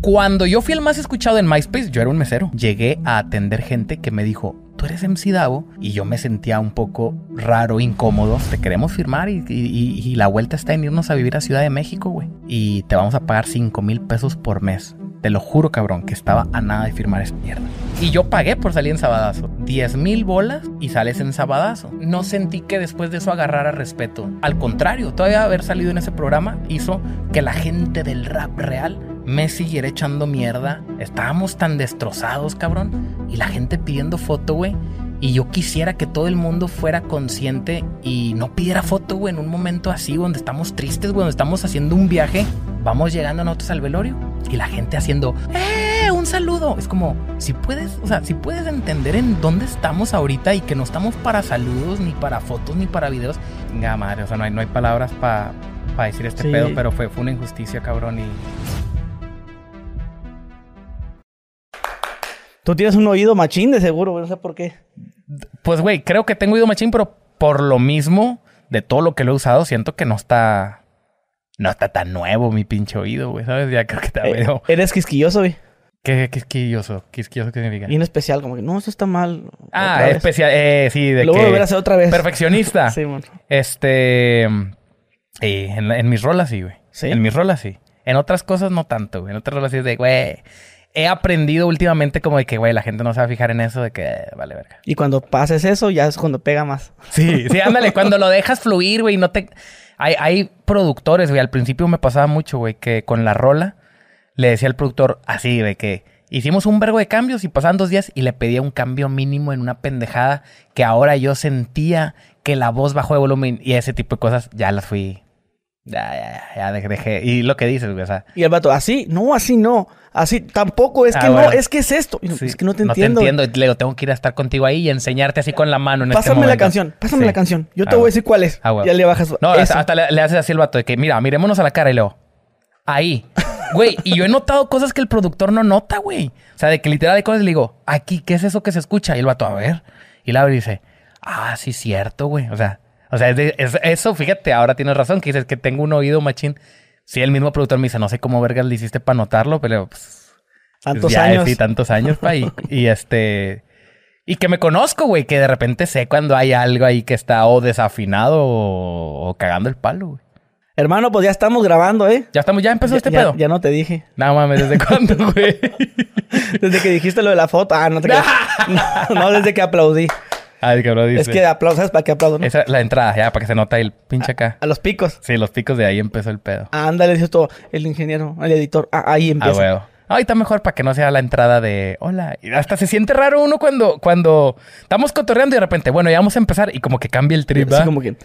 Cuando yo fui el más escuchado en MySpace, yo era un mesero. Llegué a atender gente que me dijo, tú eres MC Davo. Y yo me sentía un poco raro, incómodo. Te queremos firmar y, y- y la vuelta está en irnos a vivir a Ciudad de México, güey. Y te vamos a pagar 5 mil pesos por mes. Te lo juro, cabrón, que estaba a nada de firmar esa mierda. Y yo pagué por salir en Sabadazo. 10 mil bolas y sales en Sabadazo. No sentí que después de eso agarrara respeto. Al contrario, todavía haber salido en ese programa hizo que la gente del rap real me siguiera echando mierda. Estábamos tan destrozados, cabrón. Y la gente pidiendo foto, güey. Y yo quisiera que todo el mundo fuera consciente y no pidiera foto, güey, en un momento así, donde estamos tristes, güey, donde estamos haciendo un viaje. Vamos llegando nosotros al velorio y la gente haciendo, ¡eh! Un saludo. Es como, si puedes, o sea, si puedes entender en dónde estamos ahorita y que no estamos para saludos, ni para fotos, ni para videos. Venga, madre, o sea, no hay, no hay palabras para decir este Sí. pedo, pero fue, fue una injusticia, cabrón, y Tú tienes un oído machín de seguro, güey, no sé por qué. Pues, güey, creo que tengo oído machín, pero por lo mismo de todo lo que lo he usado, siento que no está. No está tan nuevo mi pinche oído, güey, ¿sabes? Ya creo que está Eh, eres quisquilloso, güey. ¿Qué quisquilloso? ¿Quisquilloso qué significa? Bien especial, como que no, eso está mal. Ah, especial. Eh, sí, de Lo voy a que. volver a hacer otra vez. Perfeccionista. Sí, mon. Este. eh, en, mis rolas sí, güey. ¿Sí? En mis rolas sí. En otras cosas no tanto, güey. En otras rolas sí es de, güey. He aprendido últimamente como de que, güey, la gente no se va a fijar en eso, de que, eh, vale, verga. Y cuando pases eso, ya es cuando pega más. Sí, sí, ándale, cuando lo dejas fluir, güey, no te... Hay, hay productores, güey, al principio me pasaba mucho, güey, que con la rola le decía al productor así, de que hicimos un vergo de cambios y pasaban dos días y le pedía un cambio mínimo en una pendejada que ahora yo sentía que la voz bajó de volumen y ese tipo de cosas ya las fui... Ya, ya, ya, dejé. Y lo que dices, güey, o sea... Y el vato, así, no, así no. Así, tampoco, es Ah, que bueno. no, es que es esto. Sí, es que no te entiendo. No te entiendo. Y le digo, tengo que ir a estar contigo ahí y enseñarte así con la mano en este Pásame la canción, pásame Sí. la canción. Yo te Ah, voy a decir cuál es. Ah, güey. Ya le bajas. No, eso. hasta, hasta le, le haces así al vato de que, mira, mirémonos a la cara y luego. Ahí. Güey, y yo he notado cosas que el productor no nota, güey. O sea, de que literal hay cosas y le digo, aquí, ¿qué es eso que se escucha? Y el vato, a ver. Y la abre y dice, ah, sí, cierto, güey. O sea, o sea, es de- es- eso, fíjate, ahora tienes razón, que dices que tengo un oído machín. Sí, el mismo productor me dice, no sé cómo vergas le hiciste para notarlo, pero pues, Tantos ya, años. Sí, tantos años, pa. Y, y este. Y que me conozco, güey, que de repente sé cuando hay algo ahí que está o desafinado o, o cagando el palo, güey. Hermano, pues ya estamos grabando, ¿eh? Ya estamos, ya empezó Ya, este ya- pedo. ya no te dije. No mames, ¿desde cuándo, güey? Desde que dijiste lo de la foto. Ah, no te creas. no, no, desde que aplaudí. Ay, cabrón, dice. Es que aplausos, ¿sabes para qué aplaudo? no? Esa es la entrada, ya, para que se nota el pinche acá. A los picos. Sí, los picos de ahí empezó el pedo. Ándale, dice todo. El ingeniero, el editor. Ah, ahí Ah, empieza. huevo. Ahí está mejor para que no sea la entrada de hola. Y hasta se siente raro uno cuando, cuando estamos cotorreando y de repente, bueno, ya vamos a empezar y como que cambia el trip, ¿va? como que.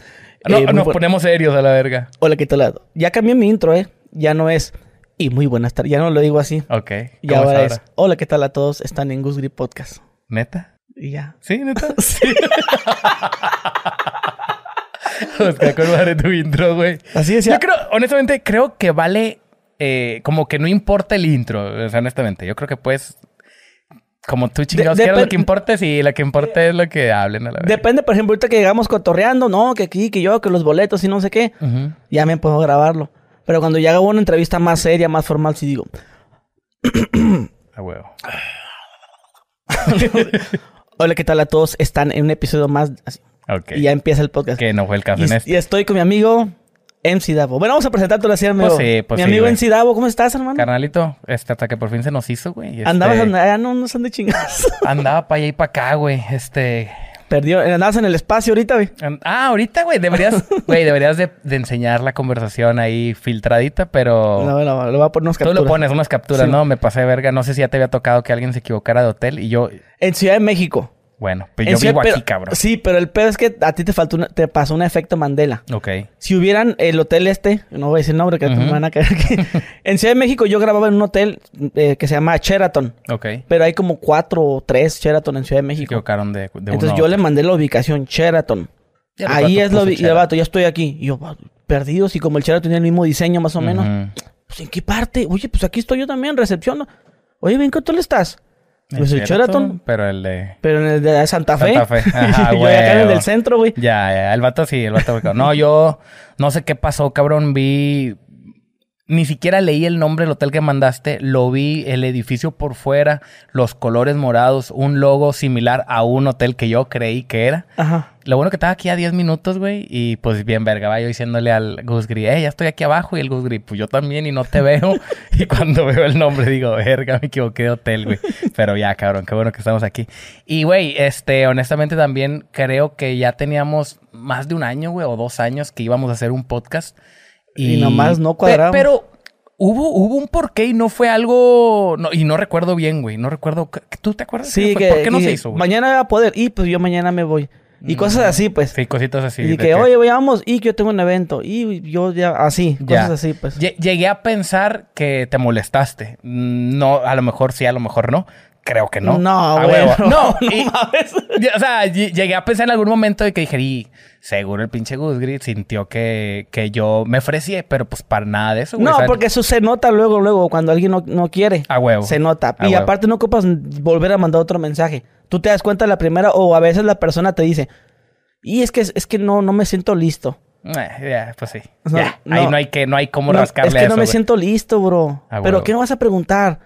No, eh, nos ponemos serios a la verga. Hola, ¿qué tal? Ya cambié mi intro, ¿eh? Ya no es. Y muy buenas tardes. Ya no lo digo así. Ok. Y ¿Cómo ahora es es. Hola, ¿qué tal a todos? Están en Goose Grip Podcast. ¿Neta? Y ya. ¿Sí, neta? Sí. Oscar, con madre tu intro, güey. Así decía. Yo creo, honestamente, creo que vale eh, como que no importa el intro, o sea, honestamente. Yo creo que puedes, como tú chingados De- quieras, lo que importa, sí, lo que importa es lo que hablen a la vez. Depende, por ejemplo, ahorita que llegamos cotorreando, no, que aquí, que yo, que los boletos y no sé qué. Ya me puedo grabarlo. Pero cuando ya hago una entrevista más seria, más formal, sí digo, A huevo. hola, ¿qué tal a todos? Están en un episodio más. así. Y ya empieza el podcast. Que no fue el caso Y, en este. y estoy con mi amigo MC Davo. Bueno, vamos a presentarte así, amigo. Pues sí, pues Mi sí, amigo güey. MC Davo, ¿cómo estás, hermano? Carnalito, este, hasta que por fin se nos hizo, güey. este, Andabas, andaba, no, no son de chingados. Andaba para allá y para acá, güey. Este. Perdió, andabas en el espacio ahorita, güey. Ah, ahorita, güey, deberías, güey, deberías de, de enseñar la conversación ahí filtradita, pero No, no, le voy a poner unas tú capturas. lo pones unas capturas, Sí. ¿no? Me pasé de verga. No sé si ya te había tocado que alguien se equivocara de hotel y yo, En Ciudad de México. Bueno, pues En yo Ciudad- vivo pero- aquí, cabrón. Sí, pero el pedo es que a ti te faltó una- te pasó un efecto Mandela. Ok. Si hubieran el hotel este, no voy a decir el nombre, que Ujú. me van a caer aquí. en Ciudad de México yo grababa en un hotel eh, que se llama Sheraton. Ok. Pero hay como cuatro o tres Sheraton en Ciudad de Se México. equivocaron de, de Entonces uno yo le mandé la ubicación Sheraton. El Ahí es lo y el vato, ya estoy aquí. Y yo, "Ah, perdidos, y como el Sheraton tiene el mismo diseño más o menos. Pues, ¿en qué parte? Oye, pues aquí estoy yo también, recepción. Oye, ¿en qué hotel estás? Pues el Sheraton, Pero el de... pero en el de Santa Fe. Santa Fe. Ajá, yo acá en el del centro, güey. Ya, ya, el vato sí, el vato. No, yo no sé qué pasó, cabrón. Vi. Ni siquiera leí el nombre del hotel que mandaste, lo vi, el edificio por fuera, los colores morados, un logo similar a un hotel que yo creí que era. Ajá. Lo bueno que estaba aquí a 10 minutos, güey, y pues bien verga, va yo diciéndole al Gus Gris, eh, ya estoy aquí abajo, y el Gus Gris, pues yo también y no te veo. y cuando veo el nombre digo, verga, me equivoqué de hotel, güey. Pero ya, cabrón, qué bueno que estamos aquí. Y, güey, este, honestamente también creo que ya teníamos más de un año, güey, o dos años que íbamos a hacer un podcast. Y, nomás no cuadramos. Pe- Pero hubo, hubo un porqué y no fue algo. No, y no recuerdo bien, güey. No recuerdo. ¿Tú te acuerdas? Sí, que, ¿Por qué no que se hizo, güey? Mañana va a poder. Y pues yo mañana me voy. Y cosas así, pues. Sí, cositas así. y que, que- oye, vayamos. Y que yo tengo un evento. Y yo ya, así. Ya. Cosas así, pues. Lle- Llegué a pensar que te molestaste. Mm, No, a lo mejor sí, a lo mejor no. Creo que no. No, A huevo. no, No, no y- mames. o sea, ll- llegué a pensar en algún momento de que dije, y seguro el pinche Gus Gris sintió que, que yo me ofrecí, pero pues para nada de eso, güey. No, porque eso se nota luego, luego, cuando alguien no, no quiere. A huevo. Se nota. A y huevo. aparte no ocupas volver a mandar otro mensaje. Tú te das cuenta la primera o a veces la persona te dice, y es que, es que no, no me siento listo. Eh, pues sí. No. Ahí no hay que, no hay cómo No, rascarle es que a eso, no me güey. siento listo, bro. A Pero. ¿qué no vas a preguntar?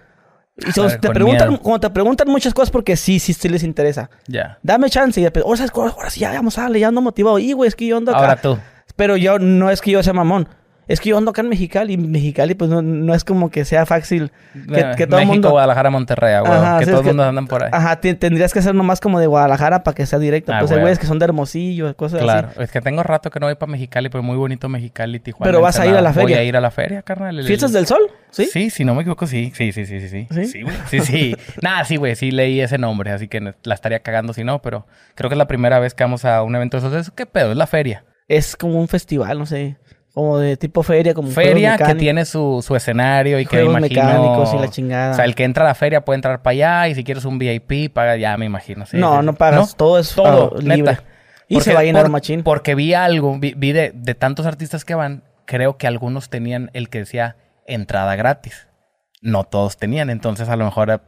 Y so- ver, te con preguntan, miedo. cuando te preguntan muchas cosas porque sí, sí, sí les interesa. Ya. Dame chance y después, ahora, ahora sí, ya vamos a darle, ya ando motivado. Y, güey, es que yo ando acá. Ahora tú. Pero yo no es que yo sea mamón. Es que yo ando acá en Mexicali. Y Mexicali, pues no, no es como que sea fácil. Que, que todo México, mundo. Guadalajara, Monterrey, güey. Ajá, que sí, todo es el mundo que- andan por ahí. Ajá, tendrías que ser nomás como de Guadalajara para que sea directo. Ah, pues hay güeyes que son de Hermosillo, cosas Claro, así. es que tengo rato que no voy para Mexicali, pero muy bonito Mexicali, Tijuana. Pero vas a ir a la feria. Voy a ir a la feria, carnal. El- ¿Fiestas del Sol? ¿Sí? Sí, si no me equivoco, sí. Sí, sí, sí, sí, sí. ¿Sí? Sí. Sí, sí. Nada, sí, güey. Sí leí ese nombre, así que la estaría cagando si no, pero creo que es la primera vez que vamos a un evento de esos. ¿Qué pedo? Es la feria. Es como un festival, no sé. Como de tipo feria, como Feria que tiene su, su escenario y que me Juegos imagino... mecánicos y la chingada. O sea, el que entra a la feria puede entrar para allá y si quieres un VIP, paga ya, me imagino. Sí, no, sí, no pagas. Todo es Todo, libre. neta. Y Porque- se va a llenar por- machín. Porque vi algo, vi, vi de, de tantos artistas que van, creo que algunos tenían el que decía entrada gratis. No todos tenían, entonces a lo mejor,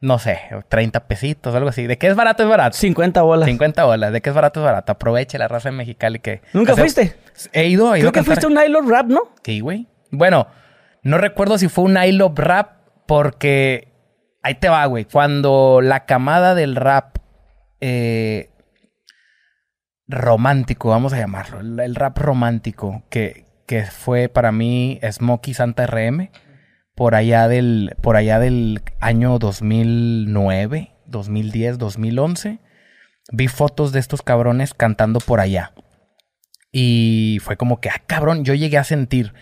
no sé, 30 pesitos, algo así. ¿De qué es barato es barato? 50 bolas. 50 bolas. ¿De qué es barato es barato? Aproveche la raza en Mexicali que... ¿Nunca hace- fuiste? He ido, he ido Creo que a fuiste a un Nylon Rap, ¿no? Sí, güey. Bueno, no recuerdo si fue un I Love Rap porque... Ahí te va, güey. Cuando la camada del rap eh, romántico, vamos a llamarlo, el, el rap romántico, que, que fue para mí Smokey Santa RM, por allá del, por allá del año 2009, 2010, 2011, vi fotos de estos cabrones cantando por allá. Y fue como que, ah, cabrón, yo llegué a sentir,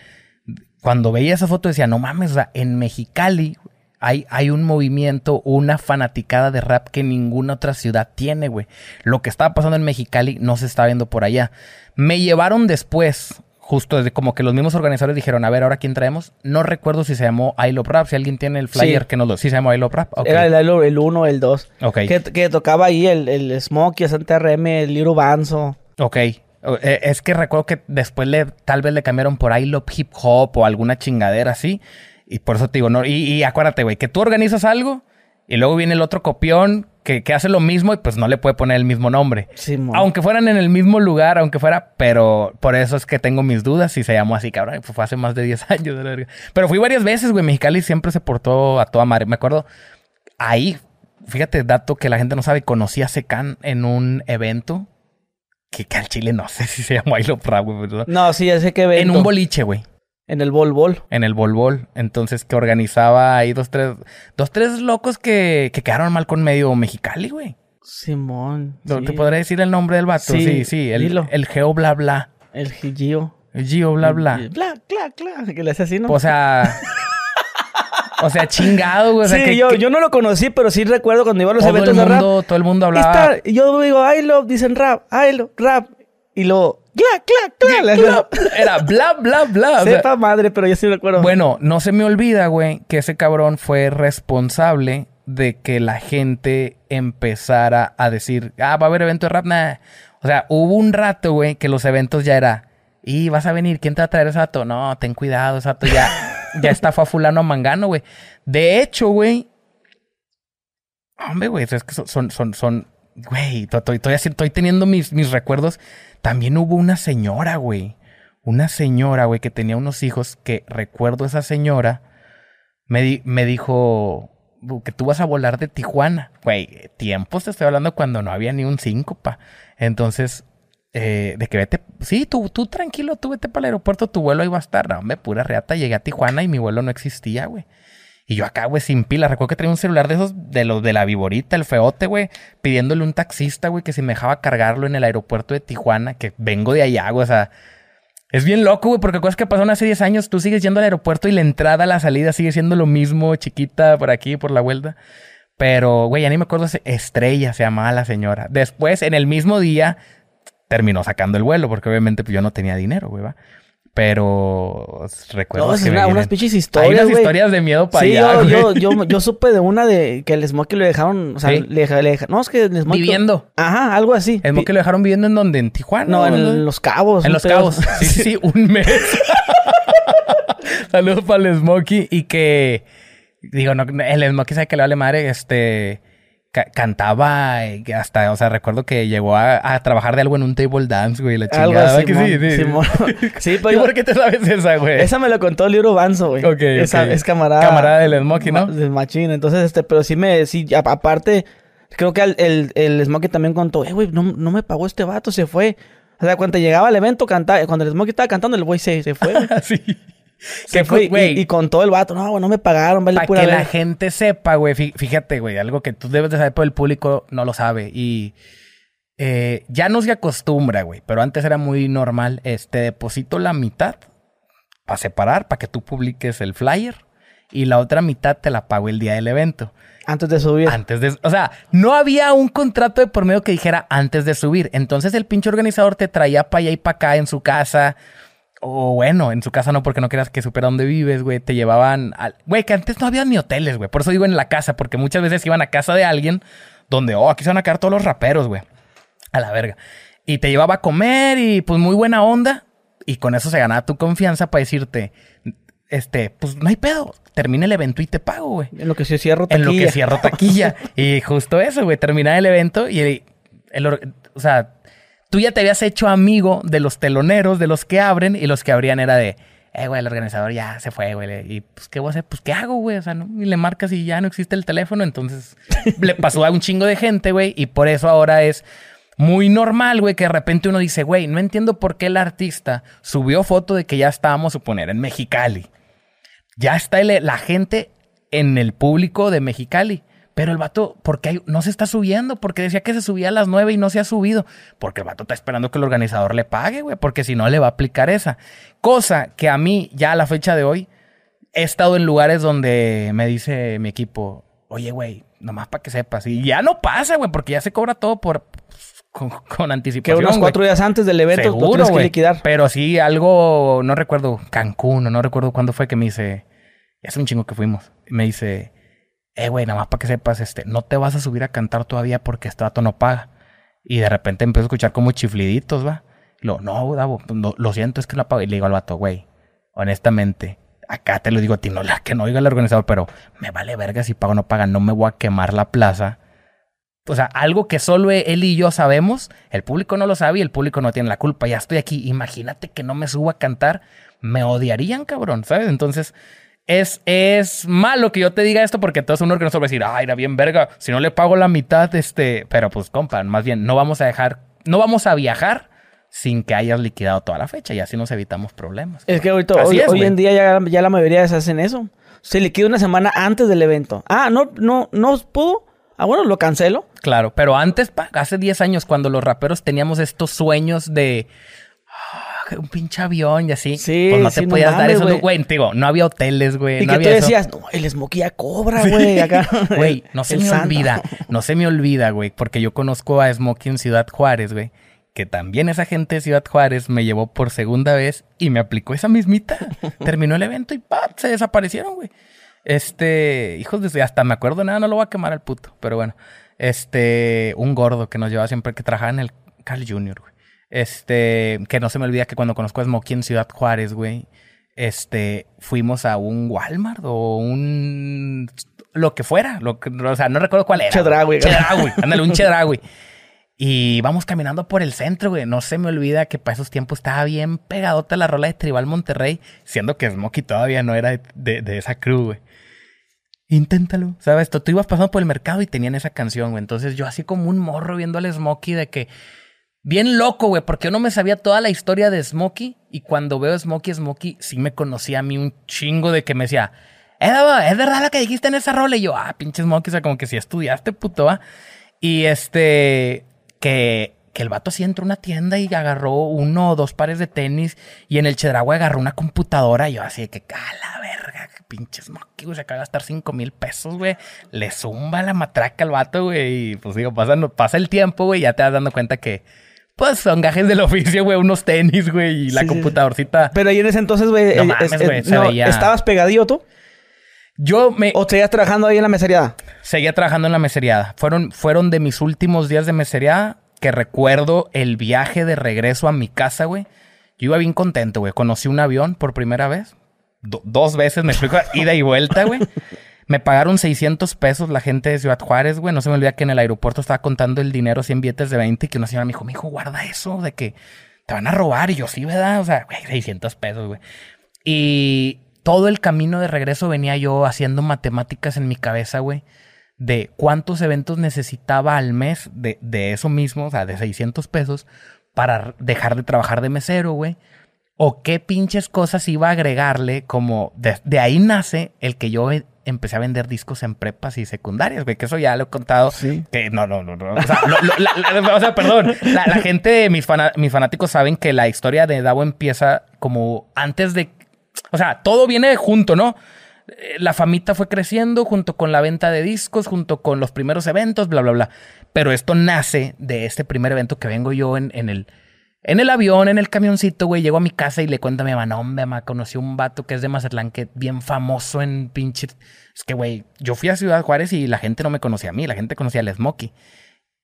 cuando veía esa foto decía, no mames, o en Mexicali hay, hay un movimiento, una fanaticada de rap que ninguna otra ciudad tiene, güey. Lo que estaba pasando en Mexicali no se está viendo por allá. Me llevaron después, justo desde como que los mismos organizadores dijeron, a ver, ahora quién traemos. No recuerdo si se llamó I Love Rap, si alguien tiene el flyer Sí. que nos lo... Sí se llamó I Love Rap. Era el, el 1 o el 2. Ok. Que, que tocaba ahí el, el Smokey, Santa RM, el Liro Banzo. Ok. Eh, Es que recuerdo que después le, tal vez le cambiaron por I Love Hip Hop o alguna chingadera así. Y por eso te digo, no. Y, y acuérdate, güey, que tú organizas algo y luego viene el otro copión que, que hace lo mismo y pues no le puede poner el mismo nombre. Aunque fueran en el mismo lugar, aunque fuera, pero por eso es que tengo mis dudas si se llamó así, cabrón. Pues fue hace más de 10 años. de la verga. Pero fui varias veces, güey. Mexicali siempre se portó a toda madre. Me acuerdo ahí, fíjate, dato que la gente no sabe, conocí a Secan en un evento que, que al chile no sé si se llamó I Love Rap, güey, ¿verdad? No, sí, ya sé que En evento. un boliche, güey. En el Bol Bol. En el Bol Bol. Entonces, que organizaba ahí dos, tres, dos, tres locos que, que quedaron mal con medio Mexicali, güey. Simón. ¿Te sí. podré decir el nombre del vato? Sí, Sí, sí. El, dilo. el Geo bla bla. El Gio. El Gio bla bla. Bla, bla, bla. Que le hace así, ¿no? O sea. o sea, chingado, güey. O sea, sí, que, yo, que yo no lo conocí, pero sí recuerdo cuando iba a los todo el eventos de rap. mundo, todo el mundo hablaba. está- yo digo, I love, dicen rap, I love, rap. Y luego, clac, clac, clac. Era bla, bla, bla. Sepa madre, pero yo sí recuerdo. Bueno, no se me olvida, güey, que ese cabrón fue responsable de que la gente empezara a decir, ah, va a haber evento de rap, nah. O sea, hubo un rato, güey, que los eventos ya era, y vas a venir, ¿quién te va a traer ese vato? No, ten cuidado, ese vato ya, ya está fue a fulano a mangano, güey. De hecho, güey, hombre, güey, es que son, son, son, güey, to- to- estoy, así- estoy teniendo mis, mis recuerdos. También hubo una señora, güey. una señora, güey, que tenía unos hijos, que recuerdo esa señora, me, me dijo que tú vas a volar de Tijuana. Güey, tiempos te estoy hablando cuando no había ni un cinco, pa. Entonces, eh, de que vete, sí, tú, tú tranquilo, tú vete para el aeropuerto, tu vuelo iba a estar. No, me pura reata, llegué a Tijuana y mi vuelo no existía, güey. Y yo acá, güey, sin pila. Recuerdo que traía un celular de esos, de los de la viborita, el feote, güey, pidiéndole un taxista, güey, que si me dejaba cargarlo en el aeropuerto de Tijuana, que vengo de allá, güey, o sea. Es bien loco, güey, porque cosas que pasaron hace 10 años, tú sigues yendo al aeropuerto y la entrada, la salida sigue siendo lo mismo, chiquita, por aquí, por la vuelta. Pero, güey, ya ni me acuerdo, Estrella se llamaba la señora. Después, en el mismo día, terminó sacando el vuelo, porque obviamente pues, yo no tenía dinero, güey, ¿va? Pero recuerdo no, que una, unas pinches historias, Hay unas historias de miedo para sí, allá, yo, yo, yo, yo, supe de una de que el Smokey lo dejaron, o sea, le, le, no, es que el Smokey... Viviendo. Ajá, algo así. El Smokey lo dejaron viviendo en donde, en Tijuana. No, en Los Cabos. En Los Cabos. Sí, sí, sí, un mes. Saludos para el Smokey y que... Digo, no, el Smokey sabe que le vale madre, este cantaba hasta, o sea, recuerdo que llegó a, trabajar de algo en un table dance, güey, la chingada. Algo así, sí, sí. sí, pero ¿Y por qué te sabes esa, güey? Esa me lo contó el libro Banzo, güey. Ok, esa, Es camarada. Camarada del Smokey, ¿no? Del Machín. Entonces, este, pero sí me, sí, aparte, creo que el, el, el Smokey también contó, eh, güey, no, no me pagó este vato, se fue. O sea, cuando llegaba al evento, cantaba, cuando el Smokey estaba cantando, el güey se, se fue. sí. Se fue, güey. Y, con todo el vato, no, güey, no me pagaron, vale Para que la gente sepa, güey, fíjate, güey, algo que tú debes de saber, pero el público no lo sabe. Y eh, ya no se acostumbra, güey, pero antes era muy normal. Este, deposito la mitad para separar, para que tú publiques el flyer. Y la otra mitad te la pago el día del evento. Antes de subir. Antes de... O sea, no había un contrato de por medio que dijera antes de subir. Entonces el pinche organizador te traía para allá y para acá en su casa o bueno, en su casa no, porque no quieras que supiera dónde vives, güey. Te llevaban al. Güey, que antes no había ni hoteles, güey. Por eso digo en la casa, porque muchas veces iban a casa de alguien donde, oh, aquí se van a quedar todos los raperos, güey. A la verga. Y te llevaba a comer y pues muy buena onda. Y con eso se ganaba tu confianza para decirte, este, pues no hay pedo. Termina el evento y te pago, güey. En lo que se cierro taquilla. En lo que cierro taquilla. y justo eso, güey. Termina el evento y el, el, o sea, tú ya te habías hecho amigo de los teloneros, de los que abren, y los que abrían era de, eh, güey, el organizador ya se fue, güey. Y pues, ¿qué voy a hacer? Pues, ¿qué hago, güey? O sea, ¿no? y le marcas y ya no existe el teléfono. Entonces, le pasó a un chingo de gente, güey. Y por eso ahora es muy normal, güey, que de repente uno dice, güey, no entiendo por qué el artista subió foto de que ya estábamos, suponer, en Mexicali. Ya está la gente en el público de Mexicali. Pero el vato, ¿por qué no se está subiendo? Porque decía que se subía a las 9 y no se ha subido. Porque el vato está esperando que el organizador le pague, güey. Porque si no, le va a aplicar esa. Cosa que a mí, ya a la fecha de hoy, he estado en lugares donde me dice mi equipo, oye, güey, nomás para que sepas. Y ya no pasa, güey, porque ya se cobra todo por con, anticipación. Que unos cuatro días antes del evento Seguro, tienes que liquidar. Pero sí, algo, no recuerdo, Cancún, no recuerdo cuándo fue que me dice, es un chingo que fuimos. Me dice, eh, güey, nada más para que sepas, este, no te vas a subir a cantar todavía porque este vato no paga. Y de repente empiezo a escuchar como chifliditos, va. lo, no, Davo, lo siento, es que no paga. Y le digo al vato, güey, honestamente, acá te lo digo a ti, no la que no oiga el organizador, pero me vale verga si pago o no paga, no me voy a quemar la plaza. O sea, algo que solo él y yo sabemos, el público no lo sabe y el público no tiene la culpa. Ya estoy aquí, imagínate que no me subo a cantar, me odiarían, cabrón, ¿sabes? Entonces, es, es malo que yo te diga esto porque entonces uno que no va a decir, ay, era bien verga, si no le pago la mitad, este, pero pues compa, más bien, no vamos a dejar, no vamos a viajar sin que hayas liquidado toda la fecha y así nos evitamos problemas. Es que hoy, hoy, en día ya, ya, la mayoría se hacen eso. Se liquida una semana antes del evento. Ah, no, no, no pudo. Ah, bueno, lo cancelo. Claro, pero antes, hace 10 años, cuando los raperos teníamos estos sueños de un pinche avión y así. Sí, pues no te podías dar eso, güey. Digo, no había hoteles, güey. Y no que había tú decías, no, el Smokey ya cobra, güey. Acá. Güey, no se me olvida. No se me olvida, güey. Porque yo conozco a Smokey en Ciudad Juárez, güey. Que también esa gente de Ciudad Juárez me llevó por segunda vez y me aplicó esa mismita. Terminó el evento y ¡pam! Se desaparecieron, güey. Este, hijos de... Hasta me acuerdo, nada, no lo voy a quemar al puto. Pero bueno. Este, un gordo que nos llevaba siempre, que trabajaba en el Carl Jr., güey. Este, que no se me olvida que cuando conozco a Smokey en Ciudad Juárez, güey, este, fuimos a un Walmart o un lo que fuera, lo que, o sea, no recuerdo cuál era. Chedraui. Chedraui, ándale, un Chedraui. Y vamos caminando por el centro, güey. No se me olvida que para esos tiempos estaba bien pegadota la rola de Tribal Monterrey, siendo que Smokey todavía no era de, de, esa crew, güey. Inténtalo, ¿sabes? Tú, tú ibas pasando por el mercado y tenían esa canción, güey. Entonces yo así como un morro viendo al Smokey de que... Bien loco, güey, porque yo no me sabía toda la historia de Smokey. Y cuando veo Smokey, Smokey sí me conocía a mí un chingo de que me decía... ¿Es, ¿Es verdad lo que dijiste en esa rola? Y yo, ah, pinche Smokey, o sea, como que si estudiaste, puto, ¿va? Y este que, que el vato así entró a una tienda y agarró uno o dos pares de tenis y en el Chedraui agarró una computadora y yo así de que, a la verga, qué pinches moqui, güey, se acaba de gastar cinco mil pesos, güey. Le zumba la matraca al vato, güey, y pues digo, pasa, pasa el tiempo, güey, ya te vas dando cuenta que... Pues son gajes del oficio, güey, unos tenis, güey, y la computadorcita. Pero ahí en ese entonces, güey, no, eh, ¿estabas pegadillo tú? Yo me... ¿O seguías trabajando ahí en la meseriada? Seguía trabajando en la meseriada. Fueron, fueron de mis últimos días de meseriada que recuerdo el viaje de regreso a mi casa, güey. Yo iba bien contento, güey. Conocí un avión por primera vez. dos veces, me explico, ida y vuelta, güey. Me pagaron 600 pesos la gente de Ciudad Juárez, güey. No se me olvida que en el aeropuerto estaba contando el dinero, 100 billetes de 20, y que una señora me dijo, mi hijo, guarda eso, de que te van a robar. Y yo, sí, ¿verdad? O sea, güey, 600 pesos, güey. Y todo el camino de regreso venía yo haciendo matemáticas en mi cabeza, güey, de cuántos eventos necesitaba al mes de, de, eso mismo, o sea, de 600 pesos, para dejar de trabajar de mesero, güey. O qué pinches cosas iba a agregarle, como de, ahí nace el que yo empecé a vender discos en prepas y secundarias, güey, que eso ya lo he contado. Sí. Que no, no, no, no. O sea, o sea perdón, la, gente, mis, mis fanáticos saben que la historia de Davo empieza como antes de o sea, todo viene junto, ¿no? Eh, la famita fue creciendo junto con la venta de discos, junto con los primeros eventos, bla, bla, bla. Pero esto nace de este primer evento que vengo yo en, en el, en el avión, en el camioncito, güey. Llego a mi casa y le cuento a mi mamá, no, hombre, mamá, conocí un vato que es de Mazatlán, que bien famoso en pinche... Es que, güey, yo fui a Ciudad Juárez y la gente no me conocía a mí, la gente conocía al Smokey.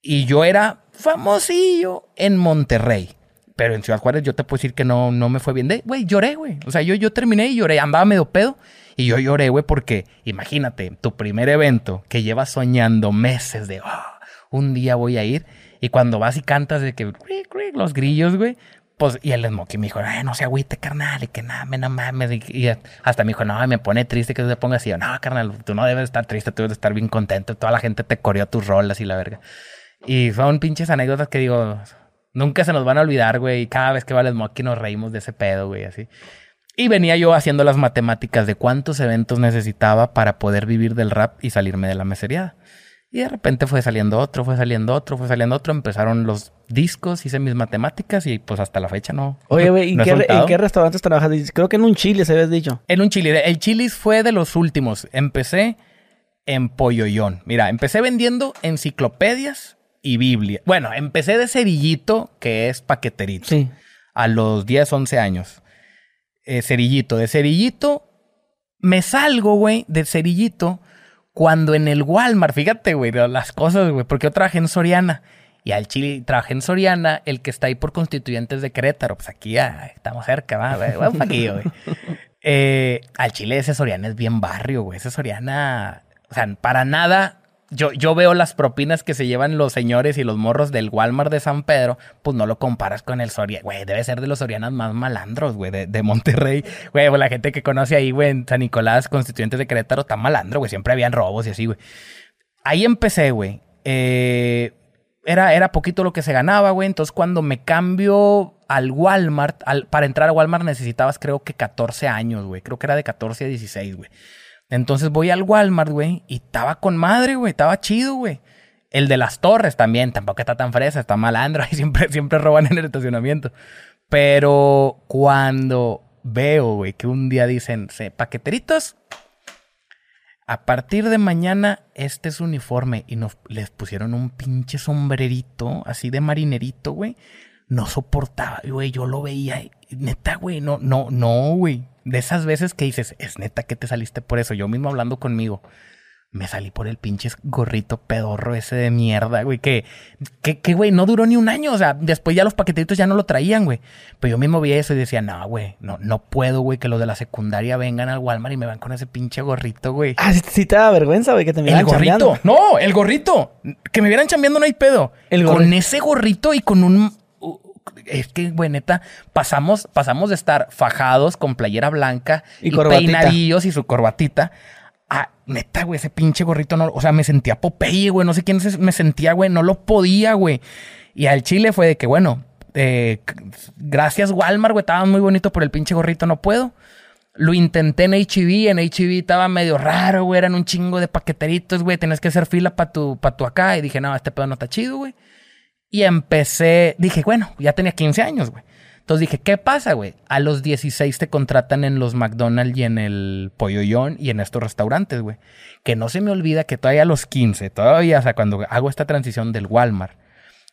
Y yo era famosillo en Monterrey. Pero en Ciudad Juárez yo te puedo decir que no, no me fue bien. De, güey, lloré, güey. O sea, yo, yo terminé y lloré. Andaba medio pedo. Y yo lloré, güey, porque imagínate, tu primer evento que llevas soñando meses de, oh, un día voy a ir. Y cuando vas y cantas de que, los grillos, güey. Pues, y el Smokey me dijo, Ay, no se agüite, carnal, y que nada, me no mames. Y, hasta me dijo, no, me pone triste que tú te pongas así. Yo, no, carnal, tú no debes estar triste, tú debes estar bien contento. Toda la gente te coreó tus rolas y la verga. Y son pinches anécdotas que digo, Nunca se nos van a olvidar, güey. Cada vez que va el Smokey nos reímos de ese pedo, güey, así. Y venía yo haciendo las matemáticas de cuántos eventos necesitaba para poder vivir del rap y salirme de la meseriada. Y de repente fue saliendo otro, fue saliendo otro, fue saliendo otro. Empezaron los discos, hice mis matemáticas y pues hasta la fecha no. Oye, güey, ¿y ¿en qué restaurantes trabajas? Creo que en un chile se habías dicho. En un chile. El chilis fue de los últimos. Empecé en Polloyón. Mira, empecé vendiendo enciclopedias y Biblia. Bueno, empecé de cerillito, que es paqueterito. Sí. A los 10, 11 años. Eh, cerillito. De cerillito, me salgo, güey, de cerillito cuando en el Walmart, fíjate, güey, las cosas, güey, porque yo trabajé en Soriana. Y al Chile trabajé en Soriana, el que está ahí por constituyentes de Querétaro. Pues aquí ya estamos cerca, va, güey. Vamos aquí, güey. Eh, al Chile ese Soriana es bien barrio, güey. Ese Soriana, o sea, para nada yo, yo veo las propinas que se llevan los señores y los morros del Walmart de San Pedro, pues no lo comparas con el Soriana. Güey, debe ser de los Sorianas más malandros, güey, de, Monterrey. Güey, pues la gente que conoce ahí, güey, en San Nicolás, constituyentes de Querétaro, está malandro, güey. Siempre habían robos y así, güey. Ahí empecé, güey. Eh, era, era poquito lo que se ganaba, güey. Entonces, cuando me cambio al Walmart, al, para entrar a Walmart necesitabas, creo que 14 años, güey. Creo que era de 14 a 16, güey. Entonces voy al Walmart, güey, y estaba con madre, güey, estaba chido, güey. El de las torres también, tampoco está tan fresa, está malandro, ahí siempre, siempre roban en el estacionamiento. Pero cuando veo, güey, que un día dicen, paqueteritos, a partir de mañana este es uniforme y nos les pusieron un pinche sombrerito así de marinerito, güey. No soportaba, güey, yo lo veía, neta, güey, no, no, no, güey de esas veces que dices, es neta que te saliste por eso, yo mismo hablando conmigo. me salí por el pinche gorrito pedorro ese de mierda, güey, que, que, que, güey, no duró ni un año, o sea, después ya los paquetitos ya no lo traían, güey. Pero yo mismo vi eso y decía, no, güey, no, no puedo, güey, que los de la secundaria vengan al Walmart y me van con ese pinche gorrito, güey. Ah, sí, te da vergüenza, güey, que te El gorrito, no, el gorrito, que me vieran chambeando no hay pedo. El con ese gorrito y con un... Es que, güey, neta, pasamos, pasamos de estar fajados con playera blanca y, y peinadillos y su corbatita Ah, neta, güey, ese pinche gorrito no. O sea, me sentía Popeye, güey. No sé quién me sentía, güey. No lo podía, güey. Y al chile fue de que, bueno, eh, gracias Walmart, güey. Estaba muy bonito por el pinche gorrito, no puedo. Lo intenté en HB. En HB estaba medio raro, güey. Eran un chingo de paqueteritos, güey. Tenías que hacer fila para tu, pa tu acá. Y dije, no, este pedo no está chido, güey. Y empecé. Dije, bueno, ya tenía 15 años, güey. Entonces dije, ¿qué pasa, güey? A los 16 te contratan en los McDonald's y en el Polloyón y en estos restaurantes, güey. Que no se me olvida que todavía a los 15, todavía, o sea, cuando hago esta transición del Walmart,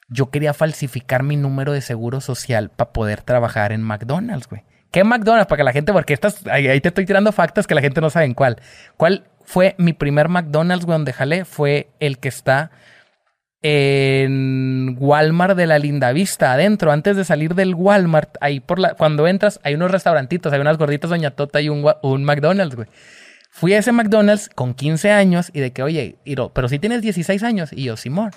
yo quería falsificar mi número de seguro social para poder trabajar en McDonald's, güey. ¿Qué McDonald's? Para que la gente, porque estás, ahí, ahí te estoy tirando factos que la gente no sabe en cuál. ¿Cuál fue mi primer McDonald's, güey, donde jalé? Fue el que está en Walmart de la Linda Vista, adentro, antes de salir del Walmart, ahí por la, cuando entras, hay unos restaurantitos, hay unas gorditas Doña Tota y un, un McDonald's, güey. Fui a ese McDonald's con 15 años y de que, oye, pero si tienes 16 años, y yo, Simón,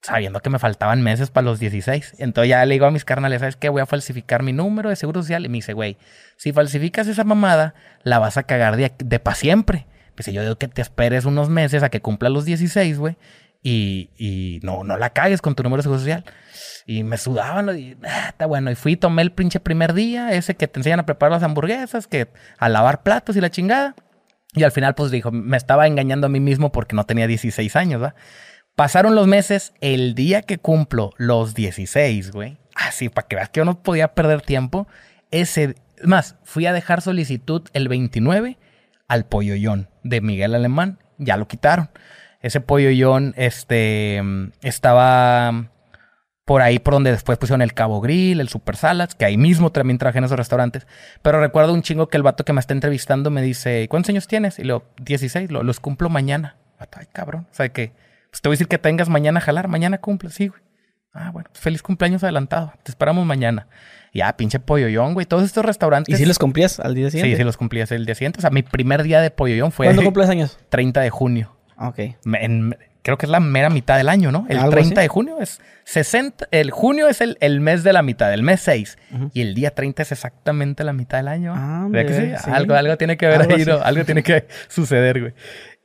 sabiendo que me faltaban meses para los 16. Entonces ya le digo a mis carnales, ¿sabes qué? Voy a falsificar mi número de seguro social. Y me dice, güey, si falsificas esa mamada, la vas a cagar de, de para siempre. Pues yo digo que te esperes unos meses a que cumpla los 16, güey y, no, no la cagues con tu número de seguro social. Y me sudaban y ah, está bueno. Y fui y tomé el pinche primer día, ese que te enseñan a preparar las hamburguesas, que a lavar platos y la chingada. Y al final, pues dijo, me estaba engañando a mí mismo porque no tenía 16 años, ¿va? Pasaron los meses, el día que cumplo los 16, güey. Así, para que veas que yo no podía perder tiempo. Ese, más, fui a dejar solicitud el 29 al Polloyón de Miguel Alemán. Ya lo quitaron. Ese pollo este, estaba por ahí por donde después pusieron el Cabo Grill, el Super Salads, que ahí mismo también trabajé en esos restaurantes. Pero recuerdo un chingo que el vato que me está entrevistando me dice, ¿cuántos años tienes? Y lo, 16, lo, los cumplo mañana. Ay, cabrón. O sea que, pues te voy a decir que tengas mañana a jalar, mañana cumple, sí, güey. Ah, bueno, pues feliz cumpleaños adelantado. Te esperamos mañana. Ya, pinche polloyón, güey. Todos estos restaurantes. ¿Y si los cumplías al día siguiente? Sí, sí los cumplías el día siguiente. O sea, mi primer día de polloyón fue. ¿Cuándo cumples años? 30 de junio. Ok. creo que es la mera mitad del año, ¿no? El 30 de junio es 60. El junio es el, el mes de la mitad, el mes 6. Y el día 30 es exactamente la mitad del año. Ah, que sí? Algo, algo tiene que ver ahí, ¿no? Algo tiene que suceder, güey.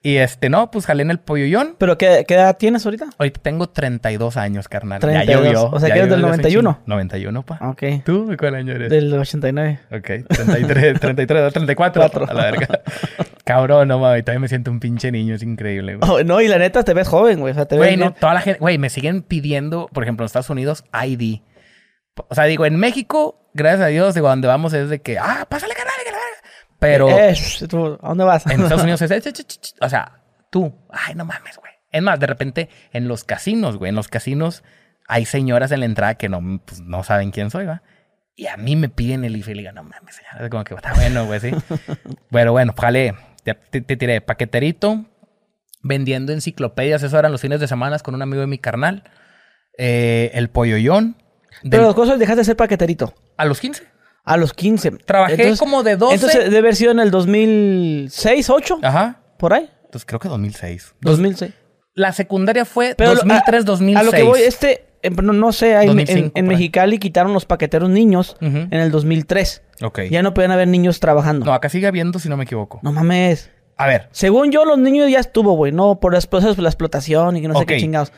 Y este, no, pues jalé en el polloyón. ¿Pero qué, qué, edad tienes ahorita? Ahorita tengo 32 años, carnal. 32. Ya llovió. O sea, que eres del 91. 91, pa. Ok. ¿Tú de cuál año eres? Del 89. Ok, 33, 33, 34. 4. A la verga. Cabrón, no mames, todavía me siento un pinche niño, es increíble, güey. Oh, no, y la neta te ves joven, güey. O sea, te ves. Güey, no, toda la gente, güey, me siguen pidiendo, por ejemplo, en Estados Unidos, ID. O sea, digo, en México, gracias a Dios, digo, donde vamos es de que, ah, pásale, carnal. Pero. Eh, ¿A dónde vas? En Estados Unidos es. O sea, tú, ay, no mames, güey. Es más, de repente en los casinos, güey, en los casinos hay señoras en la entrada que no, pues, no saben quién soy, ¿va? Y a mí me piden el IFE y le digo, no mames, señora, es como que está bueno, güey, sí. Pero bueno, jale, te, te, tiré paqueterito, vendiendo enciclopedias, eso eran los fines de semana con un amigo de mi carnal. Eh, el polloyón. Pero los cosas dejaste de ser paqueterito. A los 15. A los 15. Trabajé como de 12. Entonces debe haber sido en el 2006, 8. Ajá. Por ahí. Entonces creo que 2006. 2006. La secundaria fue 2003, 2006. A lo que voy, este, em, no, sé, en, Mexicali quitaron los paqueteros niños en el 2003. Ok. Ya no pueden haber niños trabajando. No, acá sigue habiendo, si no me equivoco. No mames. A ver. Según yo, los niños ya estuvo, güey. No, por las cosas la explotación y que no sé qué chingados.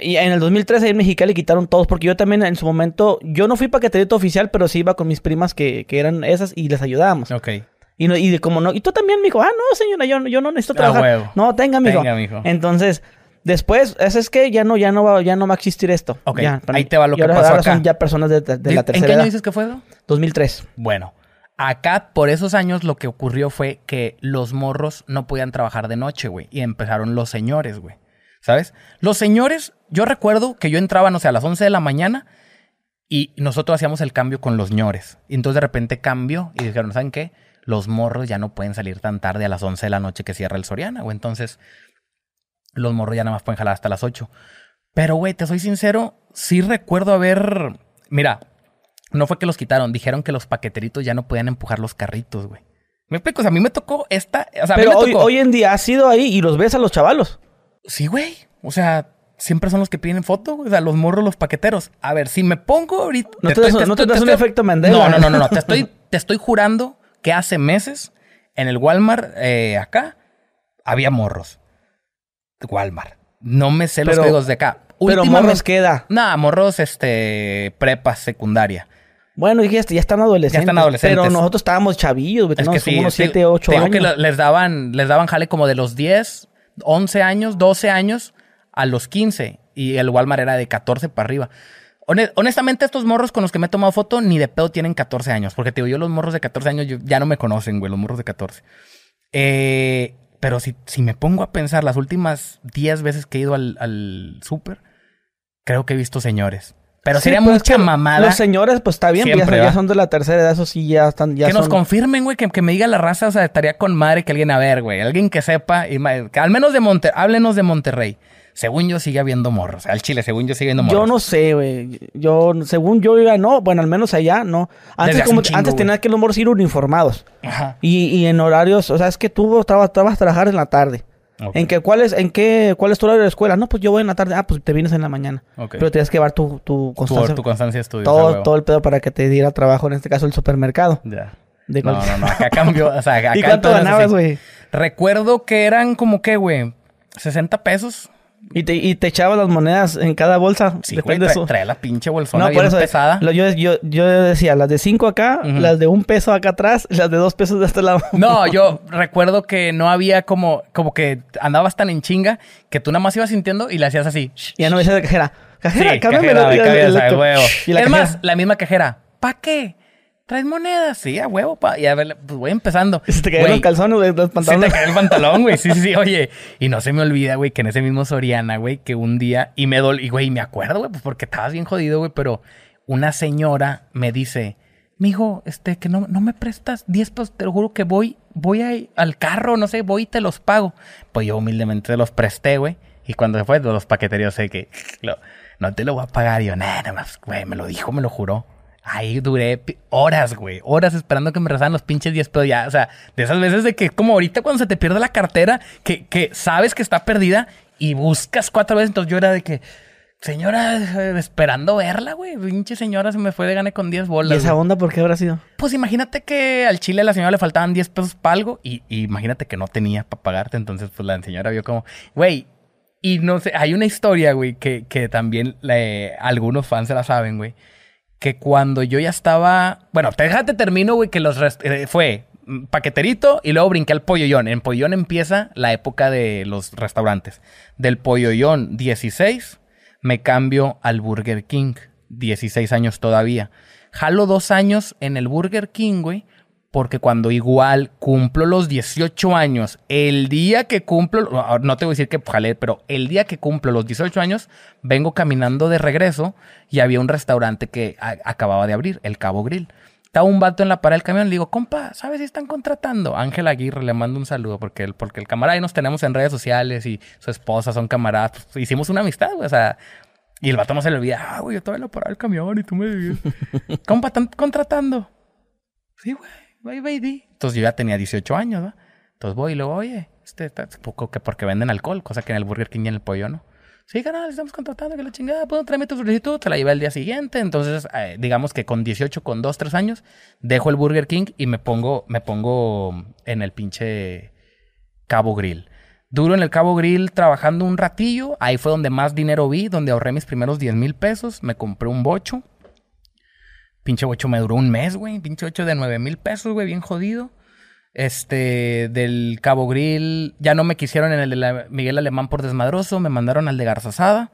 Y en el 2003 ahí en Mexicali quitaron todos, porque yo también en su momento, yo no fui paqueterito oficial, pero sí iba con mis primas que, que eran esas y les ayudábamos. Ok. Y, no, y como no, y tú también, mijo, ah, no, señora, yo, yo no necesito trabajar. Huevo. No, tenga, mijo. Tenga, mijo. Entonces, después, eso es que ya no, ya no va, ya no va a existir esto. Ok, ya, ahí te va lo que pasó ahora son ya personas de, de la tercera ¿En qué año dices que fue eso? 2003. Bueno, acá por esos años lo que ocurrió fue que los morros no podían trabajar de noche, güey. Y empezaron los señores, güey. ¿Sabes? Los señores, yo recuerdo que yo entraba, no sé, a las 11 de la mañana y nosotros hacíamos el cambio con los ñores. Y entonces de repente cambió y dijeron, ¿saben qué? los morros ya no pueden salir tan tarde a las 11 de la noche que cierra el Soriana, güey. Entonces, los morros ya nada más pueden jalar hasta las 8. Pero, güey, te soy sincero, sí recuerdo haber... Mira, no fue que los quitaron, dijeron que los paqueteritos ya no podían empujar los carritos, güey. Me explico, o sea, a mí me tocó esta... O sea, Pero hoy, hoy en día has ido ahí y los ves a los chavalos. Sí, güey. O sea, siempre son los que piden foto, o sea, los morros, los paqueteros. A ver, si me pongo ahorita. No te, das, un efecto Mandela. No, no, no, no, no. te, estoy, te estoy jurando que hace meses en el Walmart eh, acá había morros. Walmart. No me sé los códigos de acá. Pero morros queda. Nada, morros, este, prepa, secundaria. Bueno, y ya, están adolescentes. Ya están adolescentes. Pero nosotros estábamos chavillos, güey. Es que sí, unos 7, 8 años. que les daban, les daban jale como de los 10, 11 años, 12 años a los 15 y el Walmart era de 14 para arriba. Honestamente, estos morros con los que me he tomado foto ni de pedo tienen 14 años. Porque te digo, yo los morros de 14 años ya no me conocen, güey, los morros de 14. Eh, pero si, si me pongo a pensar las últimas 10 veces que he ido al, al súper, creo que he visto señores. Pero sería pues, mucha mamada. Los señores, pues está bien, ya, son de la tercera edad, eso sí ya están. Ya que nos confirmen, güey, que, me diga la raza, o sea, estaría con madre que alguien a ver, güey. Alguien que sepa, y, que al menos de Monterrey, háblenos de Monterrey. Según yo sigue habiendo morros. Al Chile, según yo sigue habiendo morros. Yo no sé, güey. Yo, según yo, iba, no. Bueno, al menos allá, no. Antes, como, antes tenías que los morros ir uniformados. Ajá. Y, y en horarios, o sea, es que tú estabas, a trabajar en la tarde. ¿En qué, cuál, es, en qué, ¿Cuál es tu horario de escuela? No, pues yo voy en la tarde. Ah, pues te vienes en la mañana. Pero tienes que llevar tu, tu constancia. Tu, constancia estudio. Todo, todo el pedo para que te diera trabajo, en este caso el supermercado. Ya. no, no, no. Acá cambió. O sea, acá ¿Y cuánto ganabas, güey? Recuerdo que eran como que, güey, 60 pesos. Y te, y te echaba las monedas en cada bolsa. Sí, güey, trae, la pinche bolsona no, bien pesada. yo, yo, yo, decía, las de cinco acá, las de un peso acá atrás, las de dos pesos de este lado. No, yo recuerdo que no había como, como que andabas tan en chinga que tú nada más ibas sintiendo y le hacías así. Y ya no me decías de cajera. Cajera, sí, cajera, huevo. es más, la misma cajera. ¿Pa' qué? ¿Traes monedas? Sí, a huevo, pa. Y a ver, pues voy empezando. Se te cayeron los calzones, los pantalones. Se te cayó el pantalón, güey. Sí, sí, sí. Oye, y no se me olvida, güey, que en ese mismo Soriana, güey, que un día, y me dol, y güey, me acuerdo, güey, pues porque estabas bien jodido, güey, pero una señora me dice, mijo, este, que no, no me prestas 10 pesos, te lo juro que voy, voy al carro, no sé, voy y te los pago. Pues yo humildemente te los presté, güey. Y cuando se fue los paqueterías, sé que no te lo voy a pagar. Y yo, nada, más, güey, me lo dijo, me lo juró. Ahí duré horas, güey. Horas esperando que me rezaran los pinches 10 pesos ya. O sea, de esas veces de que como ahorita cuando se te pierde la cartera, que, que sabes que está perdida y buscas cuatro veces. Entonces yo era de que, señora, eh, esperando verla, güey. Pinche señora se me fue de gane con 10 bolas. ¿Y esa onda por qué habrá sido? Pues imagínate que al chile a la señora le faltaban 10 pesos para algo y, imagínate que no tenía para pagarte. Entonces, pues la señora vio como, güey. Y no sé, hay una historia, güey, que, que también algunos fans se la saben, güey que cuando yo ya estaba. Bueno, déjate termino, güey, que los eh, fue paqueterito y luego brinqué al polloyón. En polloyón empieza la época de los restaurantes. Del polloyón 16 me cambio al Burger King. 16 años todavía. Jalo dos años en el Burger King, güey porque cuando igual cumplo los 18 años, el día que cumplo, no te voy a decir que jalé, pero el día que cumplo los 18 años, vengo caminando de regreso y había un restaurante que acababa de abrir, el Cabo Grill. Estaba un vato en la parada del camión, le digo, compa, ¿sabes si están contratando? Ángel Aguirre, le mando un saludo, porque el, porque el camarada y nos tenemos en redes sociales y su esposa son camaradas, pues, hicimos una amistad, o sea, y el vato no se le olvida, ah, güey, yo estaba en la parada del camión y tú me compa, ¿están contratando? Sí, güey entonces yo ya tenía 18 años, ¿no? Entonces voy y luego, oye, este, poco que porque venden alcohol, cosa que en el Burger King y en el pollo, ¿no? Sí, canal, estamos contratando, que la chingada, puedo traerme tu solicitud, te la llevé el día siguiente. Entonces, eh, digamos que con 18, con 2, 3 años, dejo el Burger King y me pongo, me pongo en el pinche Cabo Grill. Duro en el Cabo Grill trabajando un ratillo. Ahí fue donde más dinero vi, donde ahorré mis primeros 10 mil pesos. Me compré un bocho. Pinche 8 me duró un mes, güey. Pinche 8 de 9 mil pesos, güey, bien jodido. Este, del Cabo Grill, ya no me quisieron en el de Miguel Alemán por desmadroso, me mandaron al de Garzazada.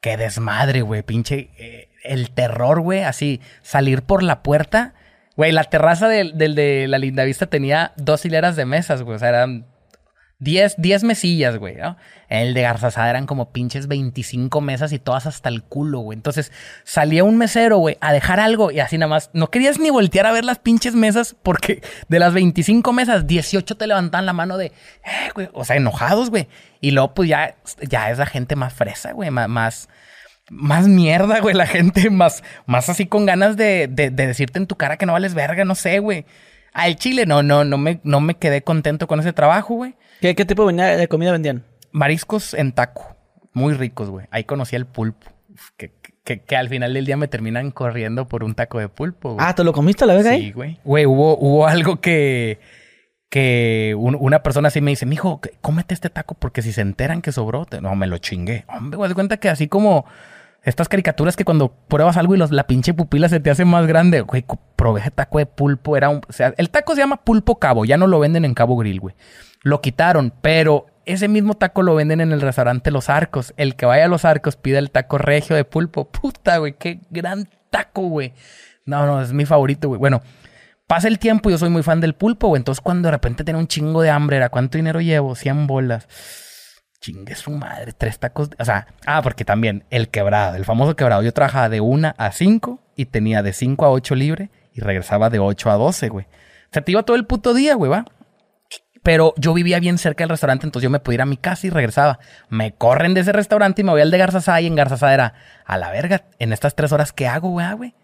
Qué desmadre, güey, pinche. Eh, el terror, güey, así, salir por la puerta. Güey, la terraza del, del de la Linda Vista tenía dos hileras de mesas, güey, o sea, eran 10, 10 mesillas, güey, ¿no? El de Garzazada eran como pinches 25 mesas y todas hasta el culo, güey. Entonces salía un mesero, güey, a dejar algo y así nada más. No querías ni voltear a ver las pinches mesas porque de las 25 mesas, 18 te levantaban la mano de, eh, güey, o sea, enojados, güey. Y luego, pues ya, ya es la gente más fresa, güey, más, más, mierda, güey, la gente más, más así con ganas de, de, de decirte en tu cara que no vales verga, no sé, güey. Al chile no, no, no me, no me quedé contento con ese trabajo, güey. ¿Qué, tipo de comida vendían? Mariscos en taco. Muy ricos, güey. Ahí conocí el pulpo. Que, que, al final del día me terminan corriendo por un taco de pulpo, güey. Ah, ¿te lo comiste a la vez ahí? Sí, güey. Güey, hubo, hubo algo que... Que una persona así me dice, mijo, cómete este taco porque si se enteran que sobró, no, me lo chingué. Hombre, güey, de cuenta que así como estas caricaturas que cuando pruebas algo y los, la pinche pupila se te hace más grande, güey, probé ese taco de pulpo, era un... O sea, el taco se llama pulpo cabo, ya no lo venden en Cabo Grill, güey. Lo quitaron, pero ese mismo taco lo venden en el restaurante Los Arcos. El que vaya a Los Arcos pide el taco regio de pulpo. Puta, güey, qué gran taco, güey. No, no, es mi favorito, güey. Bueno, pasa el tiempo, yo soy muy fan del pulpo, güey. Entonces, cuando de repente tenía un chingo de hambre, era ¿cuánto dinero llevo? 100 bolas. Chingue su madre, tres tacos. O sea, ah, porque también el quebrado, el famoso quebrado. Yo trabajaba de 1 a 5 y tenía de 5 a 8 libre y regresaba de 8 a 12, güey. O sea, te iba todo el puto día, güey, va. Pero yo vivía bien cerca del restaurante, entonces yo me podía ir a mi casa y regresaba. Me corren de ese restaurante y me voy al de Garzazada y en Garzazada era, a la verga, en estas tres horas, ¿qué hago, güey, güey?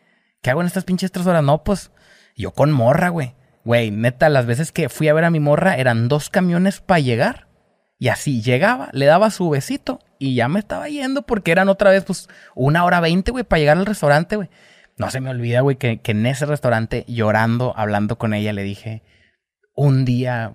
¿Qué hago en estas pinches tres horas? No, pues, yo con morra, güey. Güey, neta, las veces que fui a ver a mi morra eran dos camiones para llegar. Y así llegaba, le daba su besito y ya me estaba yendo porque eran otra vez, pues, una hora veinte, güey, para llegar al restaurante, güey. No se me olvida, güey, que, que en ese restaurante, llorando, hablando con ella, le dije, un día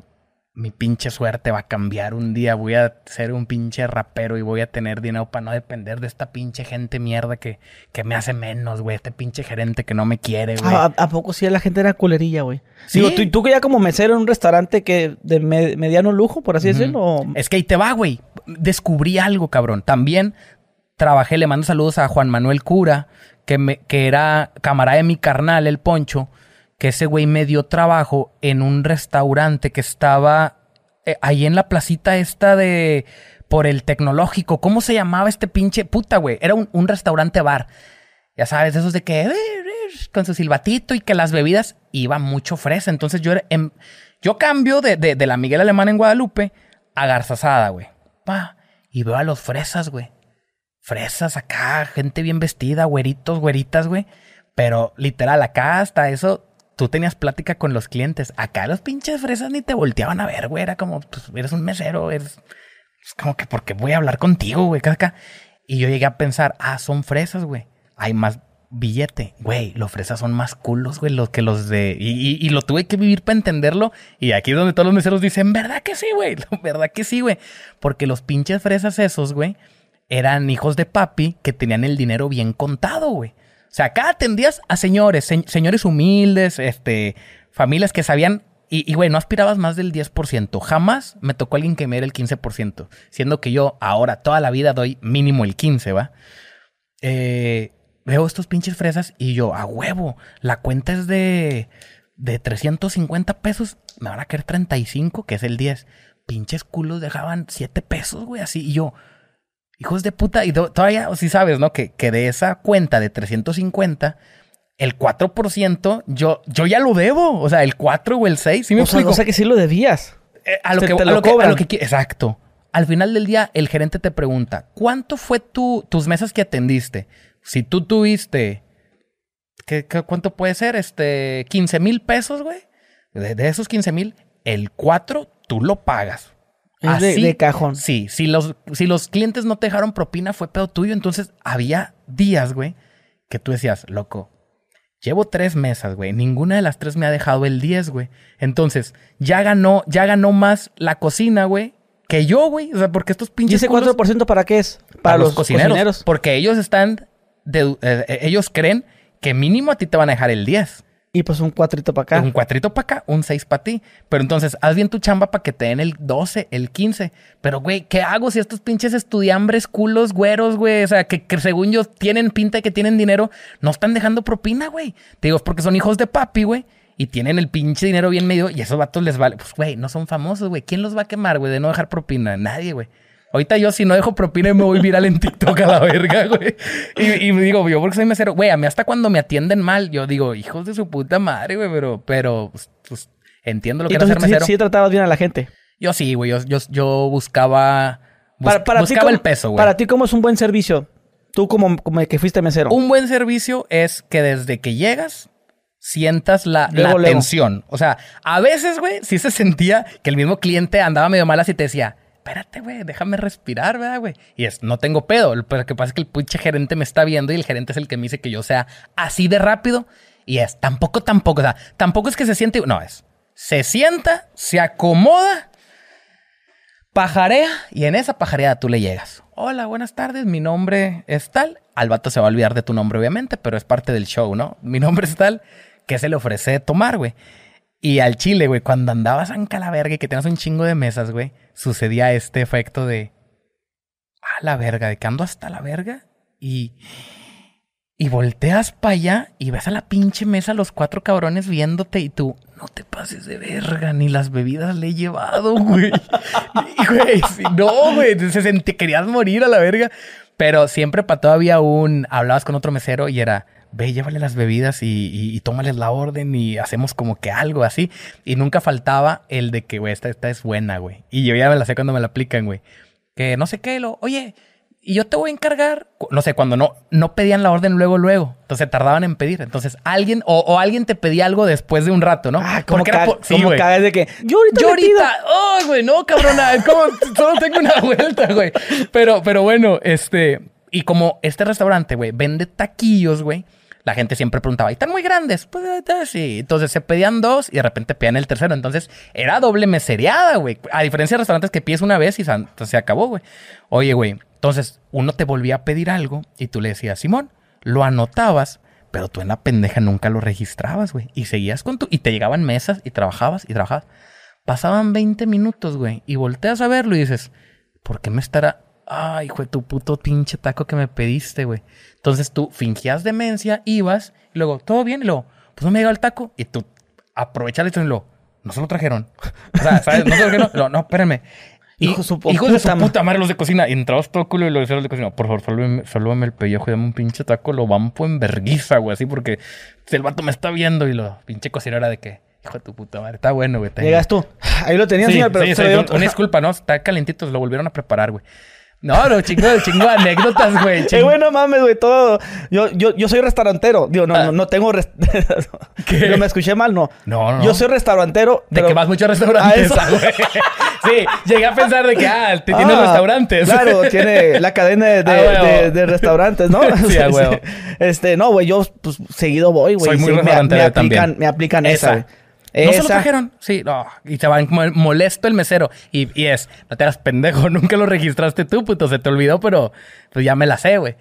mi pinche suerte va a cambiar. Un día voy a ser un pinche rapero y voy a tener dinero para no depender de esta pinche gente mierda que, que me hace menos, güey. Este pinche gerente que no me quiere, güey. Ah, ¿A, poco sí la gente era culerilla, güey? ¿Sí? Digo, ¿tú, tú que ya como mesero en un restaurante que de mediano lujo, por así decirlo. Es que ahí te va, güey. Descubrí algo, cabrón. También trabajé, le mando saludos a Juan Manuel Cura, que, me, que era camarada de mi carnal, el Poncho que ese güey me dio trabajo en un restaurante que estaba eh, ahí en la placita esta de por el tecnológico. ¿Cómo se llamaba este pinche puta, güey? Era un, restaurante bar. Ya sabes, esos de que eh, eh, con su silbatito y que las bebidas iba mucho fresa. Entonces yo era, em, yo cambio de, de, la Miguel Alemán en Guadalupe a Garzazada, güey. Pa, y veo a los fresas, güey. Fresas acá, gente bien vestida, güeritos, güeritas, güey. Pero literal, acá hasta eso tú tenías plática con los clientes. Acá los pinches fresas ni te volteaban a ver, güey. Era como, pues, eres un mesero, eres... Es como que, porque voy a hablar contigo, güey? Acá. Y yo llegué a pensar, ah, son fresas, güey. Hay más billete. Güey, los fresas son más culos, güey, los que los de... Y, y, lo tuve que vivir para entenderlo. Y aquí es donde todos los meseros dicen, ¿verdad que sí, güey? ¿Verdad que sí, güey? Porque los pinches fresas esos, güey, eran hijos de papi que tenían el dinero bien contado, güey. O sea, acá atendías a señores, señores humildes, este, familias que sabían y, güey, no aspirabas más del 10%. Jamás me tocó alguien que me diera el 15%. Siendo que yo ahora toda la vida doy mínimo el 15%, ¿va? Eh, veo estos pinches fresas y yo, a huevo, la cuenta es de, de 350 pesos. Me van a caer 35, que es el 10. Pinches culos dejaban 7 pesos, güey, así. Y yo, Hijos de puta. Y todavía, si sabes, ¿no? Que, que de esa cuenta de 350, el 4% yo, yo ya lo debo. O sea, el 4 o el 6. ¿sí me o, sea, o sea, que sí lo debías. Eh, a, lo que, a, lo que, a lo que Exacto. Al final del día, el gerente te pregunta, ¿cuánto fue tu, tus mesas que atendiste? Si tú tuviste, ¿qué, cuánto puede ser? Este, 15 mil pesos, güey. De, de, esos 15 mil, el 4 tú lo pagas de, cajón. Sí, si los, si los clientes no te dejaron propina, fue pedo tuyo. Entonces había días, güey, que tú decías, loco, llevo tres mesas, güey. Ninguna de las tres me ha dejado el 10, güey. Entonces, ya ganó, ya ganó más la cocina, güey, que yo, güey. O sea, porque estos pinches. ¿Y ese 4% para qué es? Para, los, cocineros, Porque ellos están. De, eh, ellos creen que mínimo a ti te van a dejar el 10. Y pues un cuatrito para acá. Un cuatrito para acá, un seis para ti. Pero entonces, haz bien tu chamba para que te den el 12, el 15. Pero, güey, ¿qué hago si estos pinches estudiambres, culos, güeros, güey? O sea, que, según yo tienen pinta de que tienen dinero, no están dejando propina, güey. Te digo, es porque son hijos de papi, güey. y tienen el pinche dinero bien medio y esos vatos les vale. Pues, güey, no son famosos, güey. ¿Quién los va a quemar, güey, de no dejar propina? Nadie, güey. Ahorita yo si no dejo propina me voy viral en TikTok a la verga, güey. Y, me digo, yo porque soy mesero, güey, a mí hasta cuando me atienden mal, yo digo, hijos de su puta madre, güey, pero, pero, pues, pues entiendo lo que era ser mesero. Sí, sí tratabas bien a la gente. Yo sí, güey, yo, yo, buscaba, para, buscaba el peso, güey. Para ti, ¿cómo es un buen servicio? Tú como, como que fuiste mesero. Un buen servicio es que desde que llegas sientas la, la tensión. O sea, a veces, güey, sí se sentía que el mismo cliente andaba medio mal así te decía, espérate, güey, déjame respirar, ¿verdad, güey? Y es, no tengo pedo. Lo que pasa es que el pinche gerente me está viendo y el gerente es el que me dice que yo sea así de rápido. Y es, tampoco, tampoco, o sea, tampoco es que se siente, no, es, se sienta, se acomoda, pajarea y en esa pajareada tú le llegas. Hola, buenas tardes, mi nombre es tal. Al vato se va a olvidar de tu nombre, obviamente, pero es parte del show, ¿no? Mi nombre es tal. ¿Qué se le ofrece tomar, güey? Y al chile, güey, cuando andabas en Calaverga y que tenías un chingo de mesas, güey, sucedía este efecto de. A la verga, de que ando hasta la verga y. Y volteas para allá y ves a la pinche mesa los cuatro cabrones viéndote y tú, no te pases de verga, ni las bebidas le he llevado, güey. y, güey, no, güey, se sentí, querías morir a la verga. Pero siempre para todavía un, hablabas con otro mesero y era, ve, llévale las bebidas y, y, tómales la orden y hacemos como que algo así. Y nunca faltaba el de que, güey, esta, esta es buena, güey. Y yo ya me la sé cuando me la aplican, güey. Que no sé qué, lo, oye, y yo te voy a encargar, no sé, cuando no, no pedían la orden luego, luego. Entonces tardaban en pedir. Entonces alguien, o, alguien te pedía algo después de un rato, ¿no? Ah, como, que era sí, como cada vez de que, yo ahorita. Yo ahorita, ay, güey, no, cabrona, como, solo tengo una vuelta, güey. Pero, pero bueno, este, y como este restaurante, güey, vende taquillos, güey la gente siempre preguntaba, ¿y están muy grandes? Pues eh, sí. Entonces se pedían dos y de repente pedían el tercero. Entonces era doble mesereada, güey. A diferencia de restaurantes que pides una vez y se acabó, güey. Oye, güey. Entonces uno te volvía a pedir algo y tú le decías, Simón, lo anotabas, pero tú en la pendeja nunca lo registrabas, güey. Y seguías con tu. Y te llegaban mesas y trabajabas y trabajabas. Pasaban 20 minutos, güey. Y volteas a verlo y dices, ¿por qué me estará ay, hijo de tu puto pinche taco que me pediste, güey. Entonces tú fingías demencia, ibas, y luego, ¿todo bien? Y luego, pues no me llegó el taco. Y tú aprovechas y luego, no se lo trajeron. O sea, ¿sabes? No se lo trajeron. No, no, espérenme. Hijo, su, hijo de su puta madre los de cocina. Y entrabas todo culo y lo los de cocina. Por favor, salúdame, el pellejo y dame un pinche taco. Lo vampo en verguiza, güey. Así porque el vato me está viendo y lo pinche cocinera de que... Hijo de tu puta madre. Está bueno, güey. Llegas tú. Ahí lo tenías, señor, pero... Sí, una disculpa, ¿no? Está calentito. Lo volvieron a preparar, güey. No, no, chingo, chingo anécdotas, güey. Qué bueno, mames, güey, todo. Yo, yo, yo soy restaurantero. Digo, no, no, no tengo. ¿Qué? No me escuché mal, no. No, no. Yo soy restaurantero. De que vas muchos restaurantes, güey. sí, llegué a pensar de que, ah, te tiene ah, restaurantes. Claro, tiene la cadena de, ah, de, restaurantes, ¿no? Sí, güey. Este, no, güey, yo pues seguido voy, güey. Soy muy sí, restaurantero me, aplican, también. Me aplican esa, güey. ¿No se lo trajeron? Sí, no. Y se va molesto el mesero. Y, y, es, no te hagas pendejo, nunca lo registraste tú, puto. Se te olvidó, pero pues ya me la sé, güey.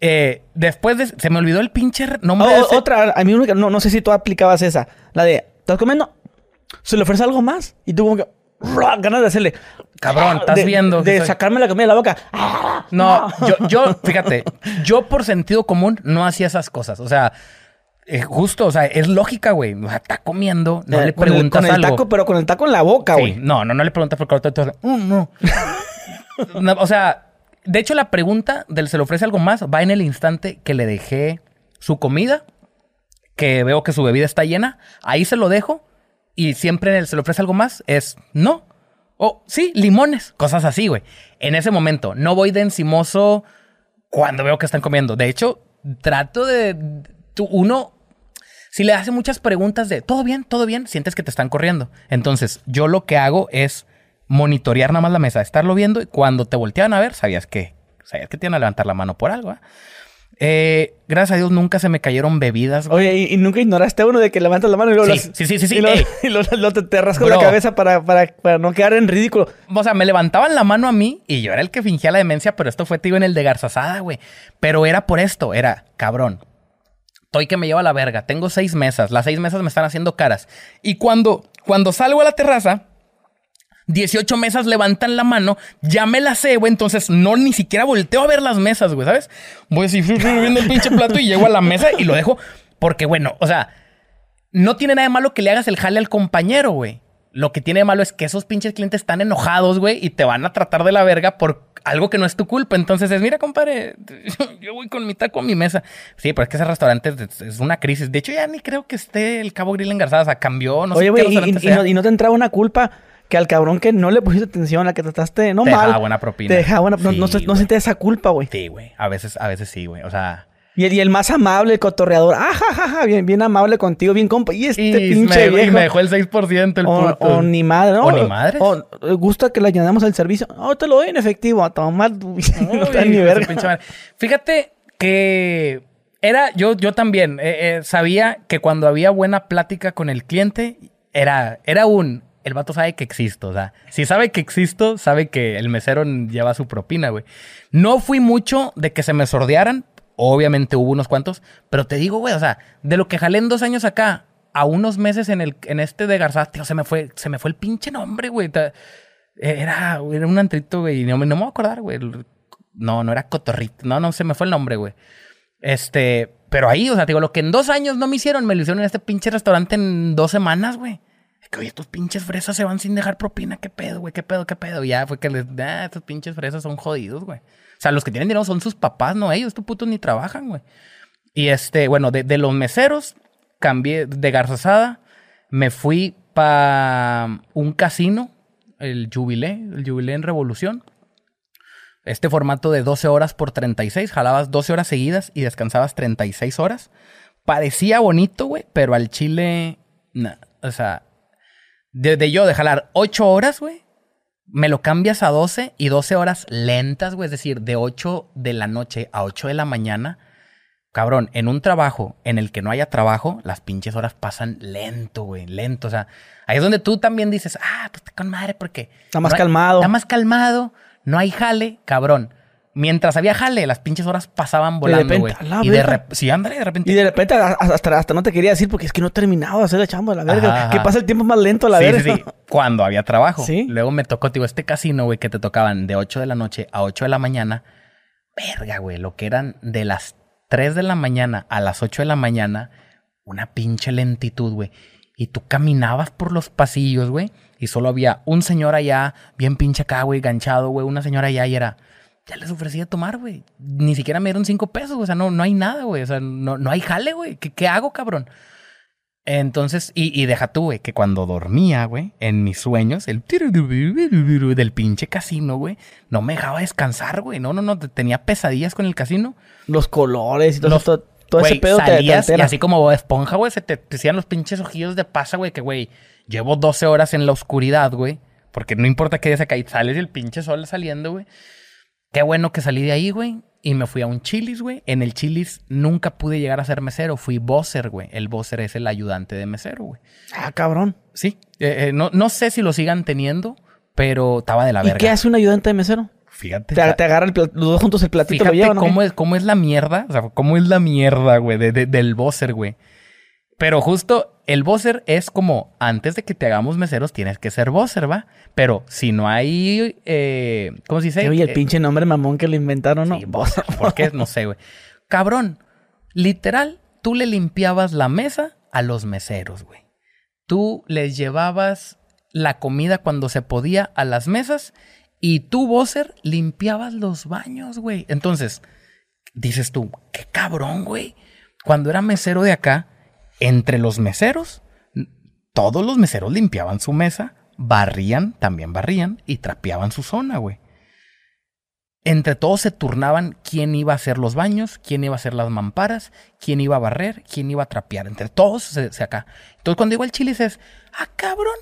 Eh, después de, se me olvidó el pinche nombre. Oh, Otra, a mí no, no sé si tú aplicabas esa. La de, ¿estás comiendo? Se le ofrece algo más. Y tú como que, ganas de hacerle. Cabrón, estás viendo. De sacarme la comida de la boca. No, yo, yo, fíjate, yo por sentido común no hacía esas cosas. O sea, eh, justo, o sea, es lógica, güey. O sea, está comiendo, no eh, le preguntas con el, taco, pero con el taco en la boca, güey. Sí, no, no, no le preguntas por qué mm, no. no. O sea, de hecho, la pregunta del se le ofrece algo más va en el instante que le dejé su comida, que veo que su bebida está llena, ahí se lo dejo y siempre el se le ofrece algo más es no. O sí, limones, cosas así, güey. En ese momento, no voy de encimoso cuando veo que están comiendo. De hecho, trato de. uno si le hace muchas preguntas de todo bien, todo bien, sientes que te están corriendo. Entonces, yo lo que hago es monitorear nada más la mesa, estarlo viendo y cuando te volteaban a ver, sabías que, sabías que te iban a levantar la mano por algo. ¿eh? Eh, gracias a Dios nunca se me cayeron bebidas. Oye, ¿y, nunca ignoraste a uno de que levantas la mano y luego sí, sí, sí, sí, sí, Y lo, te, rascas la cabeza para, para, para, no quedar en ridículo. O sea, me levantaban la mano a mí y yo era el que fingía la demencia, pero esto fue, tío, en el de Garzazada, güey. Pero era por esto, era, cabrón, estoy que me lleva la verga. Tengo seis mesas. Las seis mesas me están haciendo caras. Y cuando, cuando salgo a la terraza, 18 mesas levantan la mano, ya me la sé, güey. Entonces no ni siquiera volteo a ver las mesas, güey, ¿sabes? Voy así viendo el pinche plato y llego a la mesa y lo dejo. Porque, bueno, o sea, no tiene nada de malo que le hagas el jale al compañero, güey. Lo que tiene de malo es que esos pinches clientes están enojados, güey, y te van a tratar de la verga por algo que no es tu culpa. Entonces es, mira, compadre, yo voy con mi taco a mi mesa. Sí, pero es que ese restaurante es, una crisis. De hecho, ya ni creo que esté el Cabo Grill engarzado. O sea, cambió, no Oye, sé güey, y, no, te entraba una culpa que al cabrón que no le pusiste atención, a la que trataste, no te mal. Te dejaba buena propina. Te dejaba buena... no, no, no sientes esa culpa, güey. Sí, güey. A veces, a veces sí, güey. O sea... Y el, y el, más amable, el cotorreador. Ah, bien, bien amable contigo, bien compa. Y este pinche viejo. Y me dejó el 6% el o, puto. O ni madre, ¿no? O ni madre. O eh, gusta que le añadamos al servicio. No, te lo doy en efectivo. A tomar. no está ni verga. Fíjate que era, yo, yo también eh, eh, sabía que cuando había buena plática con el cliente, era, era un, el vato sabe que existo. O sea, si sabe que existo, sabe que el mesero lleva su propina, güey. No fui mucho de que se me sordearan, Obviamente hubo unos cuantos, pero te digo, güey, o sea, de lo que jalé en dos años acá, a unos meses en, el, en este de Garzá, tío, se me fue, se me fue el pinche nombre, güey. Era, era un antrito, güey, y no, no me voy a acordar, güey. No, no era Cotorrito, no, no, se me fue el nombre, güey. Este, pero ahí, o sea, digo, lo que en dos años no me hicieron, me lo hicieron en este pinche restaurante en dos semanas, güey. Que, oye, estos pinches fresas se van sin dejar propina, qué pedo, güey, qué pedo, qué pedo. Ya fue que les, ah, estos pinches fresas son jodidos, güey. O sea, los que tienen dinero son sus papás, no ellos. Estos putos ni trabajan, güey. Y este, bueno, de, los meseros, cambié de garzasada. Me fui para un casino, el Jubilé, el Jubilé en Revolución. Este formato de 12 horas por 36, jalabas 12 horas seguidas y descansabas 36 horas. Parecía bonito, güey, pero al chile, o sea, de, de, yo de jalar 8 horas, güey, me lo cambias a 12 y 12 horas lentas, güey. Es decir, de 8 de la noche a 8 de la mañana. Cabrón, en un trabajo en el que no haya trabajo, las pinches horas pasan lento, güey, lento. O sea, ahí es donde tú también dices, ah, pues con madre, porque. Está más calmado. Está más calmado, no hay jale, cabrón mientras había jale, las pinches horas pasaban volando, güey. Y de repente, sí, ándale, de repente. Y de repente hasta, hasta no te quería decir porque es que no he terminado de hacer la chamba de la verga. Que pasa el tiempo más lento la verga. Sí, sí, Cuando había trabajo. Sí. Luego me tocó, digo, este casino, güey, que te tocaban de 8 de la noche a 8 de la mañana. Verga, güey, lo que eran de las 3 de la mañana a las 8 de la mañana, una pinche lentitud, güey. Y tú caminabas por los pasillos, güey, y solo había un señor allá, bien pinche acá, güey, ganchado, güey, una señora allá y era ya les ofrecía tomar, güey. Ni siquiera me dieron cinco pesos, o sea, no, no hay nada, güey. O sea, no, no hay jale, güey. ¿Qué, hago, cabrón? Entonces, y, y deja tú, güey, que cuando dormía, güey, en mis sueños, el del pinche casino, güey, no me dejaba descansar, güey. No, no, no, tenía pesadillas con el casino. Los colores y todo, todo, todo ese pedo salías, Y así como esponja, güey, se te, te hacían los pinches ojillos de pasa, güey, que, güey, llevo 12 horas en la oscuridad, güey. Porque no importa que se cae, sales el pinche sol saliendo, güey. Qué bueno que salí de ahí, güey. Y me fui a un Chili's, güey. En el Chili's nunca pude llegar a ser mesero. Fui bosser, güey. El bosser es el ayudante de mesero, güey. Ah, cabrón. Sí. Eh, eh, no, no sé si lo sigan teniendo, pero estaba de la verga. ¿Y qué hace un ayudante de mesero? Fíjate. Te, agarra los dos juntos el platito fíjate lo cómo, es, cómo es la mierda. O sea, cómo es la mierda, güey, del bosser, güey. Pero justo el bosser es como antes de que te hagamos meseros tienes que ser bosser, ¿va? Pero si no hay, eh, ¿cómo se dice? Oye, el eh, pinche nombre mamón que lo inventaron, ¿no? Sí, bosser. ¿Por qué? No sé, güey. Cabrón, literal, tú le limpiabas la mesa a los meseros, güey. Tú les llevabas la comida cuando se podía a las mesas y tú, bosser, limpiabas los baños, güey. Entonces, dices tú, qué cabrón, güey. Cuando era mesero de acá, entre los meseros, todos los meseros limpiaban su mesa, barrían, también barrían y trapeaban su zona, güey. Entre todos se turnaban quién iba a hacer los baños, quién iba a hacer las mamparas, quién iba a barrer, quién iba a trapear. Entre todos se, acá. Entonces cuando digo al chile es, ah, cabrón.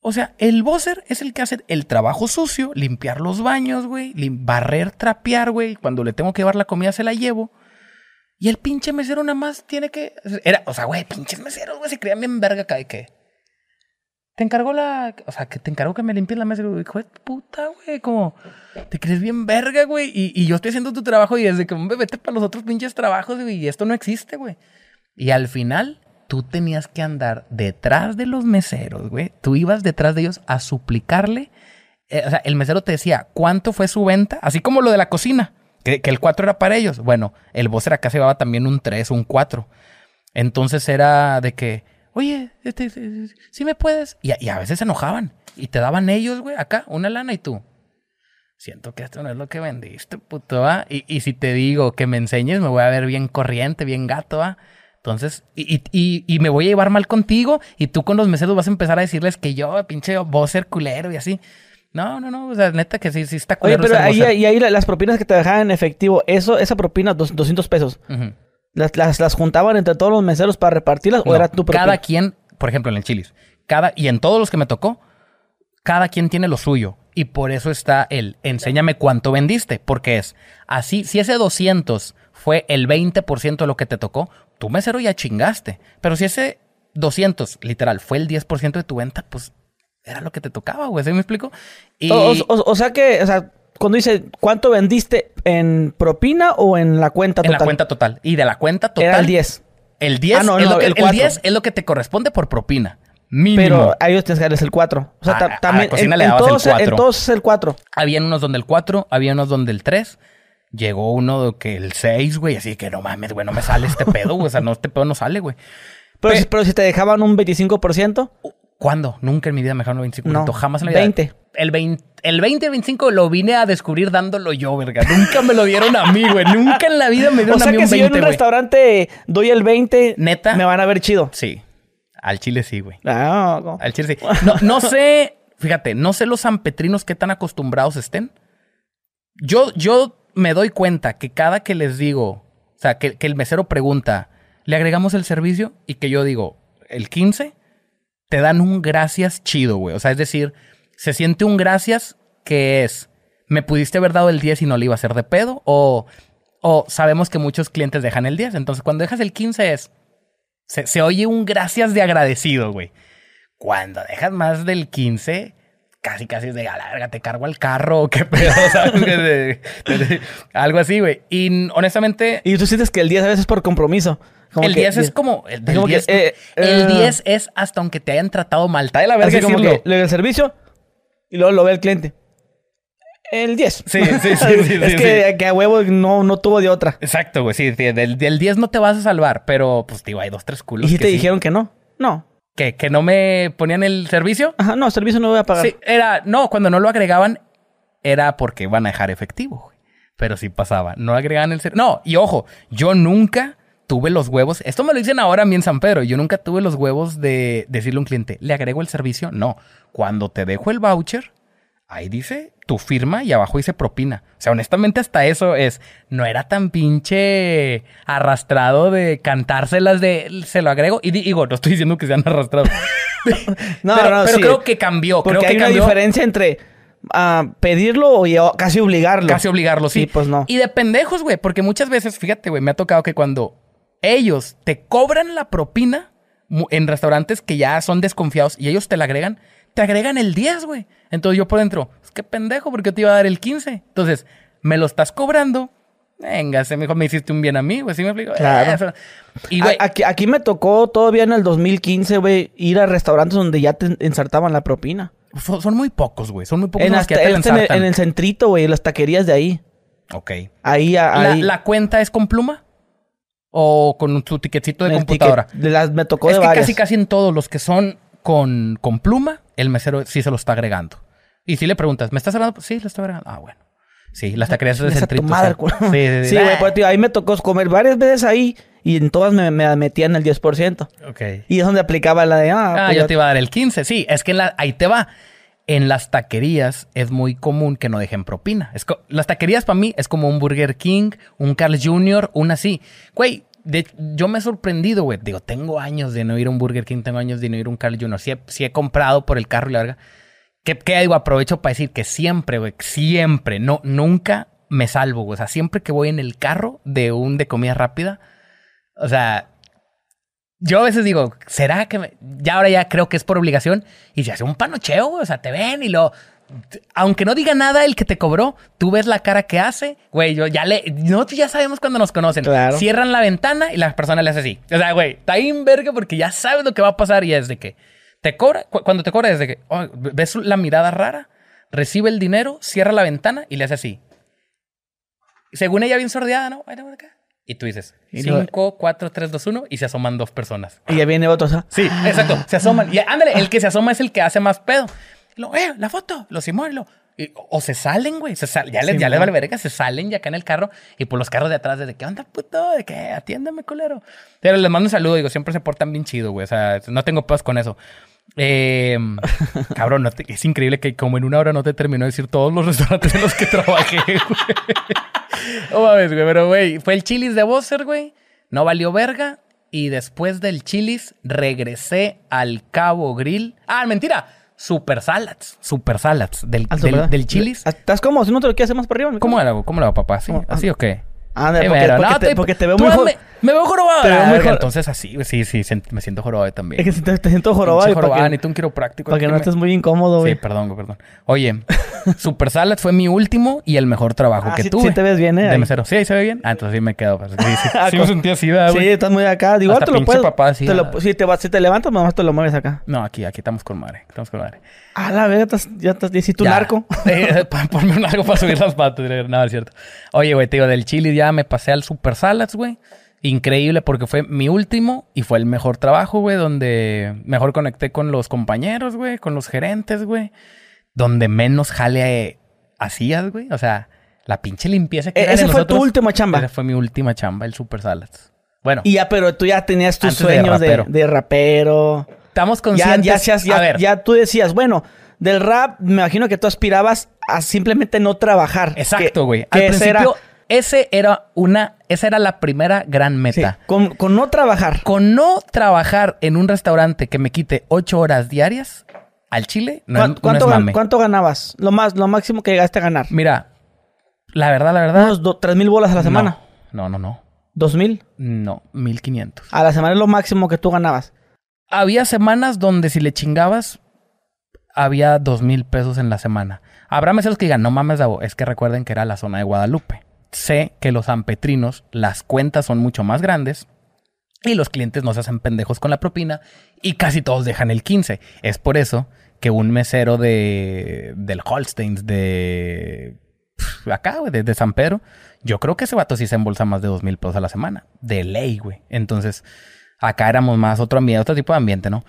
O sea, el bosser es el que hace el trabajo sucio, limpiar los baños, güey, barrer, trapear, güey. Cuando le tengo que llevar la comida se la llevo. Y el pinche mesero nada más tiene que. Era, o sea, güey, pinches meseros, güey, se creían bien verga acá de que. Te encargo la. O sea, que te encargo que me limpies la mesa. Y hijo de puta, güey. Como. Te crees bien verga, güey. Y, y, yo estoy haciendo tu trabajo y desde que vete para los otros pinches trabajos, güey. Y esto no existe, güey. Y al final, tú tenías que andar detrás de los meseros, güey. Tú ibas detrás de ellos a suplicarle. Eh, o sea, el mesero te decía cuánto fue su venta, así como lo de la cocina. Que, el 4 era para ellos. Bueno, el bosser acá se llevaba también un 3, un 4. Entonces era de que, oye, este, si me puedes. Y, a veces se enojaban y te daban ellos, güey, acá, una lana y tú. Siento que esto no es lo que vendiste, puto, ¿va? Y, y si te digo que me enseñes, me voy a ver bien corriente, bien gato, ¿va? Entonces, y, y, me voy a llevar mal contigo y tú con los meseros vas a empezar a decirles que yo, pinche ser culero y así. No, no, no, o sea, neta que sí, sí está. Oye, pero ahí, ahí las propinas que te dejaban en efectivo, eso, esa propina, 200 pesos, las, las, las, juntaban entre todos los meseros para repartirlas o era tu propina? Cada quien, por ejemplo, en el Chilis, cada, y en todos los que me tocó, cada quien tiene lo suyo. Y por eso está el enséñame cuánto vendiste, porque es así, si ese 200 fue el 20% de lo que te tocó, tú mesero ya chingaste. Pero si ese 200, literal, fue el 10% de tu venta, pues era lo que te tocaba, güey. ¿Sí me explico? Y... O, sea que, o sea, cuando dice cuánto vendiste en propina o en la cuenta total. En la cuenta total. Y de la cuenta total. Era el 10. El 10, ah, no, es, lo que, el, 10 es lo que te corresponde por propina. Mínimo. Pero a ellos tienes que darles el 4. O sea, ah, también. en, todos, el 4. en todos es el 4. Había unos donde el 4, había unos donde el 3. Llegó uno que el 6, güey, así que no mames, güey, no me sale este pedo, güey. O sea, no, este pedo no sale, güey. Pero, pero, si te dejaban un 25%. ¿Cuándo? Nunca en mi vida me dejaron un 25%. No, jamás en la vida. 20. El 20, el 20 25 lo vine a descubrir dándolo yo, verga. Nunca me lo dieron a mí, güey. Nunca en la vida me dieron a mí un 20, O sea que si yo en un restaurante doy el 20, ¿neta? Me van a ver chido. Sí. Al chile sí, güey. Ah, Al chile sí. No, no sé, fíjate, no sé los sanpetrinos qué tan acostumbrados estén. Yo, yo me doy cuenta que cada que les digo, o sea, que, que el mesero pregunta, ¿le agregamos el servicio? Y que yo digo, el 15, te dan un gracias chido, güey. O sea, es decir, se siente un gracias que es, me pudiste haber dado el 10 y no le iba a hacer de pedo, o, o sabemos que muchos clientes dejan el 10. Entonces, cuando dejas el 15 es, se, se oye un gracias de agradecido, güey. Cuando dejas más del 15, casi, casi es de, a la verga, te cargo al carro, o qué pedo, ¿sabes? algo así, güey. Y honestamente... Y tú sientes que el 10 a veces es por compromiso. el 10 es como. El, 10, eh, el 10 eh, es hasta aunque te hayan tratado mal. Está de la verga como que le el servicio y luego lo ve el cliente. El 10. Sí, sí, sí. es que, a huevo no, no tuvo de otra. Exacto, güey. Sí, del, 10 no te vas a salvar, pero pues, digo, hay dos, tres culos. ¿Y si te dijeron que no? No. ¿Que, ¿Que no me ponían el servicio? Ajá, no, servicio no voy a pagar. Sí, era, no, cuando no lo agregaban, era porque iban a dejar efectivo, güey. Pero sí pasaba. No agregaban el servicio. No, y ojo, yo nunca tuve los huevos. Esto me lo dicen ahora a mí en San Pedro. Yo nunca tuve los huevos de decirle a un cliente, ¿le agrego el servicio? No. Cuando te dejo el voucher, ahí dice tu firma y abajo dice propina. O sea, honestamente hasta eso es, no era tan pinche arrastrado de cantárselas de, se lo agrego. Y digo, no estoy diciendo que sean arrastrados. no, pero, pero creo que cambió. Porque creo hay una diferencia entre uh, pedirlo y casi obligarlo. Casi obligarlo, sí. pues no. Y de pendejos, güey, porque muchas veces, fíjate, güey, me ha tocado que cuando ellos te cobran la propina en restaurantes que ya son desconfiados y ellos te la agregan, te agregan el 10, güey. Entonces yo por dentro, es que pendejo, porque te iba a dar el 15. Entonces, me lo estás cobrando. Venga, se mejor me hiciste un bien a mí, güey. ¿Sí me explico? Claro. Y, güey, aquí, aquí, me tocó todavía en el 2015, güey, ir a restaurantes donde ya te ensartaban la propina. Son, muy pocos, güey. Son muy pocos en los que te en, el, en el centrito, güey, las taquerías de ahí. Ok. Ahí, ahí. ¿La, cuenta es con pluma? ¿O con tu tiquetito de computadora? las, me tocó es que casi casi en todos los que son con, con pluma, el mesero sí se lo está agregando. Y si le preguntas, ¿me estás agregando? Sí, lo está agregando. Ah, bueno. Sí, las taquerías de centrito. Sí, sí, güey, pues, tío, ahí me tocó comer varias veces ahí y en todas me, me metían el 10%. Ok. Y es donde aplicaba la de, ah, ah pues yo te iba a dar el 15. Sí, es que la, ahí te va. En las taquerías es muy común que no dejen propina. Es las taquerías para mí es como un Burger King, un Carl Jr., un así. Güey, yo me he sorprendido, güey. Digo, tengo años de no ir a un Burger King, tengo años de no ir a un Carl Jr. Si he, comprado por el carro y la verga. ¿Qué, ¿Qué, digo? Aprovecho para decir que siempre, güey, siempre, no, nunca me salvo, güey. O sea, siempre que voy en el carro de un de comida rápida, o sea, yo a veces digo, ¿será que me... ya ahora ya creo que es por obligación? Y se hace un panocheo, güey. O sea, te ven y lo aunque no diga nada el que te cobró, tú ves la cara que hace, güey, yo ya le, nosotros ya sabemos cuando nos conocen. Cierran la ventana y la persona le hace así. O sea, güey, está ahí en verga porque ya sabes lo que va a pasar y es de que te cobra, cuando te cobra es de que oh, ves la mirada rara, recibe el dinero, cierra la ventana y le hace así. Según ella bien sordeada, ¿no? Y tú dices 5, 4, 3, 2, 1 y se asoman dos personas. Y ya viene otro. Sí, exacto. Se asoman. Y ándale, el que se asoma es el que hace más pedo. Lo, eh, la foto, lo Simón, lo. o se salen, güey. Se ya les, ya les vale verga, se salen ya acá en el carro. Y por los carros de atrás, de ¿qué onda, puto? ¿De qué? Atiéndeme, colero. Pero les mando un saludo, digo, siempre se portan bien chido, güey. O sea, no tengo paz con eso. Eh, cabrón, es increíble que como en una hora no te terminó de decir todos los restaurantes en los que trabajé, güey. No mames, güey, pero güey, fue el Chilis de Bosser, güey. No valió verga. Y después del Chilis regresé al Cabo Grill. Ah, mentira. Super Salads. Super Salads. Del, del, del, Chilis. ¿Estás como Si no te lo quieres hacer más para arriba. ¿Cómo lo hago? ¿Cómo lo hago, papá? ¿Sí? ¿Así o qué? Ah, porque, porque, te, veo muy me, me, veo jorobado. Te veo muy Entonces así, sí, sí, me siento jorobado también. Es que te, te siento jorobado. jorobado, necesito un quiropráctico. Para que no estés muy incómodo, güey. Sí, perdón, perdón. Oye, Super Salad fue mi último y el mejor trabajo ah, que sí, tuve. Sí te ves bien, ¿eh? De mesero. Sí, ahí se ve bien. Ah, entonces sí me quedo. Pues, sí, sí, sí me sentí así, güey. Sí, estás muy acá. Digo, te lo puedes. Papá, sí, te lo, si, te, si te levantas, nomás te lo mueves acá. No, aquí, aquí estamos con madre. Estamos con madre. Ah, la verdad, ya estás, ya tu narco. Ponme un narco para subir las patas. Nada, es cierto. Oye, güey, te digo, del chili ya me pasé al Super Salads, güey. Increíble porque fue mi último y fue el mejor trabajo, güey, donde mejor conecté con los compañeros, güey, con los gerentes, güey. Donde menos jale hacías, güey. O sea, la pinche limpieza que e Ese fue tu última chamba. Esa fue mi última chamba, el Super Salads. Bueno. Y ya, pero tú ya tenías tus sueños de rapero. De, rapero. Estamos conscientes. Ya, ya, ya, ya tú decías, bueno, del rap, me imagino que tú aspirabas a simplemente no trabajar. Exacto, güey. Al principio, ese era una, esa era la primera gran meta. con, no trabajar. Con no trabajar en un restaurante que me quite ocho horas diarias al Chile, no, ¿Cuánto, ¿Cuánto ganabas? Lo más, lo máximo que llegaste a ganar. Mira, la verdad, la verdad. Unos tres mil bolas a la semana. No, no, no. ¿Dos mil? No, mil quinientos. A la semana es lo máximo que tú ganabas. Había semanas donde si le chingabas, había dos mil pesos en la semana. Habrá meseros que digan, no mames, Davo, es que recuerden que era la zona de Guadalupe. Sé que los ampetrinos, las cuentas son mucho más grandes y los clientes no se hacen pendejos con la propina y casi todos dejan el 15. Es por eso que un mesero de del Holsteins de acá, güey, de, San Pedro, yo creo que ese vato sí se embolsa más de dos mil pesos a la semana. De ley, güey. Entonces, acá éramos más otro ambiente, otro tipo de ambiente, ¿no?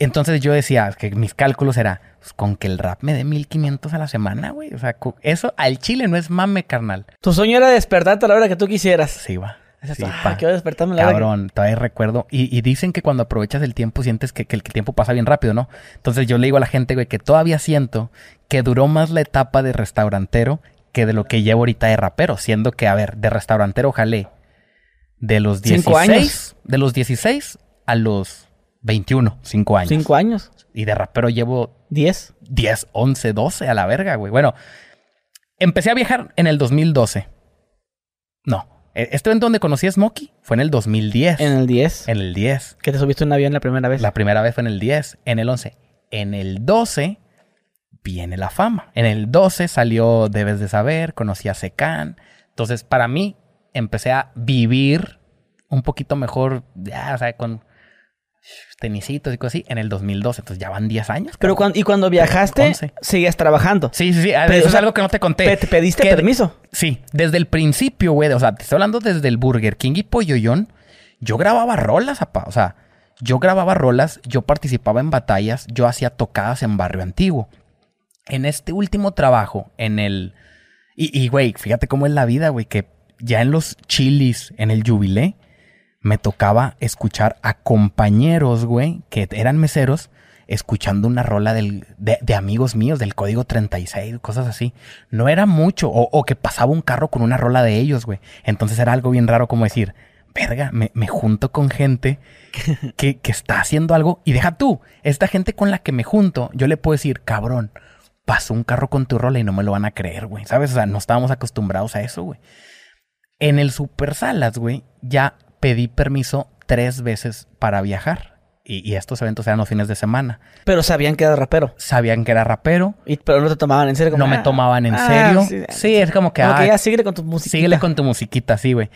Entonces yo decía que mis cálculos era pues, con que el rap me dé 1500 a la semana, güey. O sea, eso al chile no es mame, carnal. Tu sueño era despertarte a la hora que tú quisieras. Sí, va. Sí, ah, quiero despertarme la Cabrón, todavía recuerdo. Y, dicen que cuando aprovechas el tiempo sientes que, el tiempo pasa bien rápido, ¿no? Entonces yo le digo a la gente, güey, que todavía siento que duró más la etapa de restaurantero que de lo que llevo ahorita de rapero. Siendo que, a ver, de restaurantero jalé de los 16. años? De los 16 a los 21, 5 años. 5 años. Y de rapero llevo 10. 10, 11, 12 a la verga, güey. Bueno, empecé a viajar en el 2012. No. E, este evento donde conocí a Smokey fue en el 2010. En el 10. En el 10. ¿Que te subiste un avión la primera vez? La primera vez fue en el 10. En el 11. En el 12 viene la fama. En el 12 salió Debes de Saber, conocí a Secan. Entonces, para mí, empecé a vivir un poquito mejor, ya, o sea, con tenisitos y cosas así en el 2012. Entonces ya van 10 años. Pero cuando, y cuando viajaste, seguías trabajando. Sí, sí, sí. eso es algo que no te conté. ¿Te pediste permiso? Sí, desde el principio, güey. O sea, te estoy hablando desde el Burger King y Polloyón. Yo grababa rolas, apa. O sea, yo grababa rolas, yo participaba en batallas, yo hacía tocadas en Barrio Antiguo. En este último trabajo, en el... Y, güey, fíjate cómo es la vida, güey, que ya en los chilis, en el jubilé, me tocaba escuchar a compañeros, güey, que eran meseros, escuchando una rola del, de, amigos míos del código 36, cosas así. No era mucho, o, que pasaba un carro con una rola de ellos, güey. Entonces era algo bien raro como decir, verga, me, me junto con gente que, que, está haciendo algo. Y deja tú, esta gente con la que me junto, yo le puedo decir, cabrón, pasó un carro con tu rola y no me lo van a creer, güey. ¿Sabes? O sea, no estábamos acostumbrados a eso, güey. En el Super Salas, güey, ya pedí permiso tres veces para viajar. Y, estos eventos eran los fines de semana. Pero sabían que era rapero. Sabían que era rapero. Y, pero no te tomaban en serio. no me tomaban en ah, serio. Sí, es como que... ah, ya síguele con tu musiquita. Síguele con tu musiquita, sí, güey.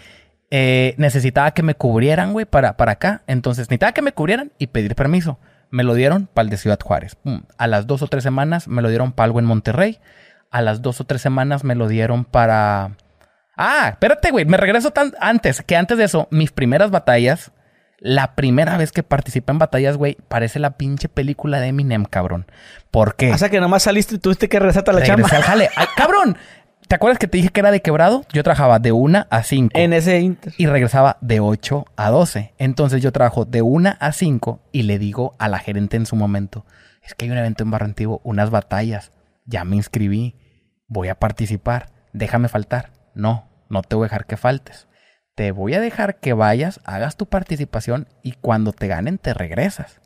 Eh, necesitaba que me cubrieran, güey, para, para acá. Entonces necesitaba que me cubrieran y pedir permiso. Me lo dieron para el de Ciudad Juárez. A las dos o tres semanas me lo dieron para algo en Monterrey. A las dos o tres semanas me lo dieron para Ah, espérate, güey. Me regreso tan antes que antes de eso, mis primeras batallas. La primera vez que participé en batallas, güey, parece la pinche película de Eminem, cabrón. ¿Por qué? O sea que nomás saliste y tuviste que regresarte a la Regresé chamba. al jale. Ay, cabrón. ¿Te acuerdas que te dije que era de quebrado? Yo trabajaba de 1 a 5 En ese inter. y regresaba de 8 a 12. Entonces yo trabajo de 1 a 5 y le digo a la gerente en su momento, es que hay un evento en Barrio Antiguo, unas batallas, ya me inscribí, voy a participar, déjame faltar. No, no te voy a dejar que faltes. Te voy a dejar que vayas, hagas tu participación y cuando te ganen te regresas.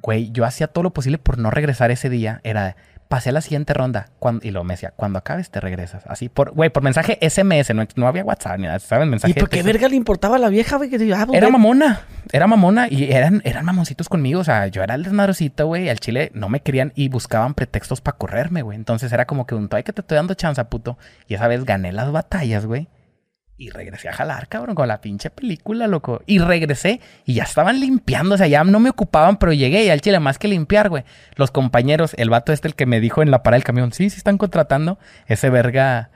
Güey, yo hacía todo lo posible por no regresar ese día. Era, pasé a la siguiente ronda. Cuando, y luego me decía, cuando acabes te regresas. Así, por, güey, por mensaje SMS, no, no había WhatsApp ni nada, ¿saben? Mensaje ¿Y por qué verga le importaba a la vieja, güey? Que ah, pues, Era mamona, era mamona y eran, eran mamoncitos conmigo. O sea, yo era el desmadrocito, güey. Al chile no me querían y buscaban pretextos para correrme, güey. Entonces era como que un todavía que te estoy dando chance, puto. Y esa vez gané las batallas, güey. Y regresé a jalar, cabrón, con la pinche película, loco. Y regresé y ya estaban limpiando, o sea, ya no me ocupaban, pero llegué y al chile más que limpiar, güey. Los compañeros, el vato este, el que me dijo en la parada del camión, sí, sí están contratando, ese verga.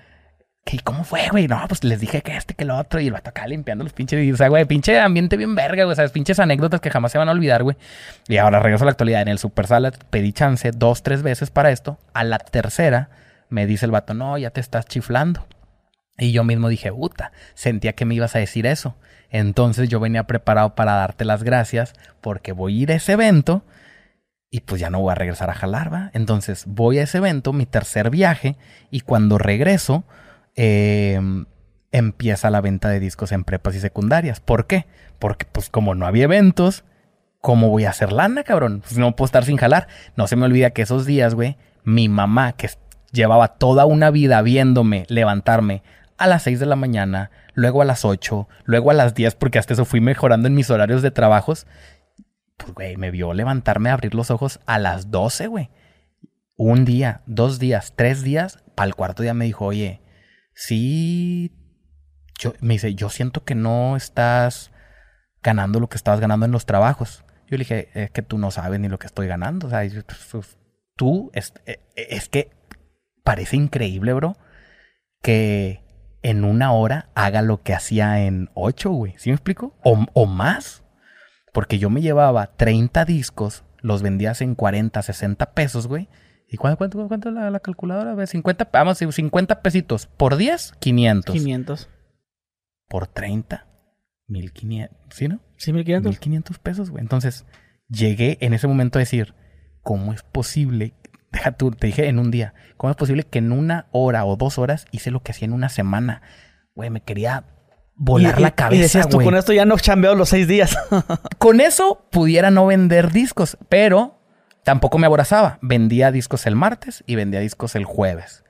¿Qué, ¿Cómo fue, güey? No, pues les dije que este, que lo otro. Y el vato acá limpiando los pinches. O sea, güey, pinche ambiente bien verga, güey. O sea, pinches anécdotas que jamás se van a olvidar, güey. Y ahora regreso a la actualidad. En el Super Salad pedí chance dos, tres veces para esto. A la tercera me dice el vato, no, ya te estás chiflando. Y yo mismo dije, puta, sentía que me ibas a decir eso. Entonces yo venía preparado para darte las gracias porque voy a ir a ese evento y pues ya no voy a regresar a jalar, ¿va? Entonces voy a ese evento, mi tercer viaje, y cuando regreso, eh, empieza la venta de discos en prepas y secundarias. ¿Por qué? Porque pues como no había eventos, ¿cómo voy a hacer lana, cabrón? Pues no puedo estar sin jalar. No se me olvida que esos días, güey, mi mamá, que llevaba toda una vida viéndome levantarme a las 6 de la mañana, luego a las 8, luego a las 10, porque hasta eso fui mejorando en mis horarios de trabajos. Pues, güey, me vio levantarme, abrir los ojos a las 12, güey. Un día, dos días, tres días, para el cuarto día me dijo, oye, sí, yo, me dice, yo siento que no estás ganando lo que estabas ganando en los trabajos. Yo le dije, es que tú no sabes ni lo que estoy ganando. O sea, yo- pues, tú, es, eh, es que parece increíble, bro, que en una hora haga lo que hacía en ocho, güey. ¿Sí me explico? O, o más. Porque yo me llevaba 30 discos, los vendías en 40, 60 pesos, güey. ¿Y cuánto, cuánto, cuánto es la, la calculadora? A ver, 50, vamos, 50 pesitos. Por 10, 500. 500. Por 30, 1500. ¿Sí, no? Sí, 1500. 1500 pesos, güey. Entonces, llegué en ese momento a decir, ¿cómo es posible? Deja tú, te dije en un día, ¿cómo es posible que en una hora o dos horas hice lo que hacía en una semana? Güey, me quería volar Y- la cabeza, Y decías tú, con esto ya no chambeo los seis días. Con eso pudiera no vender discos, pero tampoco me aborazaba. Vendía discos el martes y vendía discos el jueves.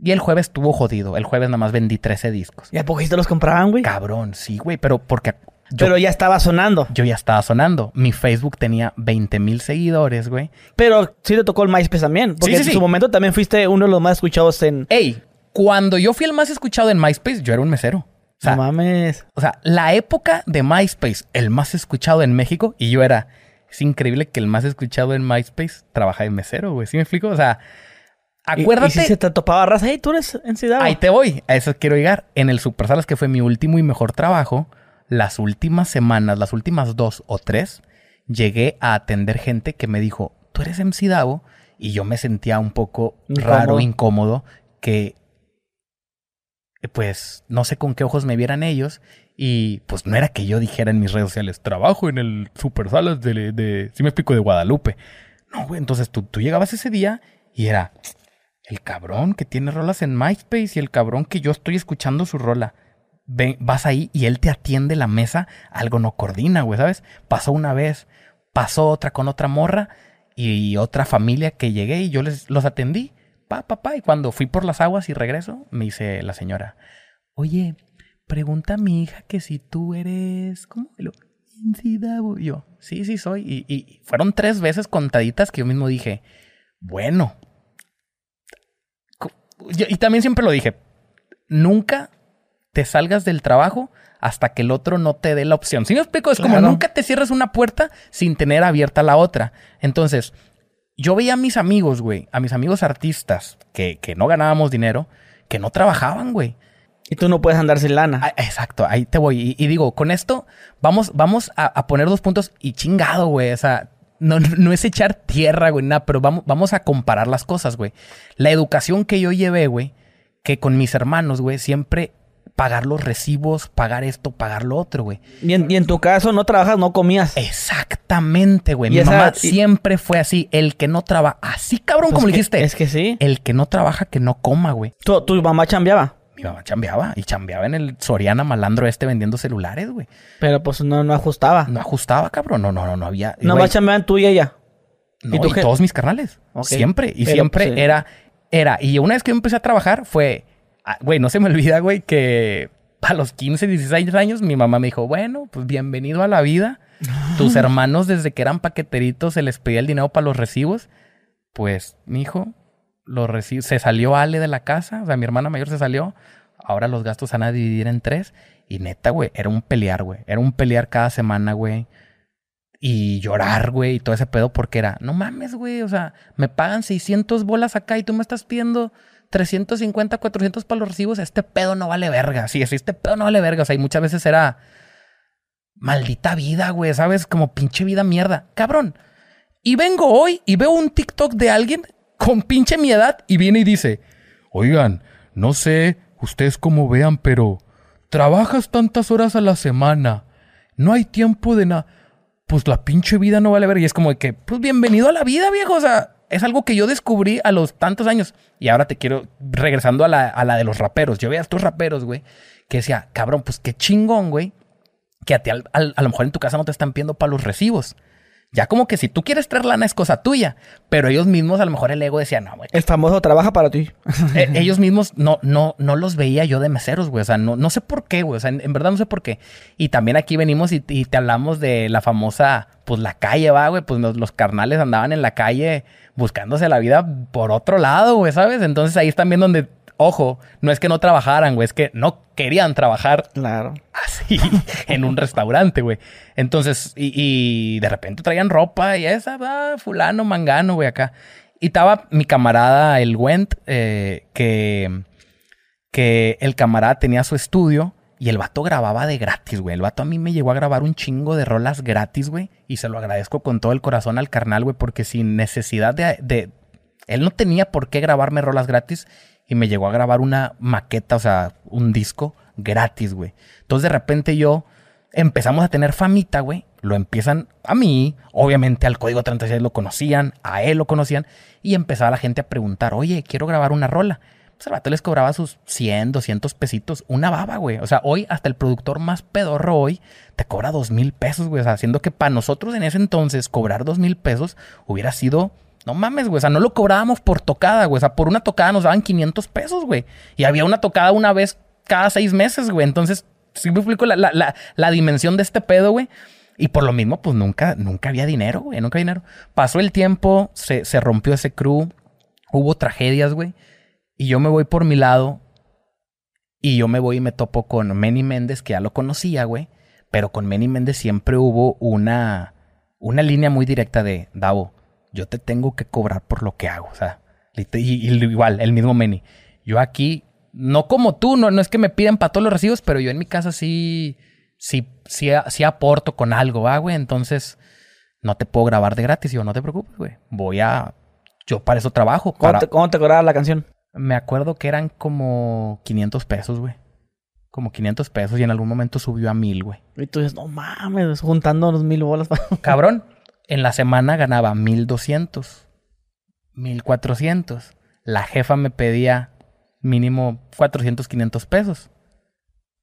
Y el jueves estuvo jodido. El jueves nada más vendí 13 discos. ¿Y a poco te los compraban, güey? Cabrón, sí, güey, pero porque yo, Pero ya estaba sonando. yo ya estaba sonando. Mi Facebook tenía 20 mil seguidores, güey. Pero sí te tocó el MySpace también. Porque Sí, sí, en sí. su momento también fuiste uno de los más escuchados en... Ey, cuando yo fui el más escuchado en MySpace, yo era un mesero. O sea, no mames. o sea, la época de MySpace, el más escuchado en México, y yo era. Es increíble que el más escuchado en MySpace trabaja de mesero, güey. ¿Sí me explico? O sea, Y- acuérdate. Y, si se te topaba raza, hey, tú eres en Ciudad. Ahí te voy, a eso quiero llegar. En el Super Salas, que fue mi último y mejor trabajo, las últimas semanas, las últimas dos o tres, llegué a atender gente que me dijo, tú eres MC Davo, y yo me sentía un poco Incómodo. raro, incómodo, que pues no sé con qué ojos me vieran ellos. Y pues no era que yo dijera en mis redes sociales, trabajo en el Super Salas de, de si me explico, de Guadalupe. No, güey, entonces tú, tú llegabas ese día y era, el cabrón que tiene rolas en MySpace y el cabrón que yo estoy escuchando su rola. Vas ahí y él te atiende la mesa, algo no coordina, güey, ¿sabes? Pasó una vez, pasó otra con otra morra y otra familia que llegué y yo les los atendí, pa, pa, pa, y cuando fui por las aguas y regreso, me dice la señora, oye, pregunta a mi hija que si tú eres, ¿cómo? Lo, yo, sí, sí soy. Y, fueron tres veces contaditas que yo mismo dije, bueno, y también siempre lo dije, nunca te salgas del trabajo hasta que el otro no te dé la opción. Si me explico, es como nunca te cierres una puerta sin tener abierta la otra. Entonces, yo veía a mis amigos, güey, a mis amigos artistas que, que no ganábamos dinero, que no trabajaban, güey. Y tú no puedes andar sin lana. Ah, exacto, ahí te voy. Y, digo, con esto vamos, vamos a, poner dos puntos y chingado, güey. O sea, no, no es echar tierra, güey, nada, pero vamos, vamos a comparar las cosas, güey. La educación que yo llevé, güey, que con mis hermanos, güey, siempre pagar los recibos, pagar esto, pagar lo otro, güey. Y en, tu caso no trabajas, no comías. Exactamente, güey. Mi mamá siempre fue así. El que no trabaja, así cabrón pues como dijiste. Es que sí. El que no trabaja, que no coma, güey. ¿Tu, tu mamá chambeaba? Mi mamá chambeaba y chambeaba en el Soriana malandro este vendiendo celulares, güey. Pero pues no, no ajustaba. No ajustaba, cabrón. No, no, no, no había. No chambeaban tú y ella. No, y, todos mis carnales. Siempre. Y siempre pues, era, era. Y una vez que yo empecé a trabajar fue, güey, no se me olvida, güey, que a los 15, 16 años mi mamá me dijo, bueno, pues bienvenido a la vida. Tus hermanos desde que eran paqueteritos se les pedía el dinero para los recibos. Pues, mi hijo, se salió Ale de la casa, o sea, mi hermana mayor se salió. Ahora los gastos van a dividir en tres. Y neta, güey, era un pelear, güey. Era un pelear cada semana, güey. Y llorar, güey, y todo ese pedo, porque era, no mames, güey, o sea, me pagan 600 bolas acá y tú me estás pidiendo 350, 400 para los recibos. Este pedo no vale verga. Sí, este pedo no vale verga. O sea, y muchas veces era maldita vida, güey, ¿sabes? Como pinche vida mierda. Cabrón. Y vengo hoy y veo un TikTok de alguien con pinche mi edad y viene y dice, oigan, no sé ustedes cómo vean, pero trabajas tantas horas a la semana, no hay tiempo de nada, pues la pinche vida no vale ver y es como de que, pues bienvenido a la vida, viejo, o sea, es algo que yo descubrí a los tantos años y ahora te quiero, regresando a la, a la de los raperos, yo veía a estos raperos, güey, que decía, cabrón, pues qué chingón, güey, que a ti a lo mejor en tu casa no te están pidiendo para los recibos. Ya como que si tú quieres traer lana es cosa tuya, pero ellos mismos a lo mejor el ego decía, no, güey. El famoso trabaja para ti. Eh, ellos mismos no, no, no los veía yo de meseros, güey. O sea, no, no sé por qué, güey. O sea, en, verdad no sé por qué. Y también aquí venimos y, te hablamos de la famosa, pues la calle, va, güey. Pues los, carnales andaban en la calle buscándose la vida por otro lado, güey, ¿sabes? Entonces ahí es también donde ojo, no es que no trabajaran, güey, es que no querían trabajar. Claro. Así, en un restaurante, güey. Entonces, y, de repente traían ropa y esa, va, fulano, mangano, güey, acá. Y estaba mi camarada, el Went, eh, que, que el camarada tenía su estudio y el vato grababa de gratis, güey. El vato a mí me llegó a grabar un chingo de rolas gratis, güey. Y se lo agradezco con todo el corazón al carnal, güey, porque sin necesidad de, de... Él no tenía por qué grabarme rolas gratis y me llegó a grabar una maqueta, o sea, un disco gratis, güey. Entonces de repente yo empezamos a tener famita, güey. Lo empiezan a mí, obviamente al código 36 lo conocían, a él lo conocían y empezaba la gente a preguntar, oye, quiero grabar una rola. Pues el les cobraba sus 100, 200 pesitos, una baba, güey. O sea, hoy hasta el productor más pedorro hoy te cobra dos mil pesos, güey. O sea, haciendo que para nosotros en ese entonces cobrar dos mil pesos hubiera sido no mames, güey. O sea, no lo cobrábamos por tocada, güey. O sea, por una tocada nos daban 500 pesos, güey. Y había una tocada una vez cada seis meses, güey. Entonces, sí me explico la, dimensión de este pedo, güey. Y por lo mismo, pues nunca, nunca había dinero, güey. Nunca había dinero. Pasó el tiempo, se, se rompió ese crew. Hubo tragedias, güey. Y yo me voy por mi lado. Y yo me voy y me topo con Manny Méndez, que ya lo conocía, güey. Pero con Manny Méndez siempre hubo una, una línea muy directa de Davo yo te tengo que cobrar por lo que hago. O sea, y, igual, el mismo Meni. Yo aquí, no como tú, no, no es que me piden para todos los recibos, pero yo en mi casa sí, sí, sí, sí aporto con algo, ¿va, güey? Entonces, no te puedo grabar de gratis. Yo, no te preocupes, güey. Voy a. Yo para eso trabajo. ¿Cómo, te, ¿Cómo te cobraba la canción? Me acuerdo que eran como 500 pesos, güey. Como 500 pesos y en algún momento subió a mil, güey. Y tú dices, no mames, juntando los mil bolas. Cabrón, en la semana ganaba 1200, 1400. La jefa me pedía mínimo 400, 500 pesos.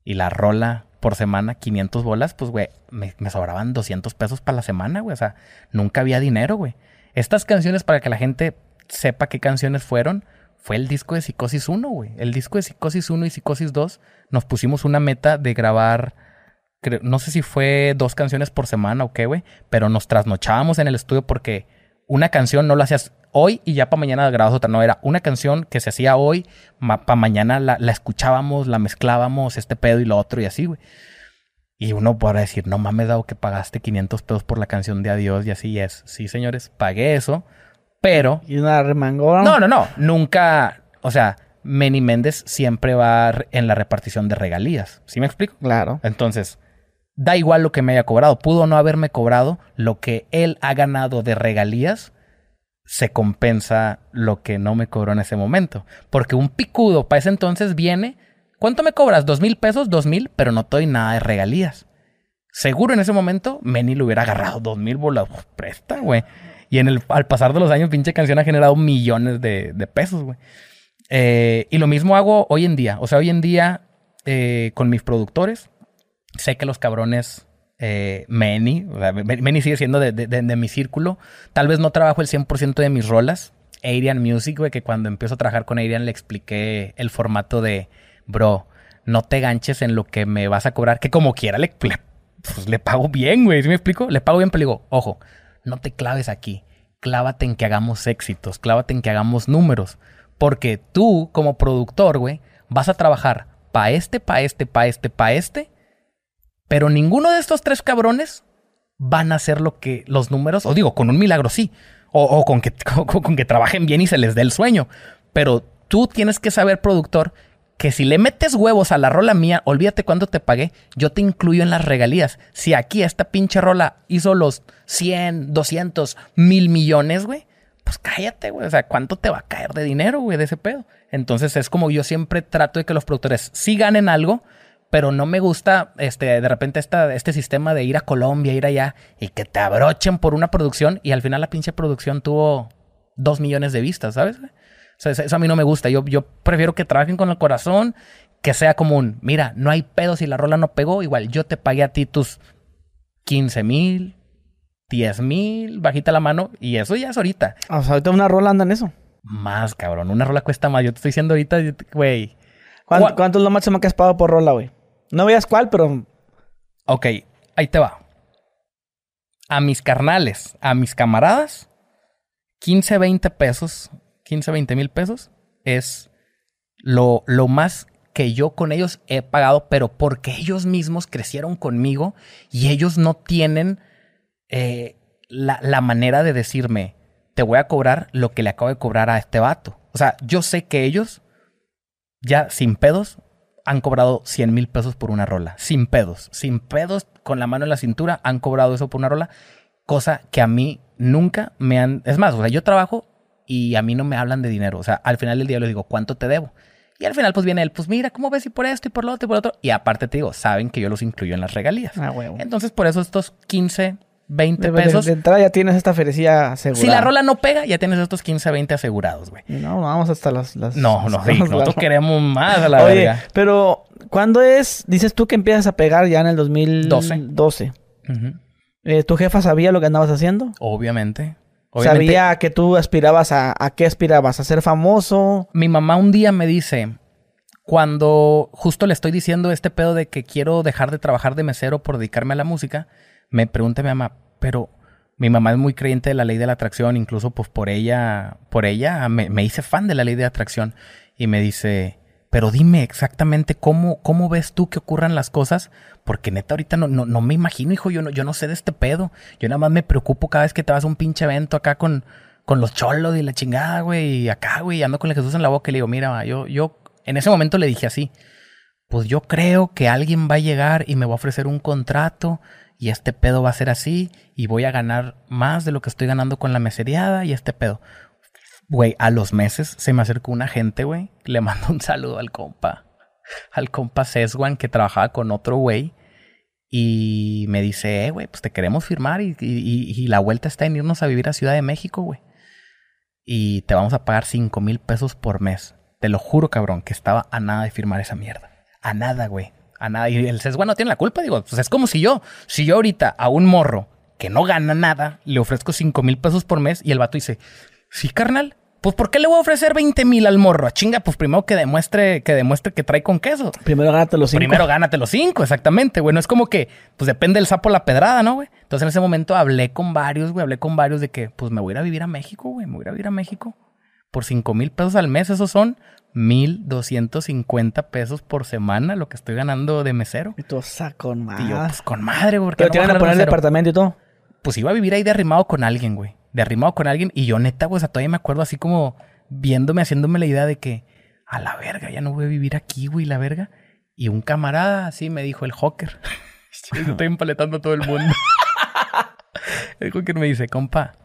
Y la rola por semana, 500 bolas, pues, güey, me, sobraban 200 pesos para la semana, güey. O sea, nunca había dinero, güey. Estas canciones, para que la gente sepa qué canciones fueron, fue el disco de Psicosis 1, güey. El disco de Psicosis 1 y Psicosis 2 nos pusimos una meta de grabar no sé si fue dos canciones por semana o qué, güey, pero nos trasnochábamos en el estudio porque una canción no la hacías hoy y ya para mañana grababas otra. No, era una canción que se hacía hoy, para mañana la, escuchábamos, la mezclábamos, este pedo y lo otro y así, güey. Y uno podrá decir, no mames, dado que pagaste 500 pesos por la canción de Adiós y así es. Sí, señores, pagué eso, pero... ¿Y una remangó? No, no, no. Nunca, o sea, Manny Méndez siempre va en la repartición de regalías. ¿Sí me explico? Claro. Entonces, da igual lo que me haya cobrado. Pudo no haberme cobrado lo que él ha ganado de regalías. Se compensa lo que no me cobró en ese momento. Porque un picudo para ese entonces viene. ¿Cuánto me cobras? ¿Dos mil pesos? Dos mil, pero no doy nada de regalías. Seguro en ese momento, Manny le hubiera agarrado dos mil bolas. Presta, güey. Y en el, al pasar de los años, pinche canción ha generado millones de, pesos, güey. Eh, y lo mismo hago hoy en día. O sea, hoy en día, eh, con mis productores, sé que los cabrones eh, Manny, o sigue siendo de, mi círculo. Tal vez no trabajo el 100% de mis rolas. Arian Music, güey, que cuando empiezo a trabajar con Arian le expliqué el formato de, bro, no te ganches en lo que me vas a cobrar, que como quiera le, le, pues, le pago bien, güey. ¿Sí me explico? Le pago bien, pero digo, ojo, no te claves aquí. Clávate en que hagamos éxitos, clávate en que hagamos números. Porque tú, como productor, güey, vas a trabajar pa' este, pa' este, pa' este, pa' este. Pero ninguno de estos tres cabrones van a hacer lo que los números, o digo, con un milagro sí, o, con, que, con que trabajen bien y se les dé el sueño. Pero tú tienes que saber, productor, que si le metes huevos a la rola mía, olvídate cuánto te pagué, yo te incluyo en las regalías. Si aquí esta pinche rola hizo los 100, 200, mil millones, güey, pues cállate, güey. O sea, ¿cuánto te va a caer de dinero, güey, de ese pedo? Entonces es como yo siempre trato de que los productores sí ganen algo, pero no me gusta este, de repente esta, este sistema de ir a Colombia, ir allá y que te abrochen por una producción y al final la pinche producción tuvo dos millones de vistas, ¿sabes? Eso a mí no me gusta. Yo, yo prefiero que trabajen con el corazón, que sea común. Mira, no hay pedo si la rola no pegó. Igual yo te pagué a ti tus 15 mil, 10 mil, bajita la mano. Y eso ya es ahorita. O sea, ahorita una rola anda en eso. Más, cabrón. Una rola cuesta más. Yo te estoy diciendo ahorita, güey. ¿Cuánto, es lo máximo que has pagado por rola, güey? No veas cuál, pero. Ok, ahí te va. A mis carnales, a mis camaradas, 15, 20 pesos 15, 20 mil pesos es lo, lo más que yo con ellos he pagado, pero porque ellos mismos crecieron conmigo y ellos no tienen eh, la, la, manera de decirme, te voy a cobrar lo que le acabo de cobrar a este vato. O sea, yo sé que ellos, ya sin pedos, han cobrado 100 mil pesos por una rola. Sin pedos. Sin pedos, con la mano en la cintura, han cobrado eso por una rola. Cosa que a mí nunca me han... Es más, o sea, yo trabajo y a mí no me hablan de dinero. O sea, al final del día le digo, ¿cuánto te debo? Y al final pues viene él, pues mira, ¿cómo ves? Y por esto y por lo otro y por lo otro. Y aparte te digo, saben que yo los incluyo en las regalías. Ah. Entonces por eso estos 15, 20 pesos. De, entrada ya tienes esta ferecía asegurada. Si la rola no pega, ya tienes estos 15, 20 asegurados, güey. No, vamos hasta las... las no, no, sí, nosotros queremos más a la Oye, pero ¿cuándo es? Dices tú que empiezas a pegar ya en el 2012. 12. Eh, ¿Tu jefa sabía lo que andabas haciendo? Obviamente. Sabía que tú aspirabas a... ¿A qué aspirabas? ¿A ser famoso? Mi mamá un día me dice... Cuando justo le estoy diciendo este pedo de que quiero dejar de trabajar de mesero por dedicarme a la música, me pregunta mi mamá, pero mi mamá es muy creyente de la ley de la atracción, incluso pues por ella, por ella me, me hice fan de la ley de atracción y me dice, pero dime exactamente cómo, cómo ves tú que ocurran las cosas, porque neta ahorita no, no, no me imagino, hijo, yo no, yo no sé de este pedo. Yo nada más me preocupo cada vez que te vas a un pinche evento acá con, con los cholos y la chingada, güey, y acá, güey, ando con el Jesús en la boca y le digo, mira, yo, yo, en ese momento le dije así, pues yo creo que alguien va a llegar y me va a ofrecer un contrato y este pedo va a ser así y voy a ganar más de lo que estoy ganando con la meseriada y este pedo. Güey, a los meses se me acercó una gente, güey. Le mando un saludo al compa. Al compa Seswan que trabajaba con otro güey. Y me dice, eh, güey, pues te queremos firmar y, y, la vuelta está en irnos a vivir a Ciudad de México, güey. Y te vamos a pagar 5 mil pesos por mes. Te lo juro, cabrón, que estaba a nada de firmar esa mierda. A nada, güey. A nada. Y el Seswan no tiene la culpa, digo, pues es como si yo, si yo ahorita a un morro que no gana nada, le ofrezco 5 mil pesos por mes y el vato dice, Sí, carnal. Pues ¿por qué le voy a ofrecer 20 mil al morro? A chinga, pues primero que demuestre, que demuestre que trae con queso. Primero gánate los cinco. Primero gánate los cinco, exactamente, güey. No es como que, pues depende del sapo la pedrada, ¿no, güey? Entonces en ese momento hablé con varios, güey, hablé con varios de que, pues me voy a ir a vivir a México, güey, me voy a ir a vivir a México. Por 5 mil pesos al mes, esos son 1,250 pesos por semana lo que estoy ganando de mesero. Y tú, con madre. Y yo, pues con madre, güey. ¿Pero te iban a poner el departamento y todo? Pues iba a vivir ahí derrimado con alguien, güey de arrimado con alguien. Y yo neta, pues, todavía me acuerdo así como viéndome, haciéndome la idea de que a la verga, ya no voy a vivir aquí, güey, la verga. Y un camarada así me dijo el Hawker. Estoy empaletando a todo el mundo. el Hawker me dice, compa,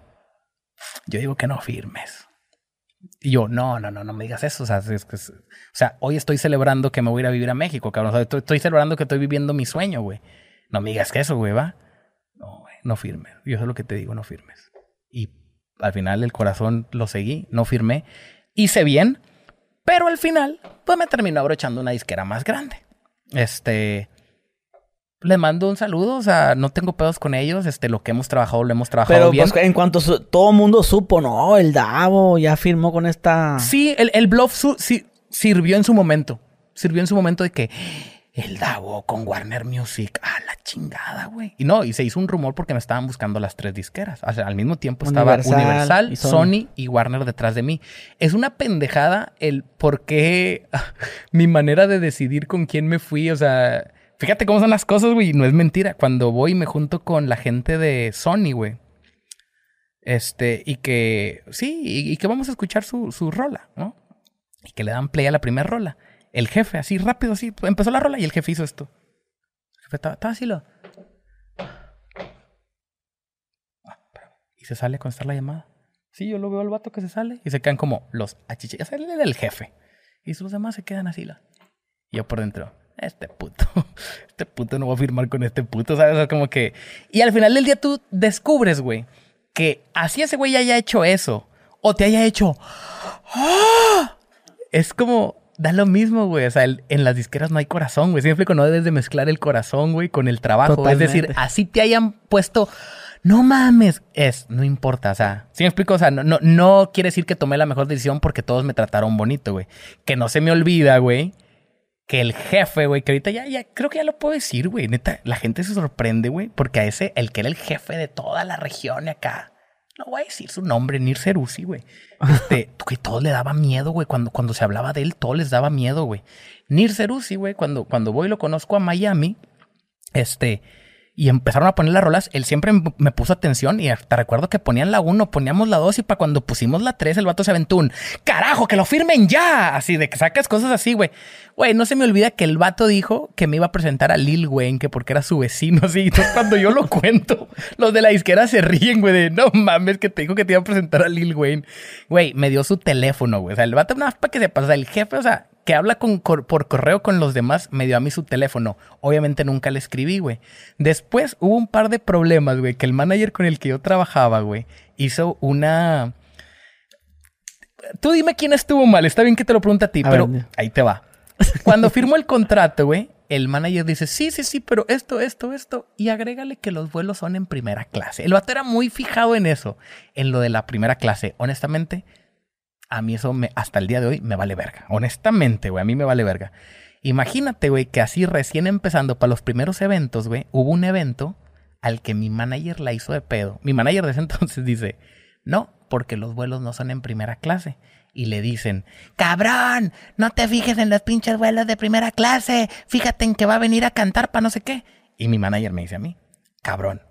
yo digo que no firmes. Y yo, no, no, no, no me digas eso. O sea, o sea hoy estoy celebrando que me voy a ir a vivir a México, cabrón. O sea, estoy, celebrando que estoy viviendo mi sueño, güey. No me digas que eso, güey, va. No, güey, no firmes. Yo eso es lo que te digo, no firmes. Y al final el corazón lo seguí, no firmé. Hice bien, pero al final, pues me terminó abrochando una disquera más grande. Este. Le mando un saludo, o sea, no tengo pedos con ellos, este, lo que hemos trabajado lo hemos trabajado Pero, bien. Pues, en cuanto todo el mundo supo, no, el Davo ya firmó con esta... Sí, el, el bluff sí, sirvió en su momento, sirvió en su momento de que el Davo con Warner Music, a la chingada, güey. Y no, y se hizo un rumor porque me estaban buscando las tres disqueras. O sea, al mismo tiempo estaba Universal, Sony. y Warner detrás de mí. Es una pendejada el por qué mi manera de decidir con quién me fui, o sea Fíjate cómo son las cosas, güey. No es mentira. Cuando voy y me junto con la gente de Sony, güey. Este, y que, sí, y, que vamos a escuchar su, su rola, ¿no? Y que le dan play a la primera rola. El jefe, así rápido, así, empezó la rola y el jefe hizo esto. El jefe estaba, así lo. Ah, y se sale con estar la llamada. Sí, yo lo veo al vato que se sale y se quedan como los achichillas. Es el jefe. Y los demás se quedan así. Y yo por dentro este puto, este puto no va a firmar con este puto, ¿sabes? O sea, como que... Y al final del día tú descubres, güey, que así ese güey haya hecho eso, o te haya hecho... ¡Ah! Es como... Da lo mismo, güey. O sea, en las disqueras no hay corazón, güey. Siempre no debes de mezclar el corazón, güey, con el trabajo. Es decir, así te hayan puesto... No mames, es, no importa, o sea, ¿sí me explico? O sea, no, no, no quiere decir que tomé la mejor decisión porque todos me trataron bonito, güey. Que no se me olvida, güey, que el jefe, güey, que ahorita ya, ya, creo que ya lo puedo decir, güey. Neta, la gente se sorprende, güey, porque a ese, el que era el jefe de toda la región y acá, no voy a decir su nombre, Nir Cerusi, güey. Este, que todo le daba miedo, güey. Cuando, cuando se hablaba de él, todo les daba miedo, güey. Nir Cerusi, güey, cuando, cuando voy y lo conozco a Miami, este, y empezaron a poner las rolas, él siempre me puso atención y hasta recuerdo que ponían la 1, poníamos la 2 y para cuando pusimos la 3 el vato se aventó un carajo, que lo firmen ya, así de que sacas cosas así, güey. Güey, no se me olvida que el vato dijo que me iba a presentar a Lil Wayne, que porque era su vecino, así. Entonces cuando yo lo cuento, los de la disquera se ríen, güey, de no mames, que te dijo que te iba a presentar a Lil Wayne. Güey, me dio su teléfono, güey. O sea, el vato nada más para que se pasa, el jefe, o sea, que habla con, por correo con los demás, me dio a mí su teléfono. Obviamente nunca le escribí, güey. Después hubo un par de problemas, güey, que el manager con el que yo trabajaba, güey, hizo una... Tú dime quién estuvo mal, está bien que te lo pregunte a ti, pero ahí te va. Cuando firmó el contrato, güey, el manager dice, sí, sí, sí, pero esto, esto, esto, y agrégale que los vuelos son en primera clase. El vato era muy fijado en eso, en lo de la primera clase. Honestamente, a mí eso me, hasta el día de hoy me vale verga. Honestamente, güey, a mí me vale verga. Imagínate, güey, que así recién empezando para los primeros eventos, güey, hubo un evento al que mi manager la hizo de pedo. Mi manager de ese entonces dice, no, porque los vuelos no son en primera clase. Y le dicen, cabrón, no te fijes en los pinches vuelos de primera clase, fíjate en que va a venir a cantar para no sé qué. Y mi manager me dice a mí, cabrón,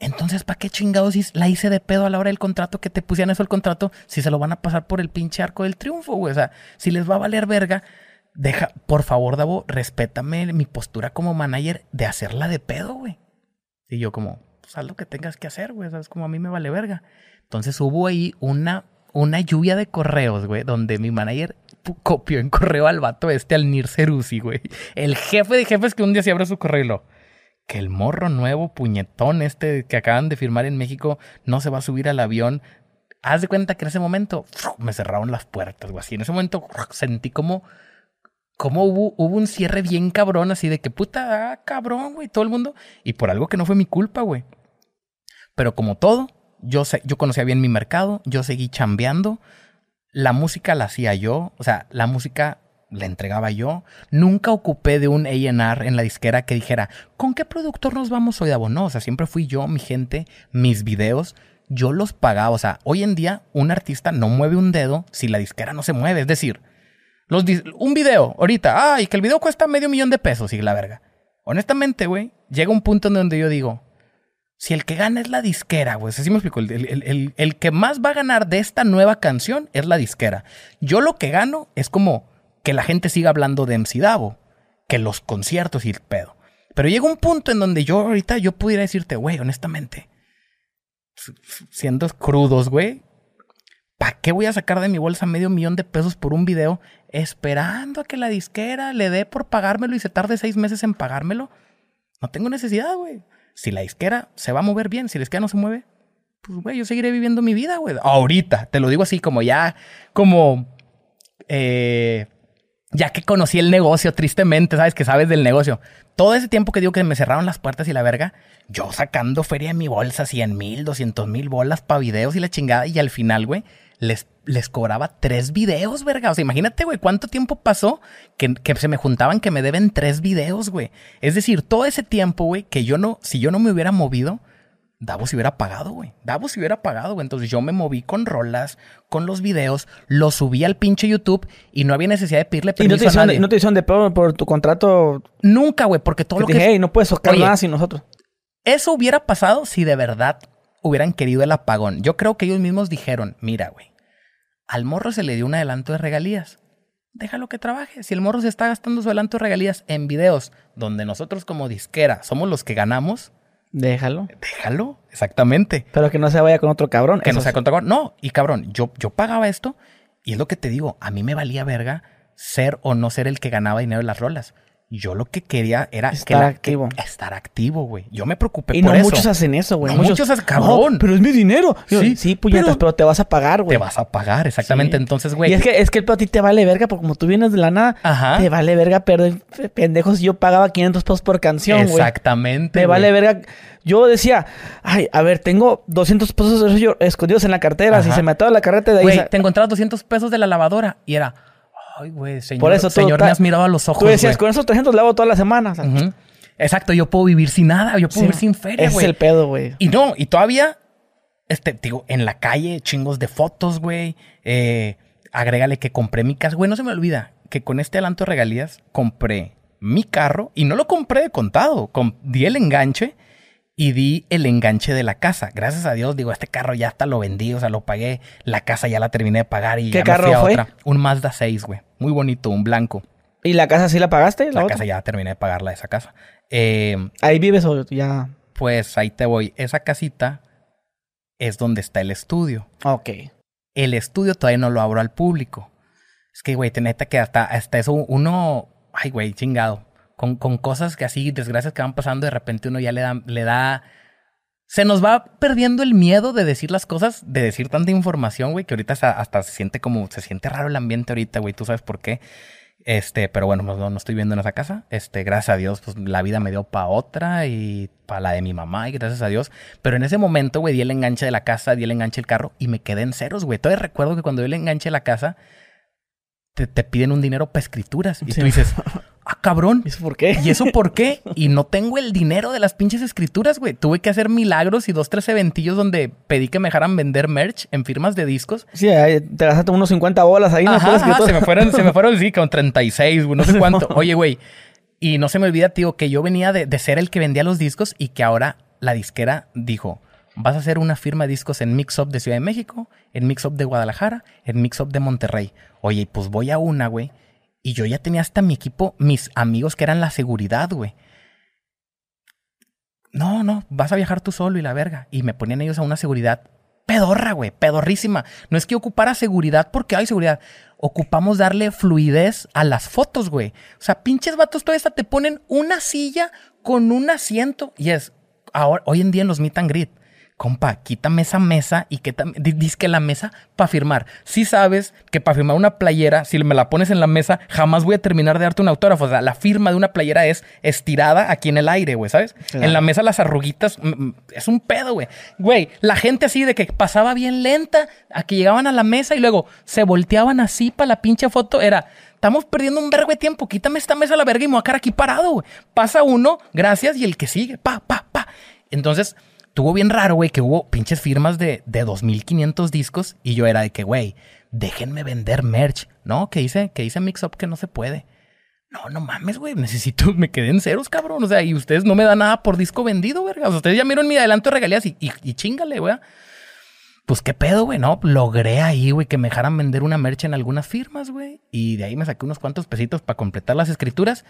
entonces, ¿para qué chingados la hice de pedo a la hora del contrato que te pusieran eso el contrato si se lo van a pasar por el pinche arco del triunfo, güey? O sea, si les va a valer verga, deja, por favor, Davo, respétame mi postura como manager de hacerla de pedo, güey. Y yo como, pues haz lo que tengas que hacer, güey, sabes como a mí me vale verga. Entonces hubo ahí una, una lluvia de correos, güey, donde mi manager copió en correo al vato este, al Nir Cerusi, güey. El jefe de jefes que un día se abre su correo y lo que el morro nuevo, puñetón este que acaban de firmar en México, no se va a subir al avión. Haz de cuenta que en ese momento me cerraron las puertas, güey. Así en ese momento sentí como, como hubo, un cierre bien cabrón, así de que puta, ah, cabrón, güey, todo el mundo. Y por algo que no fue mi culpa, güey. Pero como todo, yo, yo conocía bien mi mercado, yo seguí chambeando. La música la hacía yo, o sea, la música la entregaba yo. Nunca ocupé de un AR en la disquera que dijera, ¿con qué productor nos vamos hoy, No, o sea, siempre fui yo, mi gente, mis videos, yo los pagaba. O sea, hoy en día un artista no mueve un dedo si la disquera no se mueve. Es decir, los un video, ahorita, ay, que el video cuesta medio millón de pesos y la verga. Honestamente, güey, llega un punto en donde yo digo, si el que gana es la disquera, güey, así me explico, el que más va a ganar de esta nueva canción es la disquera. Yo lo que gano es como que la gente siga hablando de MC Davo, que los conciertos y el pedo. Pero llega un punto en donde yo ahorita yo pudiera decirte, güey, honestamente, siendo crudos, güey, ¿para qué voy a sacar de mi bolsa medio millón de pesos por un video esperando a que la disquera le dé por pagármelo y se tarde seis meses en pagármelo? No tengo necesidad, güey. Si la disquera se va a mover bien, si la disquera no se mueve, pues, güey, yo seguiré viviendo mi vida, güey. Ahorita, te lo digo así, como ya, como, eh, ya que conocí el negocio, tristemente, sabes que sabes del negocio. Todo ese tiempo que digo que me cerraron las puertas y la verga, yo sacando feria en mi bolsa, 100 mil, 200 mil bolas para videos y la chingada, y al final, güey, les, les cobraba tres videos, verga. O sea, imagínate, güey, cuánto tiempo pasó que, que, se me juntaban que me deben tres videos, güey. Es decir, todo ese tiempo, güey, que yo no, si yo no me hubiera movido, Davos hubiera pagado, güey. Davos hubiera pagado, güey. Entonces yo me moví con rolas, con los videos, los subí al pinche YouTube y no había necesidad de pedirle permiso ¿Y no te a nadie. ¿No te hicieron de peor por tu contrato? Nunca, güey, porque todo lo que... Dije, hey, no puedes tocar nada sin nosotros. Eso hubiera pasado si de verdad hubieran querido el apagón. Yo creo que ellos mismos dijeron, mira, güey, al morro se le dio un adelanto de regalías. Déjalo que trabaje. Si el morro se está gastando su adelanto de regalías en videos donde nosotros como disquera somos los que ganamos, Déjalo. Déjalo, exactamente. Pero que no se vaya con otro cabrón. Que no sea con otro cabrón. No, y cabrón, yo, yo pagaba esto y es lo que te digo, a mí me valía verga ser o no ser el que ganaba dinero en las rolas. Yo lo que quería era estar activo. estar activo, güey. Yo me preocupé y por no eso. muchos hacen eso, güey. No muchos, hacen cabrón. pero es mi dinero. Sí, sí puñetas, pero, te vas a pagar, güey. Te vas a pagar, exactamente. Sí. Entonces, güey. Y es que, es que a ti te vale verga, porque como tú vienes de la nada, Ajá. te vale verga perder pendejos. Yo pagaba 500 pesos por canción, güey. Exactamente. Me güey. vale verga. Yo decía, ay, a ver, tengo 200 pesos escondidos en la cartera. Ajá. Si se me ataba la carreta de ahí. Güey, te encontrabas 200 pesos de la lavadora y era. Ay, güey, señor. Por eso señor, me has mirado a los ojos. Tú decías, con esos 300 lavo toda la semana. o sea, Ujú. Exacto, yo puedo vivir sin nada, yo puedo sí, vivir sin feria, güey. es el pedo, güey. Y no, y todavía, este, digo, en la calle, chingos de fotos, güey. Eh, agrégale que compré mi casa. Güey, no se me olvida que con este adelanto de regalías compré mi carro y no lo compré de contado. Com- di el enganche y di el enganche de la casa. Gracias a Dios, digo, este carro ya hasta lo vendí, o sea, lo pagué. La casa ya la terminé de pagar y ¿Qué ya me fui carro a fue? otra. Un Mazda 6, güey. Muy bonito, un blanco. ¿Y la casa sí la pagaste? La otra? casa ya terminé de pagarla, esa casa. Eh, Ahí vives o ya. pues ahí te voy. Esa casita es donde está el estudio. Ok. El estudio todavía no lo abro al público. Es que, güey, te neta que hasta, hasta eso uno, ay, güey, chingado. Con, con cosas que así, desgracias que van pasando, de repente uno ya le da, le da... Se nos va perdiendo el miedo de decir las cosas, de decir tanta información, güey, que ahorita hasta, se siente como, se siente raro el ambiente ahorita, güey, tú sabes por qué. Este, pero bueno, no, no estoy viendo en esa casa. Este, gracias a Dios, pues la vida me dio para otra y para la de mi mamá y gracias a Dios. Pero en ese momento, güey, di el enganche de la casa, di el enganche del carro y me quedé en ceros, güey. Todavía recuerdo que cuando di el enganche de la casa, te, te piden un dinero para escrituras. Y Sí. tú dices, ah, cabrón. ¿Y eso por qué? ¿Y eso por qué? Y no tengo el dinero de las pinches escrituras, güey. Tuve que hacer milagros y dos, tres eventillos donde pedí que me dejaran vender merch en firmas de discos. Sí, te gastaste unos 50 bolas ahí. ¿no? Ajá, Puras ajá, se me fueron, se me fueron, sí, con 36, güey, no sé cuánto. Oye, güey, y no se me olvida, tío, que yo venía de, de ser el que vendía los discos y que ahora la disquera dijo, vas a hacer una firma de discos en Mix Up de Ciudad de México, en Mix Up de Guadalajara, en Mix Up de Monterrey. Oye, pues voy a una, güey. Y yo ya tenía hasta mi equipo, mis amigos que eran la seguridad, güey. No, no, vas a viajar tú solo y la verga. Y me ponían ellos a una seguridad pedorra, güey, pedorrísima. No es que ocupara seguridad porque hay seguridad. Ocupamos darle fluidez a las fotos, güey. O sea, pinches vatos todavía hasta te ponen una silla con un asiento. Y es, ahora, hoy en día en los meet compa, quítame esa mesa y que dices que la mesa para firmar. Si sabes que para firmar una playera, si me la pones en la mesa, jamás voy a terminar de darte un autógrafo. O sea, la firma de una playera es estirada aquí en el aire, güey, ¿sabes? Claro. En la mesa las arruguitas, es un pedo, güey. Güey, la gente así de que pasaba bien lenta a que llegaban a la mesa y luego se volteaban así para la pinche foto, era... Estamos perdiendo un vergo de tiempo. Quítame esta mesa a la verga y me voy a quedar aquí parado, güey. Pasa uno, gracias, y el que sigue, pa, pa, pa. Entonces, tuvo bien raro, güey, que hubo pinches firmas de, de 2500 discos y yo era de que, güey, déjenme vender merch. No, que hice, que hice mix up que no se puede. No, no mames, güey, necesito, me quedé en ceros, cabrón. O sea, y ustedes no me dan nada por disco vendido, verga. O sea, ustedes ya vieron mi adelanto de regalías y, y, y chingale, güey. pues qué pedo, güey, ¿no? Logré ahí, güey, que me dejaran vender una merch en algunas firmas, güey. Y de ahí me saqué unos cuantos pesitos para completar las escrituras.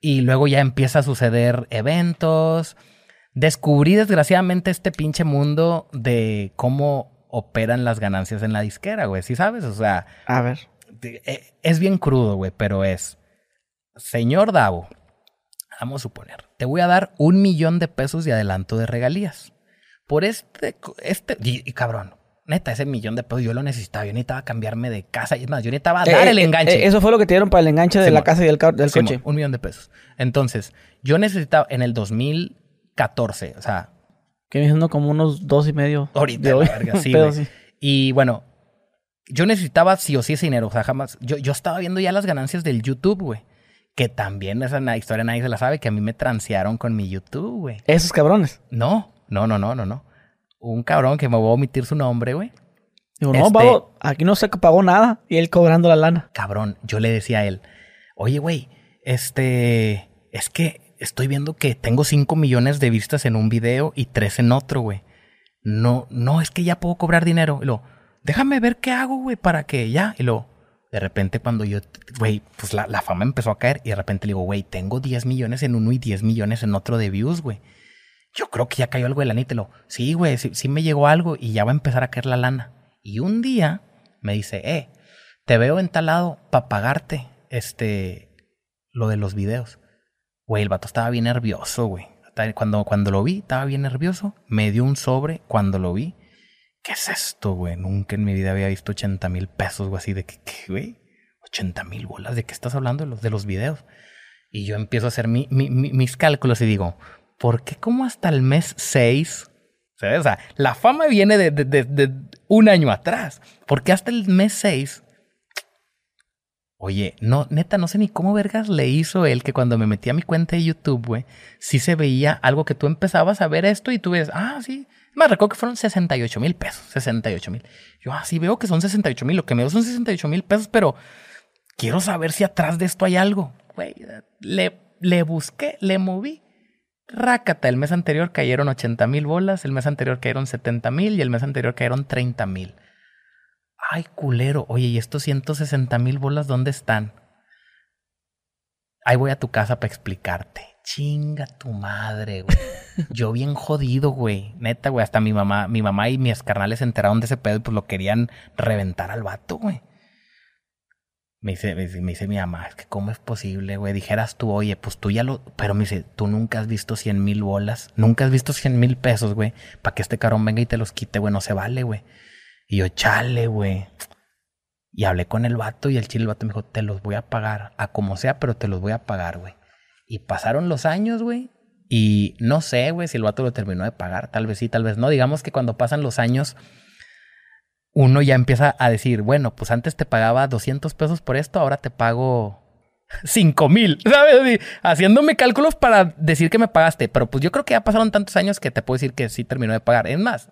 Y luego ya empieza a suceder eventos. Descubrí desgraciadamente este pinche mundo de cómo operan las ganancias en la disquera, güey. ¿Sí sabes? O sea... A ver. Eh, es bien crudo, güey, pero es... Señor Davo, vamos a suponer, te voy a dar un millón de pesos de adelanto de regalías por este, este, y, cabrón, neta, ese millón de pesos yo lo necesitaba. Yo necesitaba cambiarme de casa. Y más, yo necesitaba dar eh, el eh, enganche. Eh, eso fue lo que te dieron para el enganche de la casa y del, del coche. Un millón de pesos. Entonces, yo necesitaba en el 2014, o sea. Que me diciendo como unos dos y medio. Ahorita, de hoy. sí, sí. Y bueno, yo necesitaba sí o sí ese dinero. O sea, jamás. Yo, yo estaba viendo ya las ganancias del YouTube, güey. Que también esa historia nadie se la sabe, que a mí me transearon con mi YouTube, güey. Esos cabrones. No, no, no, no, no, no. Un cabrón que me voy a omitir su nombre, güey. Digo, no, este, aquí no se pagó nada. Y él cobrando la lana. Cabrón, yo le decía a él, oye, güey, este, es que estoy viendo que tengo 5 millones de vistas en un video y 3 en otro, güey. No, no, es que ya puedo cobrar dinero. Y lo, déjame ver qué hago, güey, para que ya. Y lo, de repente cuando yo, güey, pues la, la, fama empezó a caer y de repente le digo, güey, tengo 10 millones en uno y 10 millones en otro de views, güey yo creo que ya cayó algo de la lo, sí, güey, sí, me llegó algo y ya va a empezar a caer la lana. Y un día me dice, eh, te veo entalado para pagarte este, lo de los videos. Güey, el vato estaba bien nervioso, güey. Cuando, cuando lo vi, estaba bien nervioso. Me dio un sobre cuando lo vi. ¿Qué es esto, güey? Nunca en mi vida había visto 80 mil pesos o así. ¿De qué, güey? 80 mil bolas. ¿De qué estás hablando? De los, de los videos. Y yo empiezo a hacer mis cálculos y digo, ¿por qué como hasta el mes 6? O sea, la fama viene de, un año atrás. ¿Por qué hasta el mes 6? Oye, no, neta, no sé ni cómo vergas le hizo él que cuando me metí a mi cuenta de YouTube, güey, sí se veía algo que tú empezabas a ver esto y tú ves, ah, sí. Me recuerdo que fueron 68 mil pesos, 68 mil. Yo, ah, sí veo que son 68 mil, lo que me son 68 mil pesos, pero quiero saber si atrás de esto hay algo. Güey, le, le busqué, le moví Rácata, el mes anterior cayeron 80 mil bolas, el mes anterior cayeron 70 mil y el mes anterior cayeron 30 mil. Ay, culero. Oye, ¿y estos 160 mil bolas dónde están? Ahí voy a tu casa para explicarte. Chinga tu madre, güey. Yo bien jodido, güey. Neta, güey. Hasta mi mamá, mi mamá y mis carnales se enteraron de ese pedo y pues lo querían reventar al vato, güey. Me dice, me dice, mi mamá, es que cómo es posible, güey. Dijeras tú, oye, pues tú ya lo... Pero me dice, tú nunca has visto 100 mil bolas. Nunca has visto 100 mil pesos, güey. Para que este carón venga y te los quite, güey. No se vale, güey. Y yo, chale, güey. Y hablé con el vato y el chile el vato me dijo, te los voy a pagar. A como sea, pero te los voy a pagar, güey. Y pasaron los años, güey. Y no sé, güey, si el vato lo terminó de pagar. Tal vez sí, tal vez no. Digamos que cuando pasan los años uno ya empieza a decir, bueno, pues antes te pagaba 200 pesos por esto, ahora te pago 5 mil, ¿sabes? Haciéndome cálculos para decir que me pagaste. Pero pues yo creo que ya pasaron tantos años que te puedo decir que sí terminó de pagar. Es más,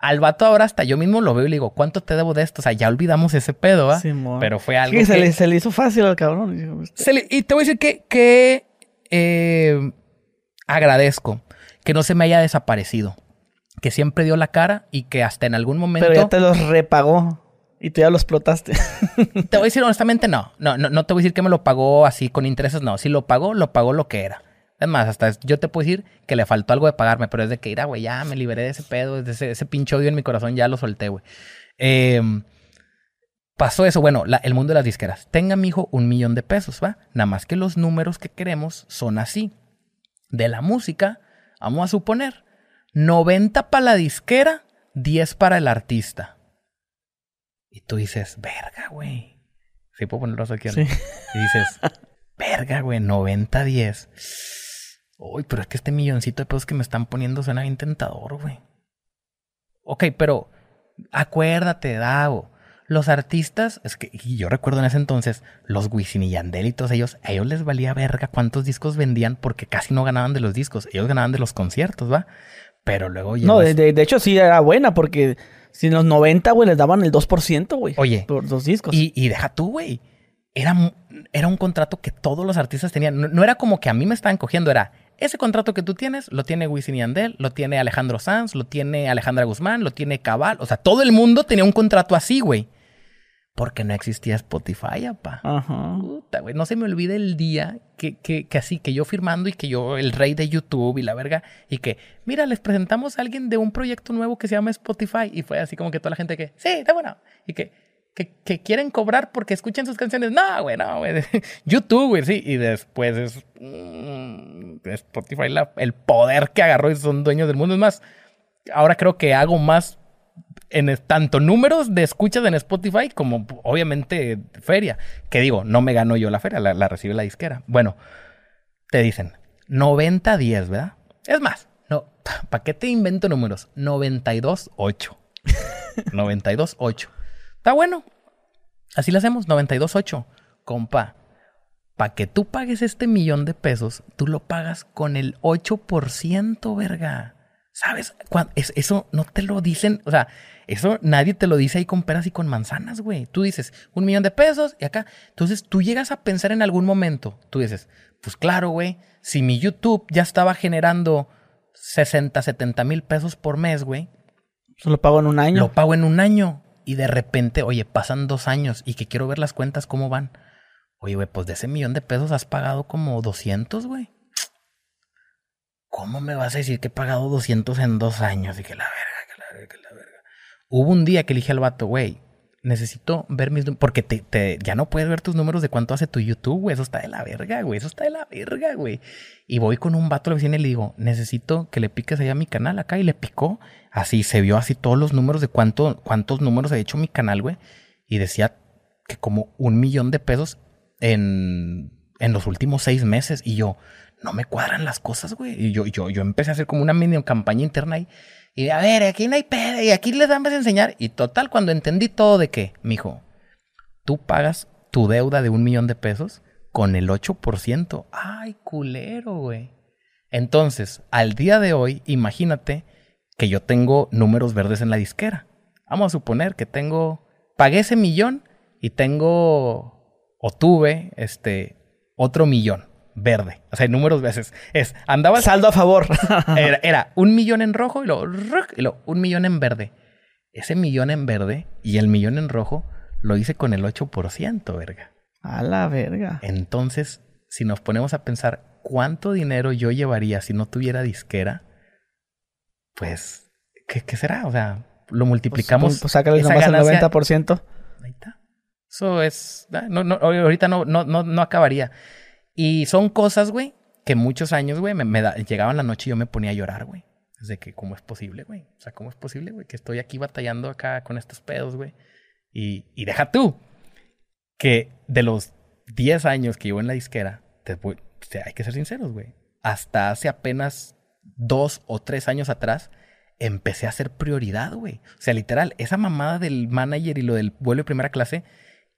al vato ahora hasta yo mismo lo veo y le digo, ¿cuánto te debo de esto? O sea, ya olvidamos ese pedo, ¿va? Pero fue algo. que... Se, le, se le hizo fácil al cabrón. y te voy a decir que, que eh, agradezco que no se me haya desaparecido que siempre dio la cara y que hasta en algún momento. Pero ya te los repagó y tú ya los explotaste. te voy a decir honestamente, no. No, no. no te voy a decir que me lo pagó así con intereses, no. Si lo pagó, lo pagó lo que era. Es más, hasta yo te puedo decir que le faltó algo de pagarme, pero es de que, ir güey, ya me liberé de ese pedo, de ese, ese pinche odio en mi corazón, ya lo solté, güey. Em, pasó eso, bueno, el mundo de las disqueras. Tenga, mi hijo, un millón de pesos, ¿va? Nada más que los números que queremos son así. De la música, vamos a suponer 90 para la disquera, 10 para el artista. Y tú dices, verga, güey. Sí, puedo ponerlo aquí. Sí. Y dices, verga, güey, 90-10. Uy, pero es que este milloncito de pesos que me están poniendo suena bien tentador, güey. Ok, pero acuérdate, Davo. Los artistas, es que y yo recuerdo en ese entonces, los Wisin y Yandel y todos ellos, a ellos les valía verga cuántos discos vendían porque casi no ganaban de los discos, ellos ganaban de los conciertos, ¿va? Pero luego No, de, hecho sí era buena porque si en los 90, güey, les daban el 2%, güey. Oye. Por dos discos. Y, deja tú, güey. Era, era un contrato que todos los artistas tenían. No, era como que a mí me estaban cogiendo, era ese contrato que tú tienes lo tiene Wisin y Andel, lo tiene Alejandro Sanz, lo tiene Alejandra Guzmán, lo tiene Cabal. O sea, todo el mundo tenía un contrato así, güey. Porque no existía Spotify, apa. Ajá. Puta, güey. No se me olvide el día que, que, que, así, que yo firmando y que yo, el rey de YouTube y la verga, y que, mira, les presentamos a alguien de un proyecto nuevo que se llama Spotify. Y fue así como que toda la gente que, sí, está bueno. Y que, que, quieren cobrar porque escuchen sus canciones. No, güey, no, güey. YouTube, güey, sí. Y después es mm, Spotify, el poder que agarró y son dueños del mundo. Es más, ahora creo que hago más en tanto números de escuchas en Spotify como obviamente feria. Que digo, no me gano yo la feria, la, recibe la disquera. Bueno, te dicen 90-10, ¿verdad? Es más, no, ¿para qué te invento números? 92-8. 92-8. Está bueno. Así lo hacemos, 92.8. Compa, para que tú pagues este millón de pesos, tú lo pagas con el 8%, verga. ¿Sabes? eso no te lo dicen, o sea, eso nadie te lo dice ahí con peras y con manzanas, güey. Tú dices, un millón de pesos y acá. Entonces tú llegas a pensar en algún momento, tú dices, pues claro, güey, si mi YouTube ya estaba generando 60, 70 mil pesos por mes, güey. Lo pago en un año. Lo pago en un año y de repente, oye, pasan dos años y que quiero ver las cuentas cómo van. Oye, güey, pues de ese millón de pesos has pagado como 200, güey. ¿Cómo me vas a decir que he pagado 200 en dos años? Y que la verga, que la verga, que la verga. Hubo un día que elige al vato, güey, necesito ver mis porque te, te, ya no puedes ver tus números de cuánto hace tu YouTube, güey. Eso está de la verga, güey. Eso está de la verga, güey. Y voy con un vato a la vecina y le digo, necesito que le piques allá a mi canal acá. Y le picó. Así se vio así todos los números de cuánto, cuántos números ha hecho mi canal, güey. Y decía que como un millón de pesos en, en los últimos seis meses. Y yo, no me cuadran las cosas, güey. Y yo, yo, yo empecé a hacer como una mini campaña interna ahí. Y a ver, aquí no hay pedo, y aquí les damos a enseñar. Y total, cuando entendí todo de que, mijo, tú pagas tu deuda de un millón de pesos con el 8%. Ay, culero, güey. Entonces, al día de hoy, imagínate que yo tengo números verdes en la disquera. Vamos a suponer que tengo, pagué ese millón y tengo, o tuve, este, otro millón verde. O sea, números veces. Es, andaba. Saldo a favor. era, un millón en rojo y luego, y un millón en verde. Ese millón en verde y el millón en rojo lo hice con el 8%, verga. A la verga. Entonces, si nos ponemos a pensar cuánto dinero yo llevaría si no tuviera disquera, pues, ¿qué, será? O sea, lo multiplicamos. Pues, pues sácale nomás el 90%. Ahí está. Eso es. Ah, no, no, ahorita no, no, no, no acabaría. Y son cosas, güey, que muchos años, güey, me, llegaban la noche y yo me ponía a llorar, güey. Desde que, ¿cómo es posible, güey? O sea, ¿cómo es posible, güey? Que estoy aquí batallando acá con estos pedos, güey. Y, y deja tú que de los 10 años que llevo en la disquera, te, hay que ser sinceros, güey. Hasta hace apenas dos o tres años atrás, empecé a ser prioridad, güey. O sea, literal, esa mamada del manager y lo del vuelo de primera clase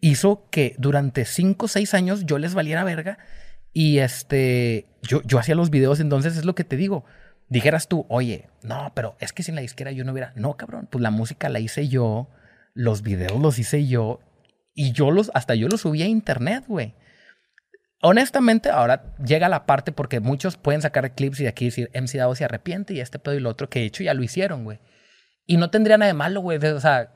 hizo que durante cinco o seis años yo les valiera verga y este, yo, yo hacía los videos, entonces es lo que te digo. Dijeras tú, oye, no, pero es que sin la disquera yo no hubiera. No, cabrón, pues la música la hice yo, los videos los hice yo, y yo los, hasta yo los subí a internet, güey. Honestamente, ahora llega la parte porque muchos pueden sacar clips y de aquí decir, MC Davo se arrepiente y este pedo y lo otro, que de hecho ya lo hicieron, güey. Y no tendría nada de malo, güey. o sea,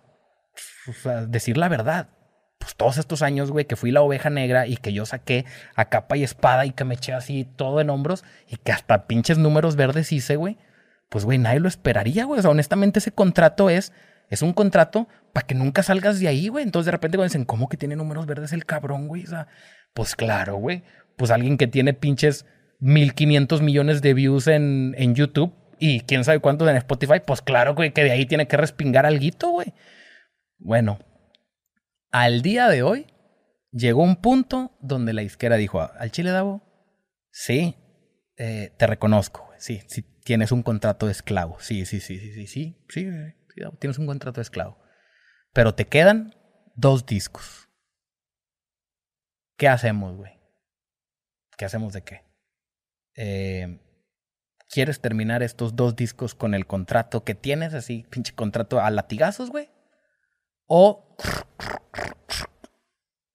decir la verdad pues todos estos años, güey, que fui la oveja negra y que yo saqué a capa y espada y que me eché así todo en hombros y que hasta pinches números verdes hice, güey, pues, güey, nadie lo esperaría, güey. O sea, honestamente ese contrato es, es un contrato para que nunca salgas de ahí, güey. Entonces de repente cuando dicen, ¿cómo que tiene números verdes el cabrón, güey? O sea, pues claro, güey. Pues alguien que tiene pinches 1500 millones de views en, en YouTube y quién sabe cuántos en Spotify, pues claro, güey, que de ahí tiene que respingar algo, güey. Bueno, al día de hoy, llegó un punto donde la disquera dijo al Chile Davo, sí, eh, te reconozco, sí, sí, tienes un contrato de esclavo, sí, sí, sí, sí, sí, sí, sí, sí tienes un contrato de esclavo, pero te quedan dos discos. ¿Qué hacemos, güey? ¿Qué hacemos de qué? Eh, ¿Quieres terminar estos dos discos con el contrato que tienes, así, pinche contrato a latigazos, güey? O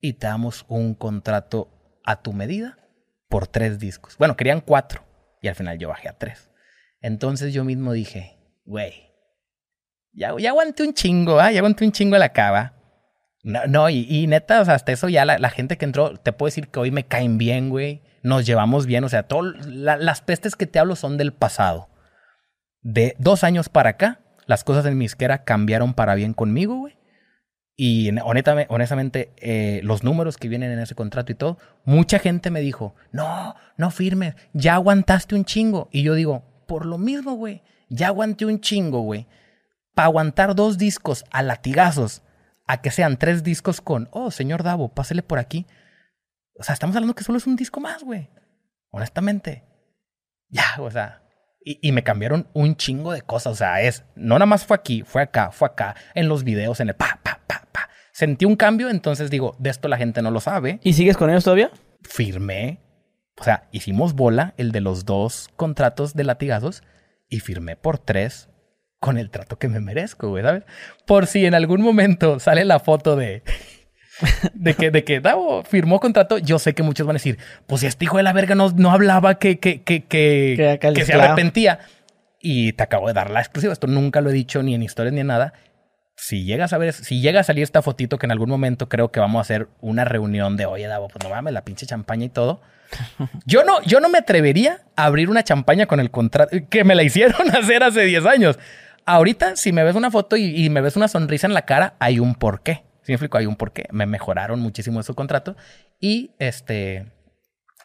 y te damos un contrato a tu medida por tres discos. Bueno, querían cuatro, Y al final yo bajé a tres. Entonces yo mismo dije, güey, ya, ya aguanté un chingo, ¿ah? Ya aguanté un chingo a la cava. No, no y, neta, o sea, hasta eso ya la, gente que entró, te puedo decir que hoy me caen bien, güey. Nos llevamos bien, o sea, todo, las pestes que te hablo son del pasado. De dos años para acá, las cosas en mi isquera cambiaron para bien conmigo, güey. Y honestamente, eh, los números que vienen en ese contrato y todo, mucha gente me dijo, no, no firmes, ya aguantaste un chingo. Y yo digo, por lo mismo, güey, ya aguanté un chingo, güey. Para aguantar dos discos a latigazos, a que sean tres discos con, oh, señor Davo, pásele por aquí. O sea, estamos hablando que solo es un disco más, güey. Honestamente. Ya, o sea, y, me cambiaron un chingo de cosas. O sea, es, no nada más fue aquí, fue acá, fue acá, en los videos, en el pa, pa, pa, pa. Sentí un cambio, entonces digo, de esto la gente no lo sabe. ¿Y sigues con ellos todavía? Firmé. O sea, hicimos bola, el de los dos contratos de latigazos, y firmé por tres con el trato que me merezco, güey, ¿sabes? Por si en algún momento sale la foto de de que, de que Davo firmó contrato, yo sé que muchos van a decir, pues si este hijo de la verga no, no hablaba que, que, que, que, que se arrepentía. Y te acabo de dar la exclusiva. Esto nunca lo he dicho ni en historias ni en nada. Si llegas a ver, si llega a salir esta fotito que en algún momento creo que vamos a hacer una reunión de, oye, Davo, pues no mames, la pinche champaña y todo. Yo no, yo no me atrevería a abrir una champaña con el contrato que me la hicieron hacer hace 10 años. Ahorita, si me ves una foto y, y me ves una sonrisa en la cara, hay un porqué. ¿Sí me explico? Hay un porqué. Me mejoraron muchísimo su contrato. Y este.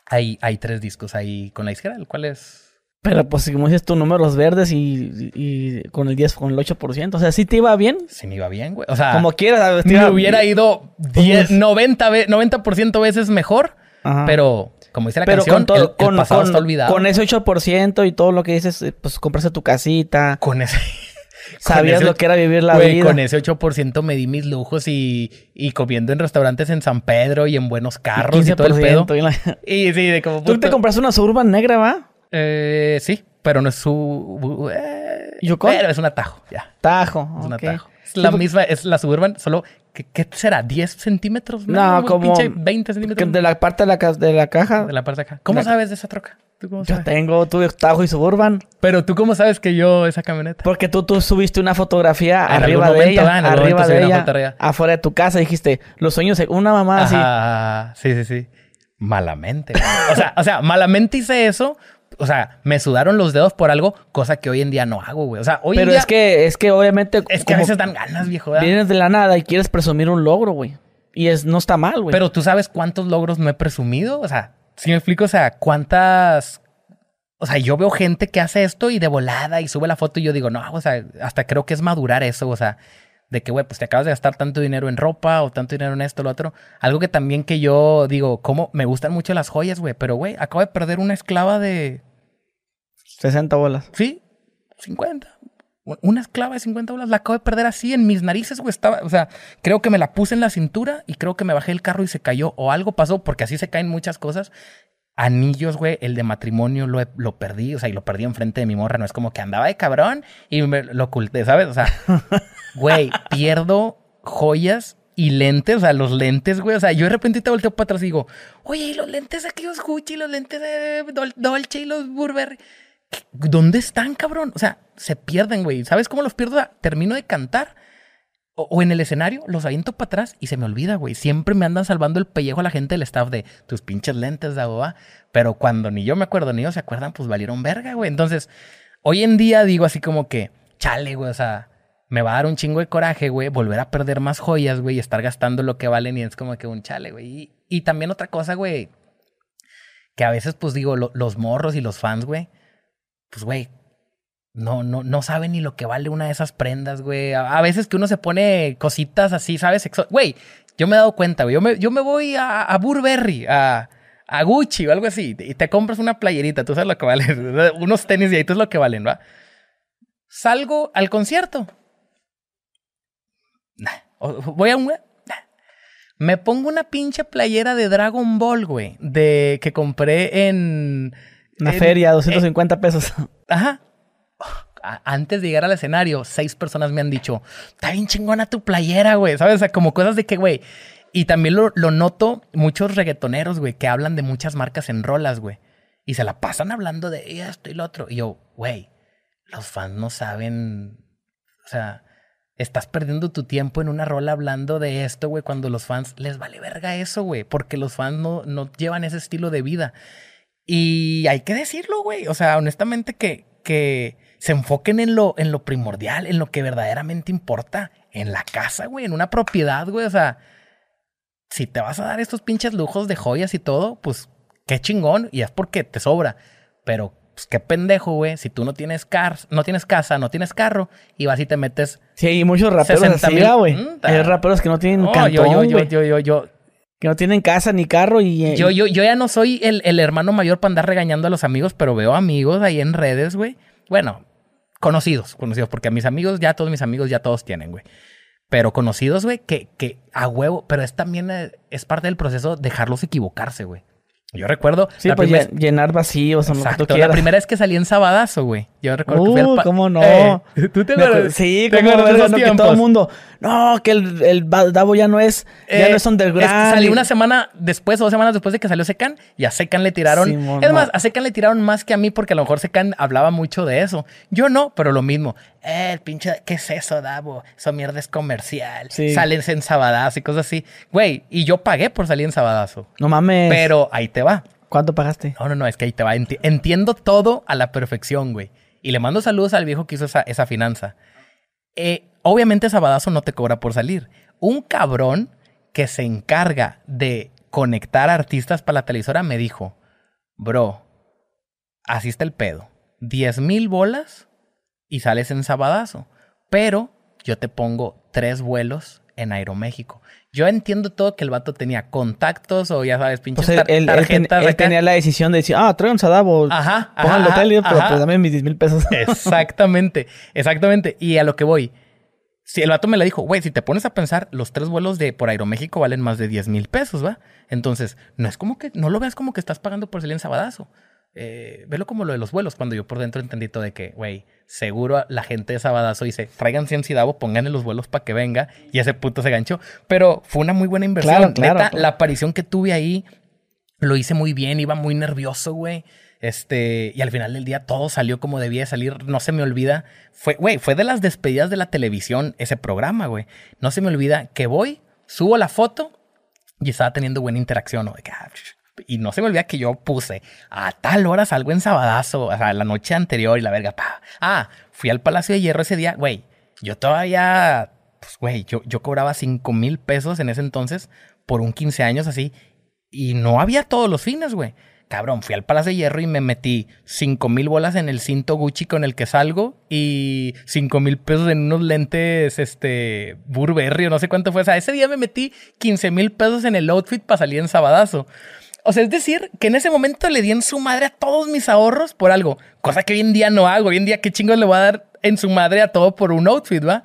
Hay, hay tres discos ahí con la izquierda, el cual es. Pero pues como dices tú, números verdes y, y, con el 10, con el 8%. O sea, ¿sí te iba bien? Sí me iba bien, güey. O sea, como quieras. Me hubiera ido 10, 90, 90 veces mejor. Pero como dice la pero canción, con todo, el, pasado está olvidado. Con ese 8% y todo lo que dices, pues compraste tu casita. Con ese... Sabías lo que era vivir la vida. Con ese 8% me di mis lujos y, y, comiendo en restaurantes en San Pedro y en buenos carros y, todo el pedo. Y, sí, de como... ¿Tú te compraste una Suburban negra, va? Eh, sí, pero no es su... Eh, Pero es un atajo, ya. Tajo, Es un atajo. Es la misma, es la Suburban, solo... ¿Qué, será? ¿10 centímetros? No, como... 20 centímetros. De la parte de la, de la caja. De la parte de acá. ¿Cómo sabes de esa troca? Yo tengo, tuve Tajo y Suburban. Pero tú cómo sabes que yo esa camioneta? Porque tú, tú subiste una fotografía arriba de ella, arriba de ella, afuera de tu casa. Dijiste, los sueños, una mamá así. Sí, sí, sí. Malamente. o sea, o sea, malamente hice eso. O sea, me sudaron los dedos por algo, cosa que hoy en día no hago, güey. O sea, hoy Pero en día... es que, es que obviamente... Es que a veces dan ganas, viejo. Vienes de la nada y quieres presumir un logro, güey. Y es, no está mal, güey. Pero tú sabes cuántos logros no he presumido. O sea, si me explico, o sea, cuántas. O sea, yo veo gente que hace esto y de volada y sube la foto y yo digo, no, o sea, hasta creo que es madurar eso, o sea, de que, güey, pues te acabas de gastar tanto dinero en ropa o tanto dinero en esto, lo otro. Algo que también que yo digo, como me gustan mucho las joyas, güey, pero, güey, acabo de perder una esclava de. 60 bolas. Sí, 50. Una esclava de 50 bolas la acabo de perder así en mis narices, güey. Estaba, o sea, creo que me la puse en la cintura y creo que me bajé el carro y se cayó o algo pasó, porque así se caen muchas cosas. Anillos, güey, el de matrimonio lo, lo perdí, o sea, y lo perdí enfrente de mi morra. No es como que andaba de cabrón y me lo oculté, ¿sabes? O sea, güey, pierdo joyas y lentes, o sea, los lentes, güey. O sea, yo de repente te volteo para atrás y digo, oye, y los lentes de aquellos Gucci, los lentes de Dolce y los Burberry. ¿Dónde están, cabrón? O sea, se pierden, güey. ¿Sabes cómo los pierdo? Termino de cantar o, en el escenario, los aviento para atrás y se me olvida, güey. Siempre me andan salvando el pellejo a la gente del staff de tus pinches lentes de agua. Pero cuando ni yo me acuerdo ni ellos se acuerdan, pues valieron verga, güey. Entonces, hoy en día digo así como que, chale, güey, o sea, me va a dar un chingo de coraje, güey, volver a perder más joyas, güey, y estar gastando lo que valen y es como que un chale, güey. Y, y también otra cosa, güey, que a veces, pues digo, los morros y los fans, güey, pues, güey, no, no, no sabe ni lo que vale una de esas prendas, güey. A, veces que uno se pone cositas así, ¿sabes? Güey, yo me he dado cuenta, güey. Yo me, yo me voy a, Burberry, a, a Gucci o algo así, y te compras una playerita, tú sabes lo que vale. Unos tenis y ahí tú es lo que valen, ¿va? Salgo al concierto. Voy a un... Me pongo una pinche playera de Dragon Ball, güey. De que compré en una feria, 250 pesos. Ajá. Antes de llegar al escenario, seis personas me han dicho, está bien chingona tu playera, güey. ¿Sabes? O sea, como cosas de que, güey. Y también lo, lo noto muchos reggaetoneros, güey, que hablan de muchas marcas en rolas, güey. Y se la pasan hablando de esto y lo otro. Y yo, güey, los fans no saben. O sea, estás perdiendo tu tiempo en una rola hablando de esto, güey, cuando los fans les vale verga eso, güey. Porque los fans no, no llevan ese estilo de vida. Y hay que decirlo, güey. O sea, honestamente que, que se enfoquen en lo, en lo primordial, en lo que verdaderamente importa. En la casa, güey, en una propiedad, güey. O sea, si te vas a dar estos pinches lujos de joyas y todo, pues qué chingón. Y es porque te sobra. Pero, pues qué pendejo, güey. Si tú no tienes car no tienes casa, no tienes carro, y vas y te metes. Sí, hay muchos raperos así, güey. Mm, hay raperos que no tienen no, cantón, yo, yo, yo, yo, yo, que no tienen casa ni carro y... Eh, yo, yo, yo ya no soy el, el, hermano mayor para andar regañando a los amigos, pero veo amigos ahí en redes, güey. Bueno, conocidos, conocidos, porque a mis amigos, ya todos mis amigos, ya todos tienen, güey. Pero conocidos, güey, que, que a huevo, pero es también eh, es parte del proceso dejarlos equivocarse, güey. Yo recuerdo. Sí, pues llenar vacíos o Exacto, La primera vez que salí en Sabadazo, güey. Yo recuerdo que fui al uh, ¿cómo no? Eh, ¿Tú te acuerdas? Sí, esos que todo el mundo. No, que el, el Davo ya no es, ya no eh, es underground. salí una semana después o dos semanas después de que salió Secan y a Secan le tiraron. es más, a Secan le tiraron más que a mí porque a lo mejor Secan hablaba mucho de eso. Yo no, pero lo mismo. Eh, el pinche, ¿qué es eso, Davo? Eso mierda es comercial. Sí. Salen en Sabadazo y cosas así. Güey, y yo pagué por salir en Sabadazo. No mames. Pero ahí te va. ¿Cuánto pagaste? No, no, no, es que ahí te va. entiendo todo a la perfección, güey. Y le mando saludos al viejo que hizo esa, esa finanza. Eh, obviamente Sabadazo no te cobra por salir. Un cabrón que se encarga de conectar artistas para la televisora me dijo, bro, así está el pedo. 10 mil bolas y sales en Sabadazo. Pero yo te pongo tres vuelos en Aeroméxico. Yo entiendo todo que el vato tenía contactos o ya sabes, pinches pues él, él, tenía la decisión de decir, ah, trae un Sadabo, ajá, pongan el hotel, pero pues dame mis 10 mil pesos. Exactamente, exactamente. Y a lo que voy, si el vato me la dijo, güey, si te pones a pensar, los tres vuelos de por Aeroméxico valen más de 10 mil pesos, ¿va? Entonces, no es como que, no lo veas como que estás pagando por salir en Sabadazo. Eh, velo como lo de los vuelos, cuando yo por dentro entendí todo de que, güey, seguro la gente de Sabadazo dice, traigan 100 Davo, pónganle los vuelos para que venga, y ese puto se ganchó. Pero fue una muy buena inversión. Neta, la aparición que tuve ahí, lo hice muy bien, iba muy nervioso, güey. Este, y al final del día todo salió como debía salir, no se me olvida. Fue, güey, fue de las despedidas de la televisión ese programa, güey. No se me olvida que voy, subo la foto y estaba teniendo buena interacción, ¿no? De que, ah, y no se me olvida que yo puse a tal hora salgo en Sabadazo, o sea, la noche anterior y la verga, pa. Ah, fui al Palacio de Hierro ese día, güey. Yo todavía, pues, güey, yo, yo cobraba 5 mil pesos en ese entonces por un 15 años así. Y no había todos los fines, güey. Cabrón, fui al Palacio de Hierro y me metí 5 mil bolas en el cinto Gucci con el que salgo y 5 mil pesos en unos lentes, este, Burberry o no sé cuánto fue. O sea, ese día me metí 15 mil pesos en el outfit para salir en Sabadazo. O sea, es decir, que en ese momento le di en su madre a todos mis ahorros por algo, cosa que hoy en día no hago. Hoy en día, ¿qué chingos le voy a dar en su madre a todo por un outfit, va?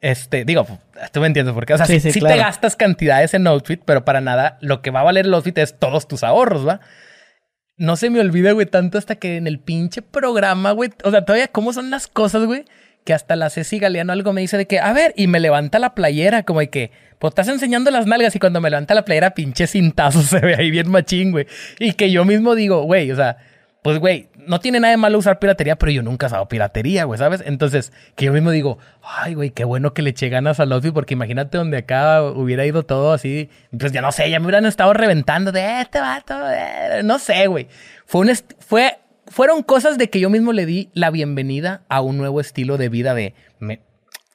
Este, digo, tú me entiendes por qué. O sea, sí, te gastas cantidades en outfit, pero para nada lo que va a valer el outfit es todos tus ahorros, ¿va? No se me olvida, güey, tanto hasta que en el pinche programa, güey. O sea, todavía, ¿cómo son las cosas, güey? Que hasta la Ceci Galeano algo me dice de que, a ver, y me levanta la playera, como de que, pues estás enseñando las nalgas y cuando me levanta la playera, pinche cintazo se ve ahí bien machín, güey. Y que yo mismo digo, güey, o sea, pues, güey, no tiene nada de malo usar piratería, pero yo nunca he usado piratería, güey, ¿sabes? Entonces, que yo mismo digo, ay, güey, qué bueno que le eché ganas al outfit, porque imagínate donde acá hubiera ido todo así, pues ya no sé, ya me hubieran estado reventando de este vato, eh", no sé, güey. Fue un, fue, fueron cosas de que yo mismo le di la bienvenida a un nuevo estilo de vida de, me,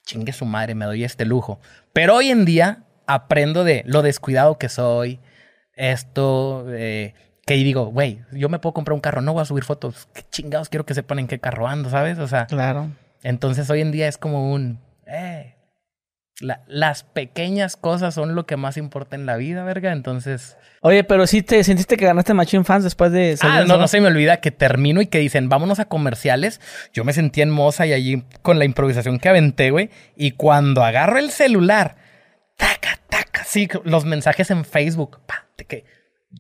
chingue su madre, me doy este lujo. Pero hoy en día aprendo de lo descuidado que soy, esto, eh, que digo, güey, yo me puedo comprar un carro, no voy a subir fotos, qué chingados quiero que sepan en qué carro ando, ¿sabes? O sea, claro. Entonces hoy en día es como un, eh, las pequeñas cosas son lo que más importa en la vida, verga. Entonces. Oye, pero sí te sentiste que ganaste Machine Fans después de Ah, no, no se me olvida que termino y que dicen, vámonos a comerciales. Yo me sentí en moza y allí con la improvisación que aventé, güey. Y cuando agarro el celular, taca, taca, sí, los mensajes en Facebook, pa, de que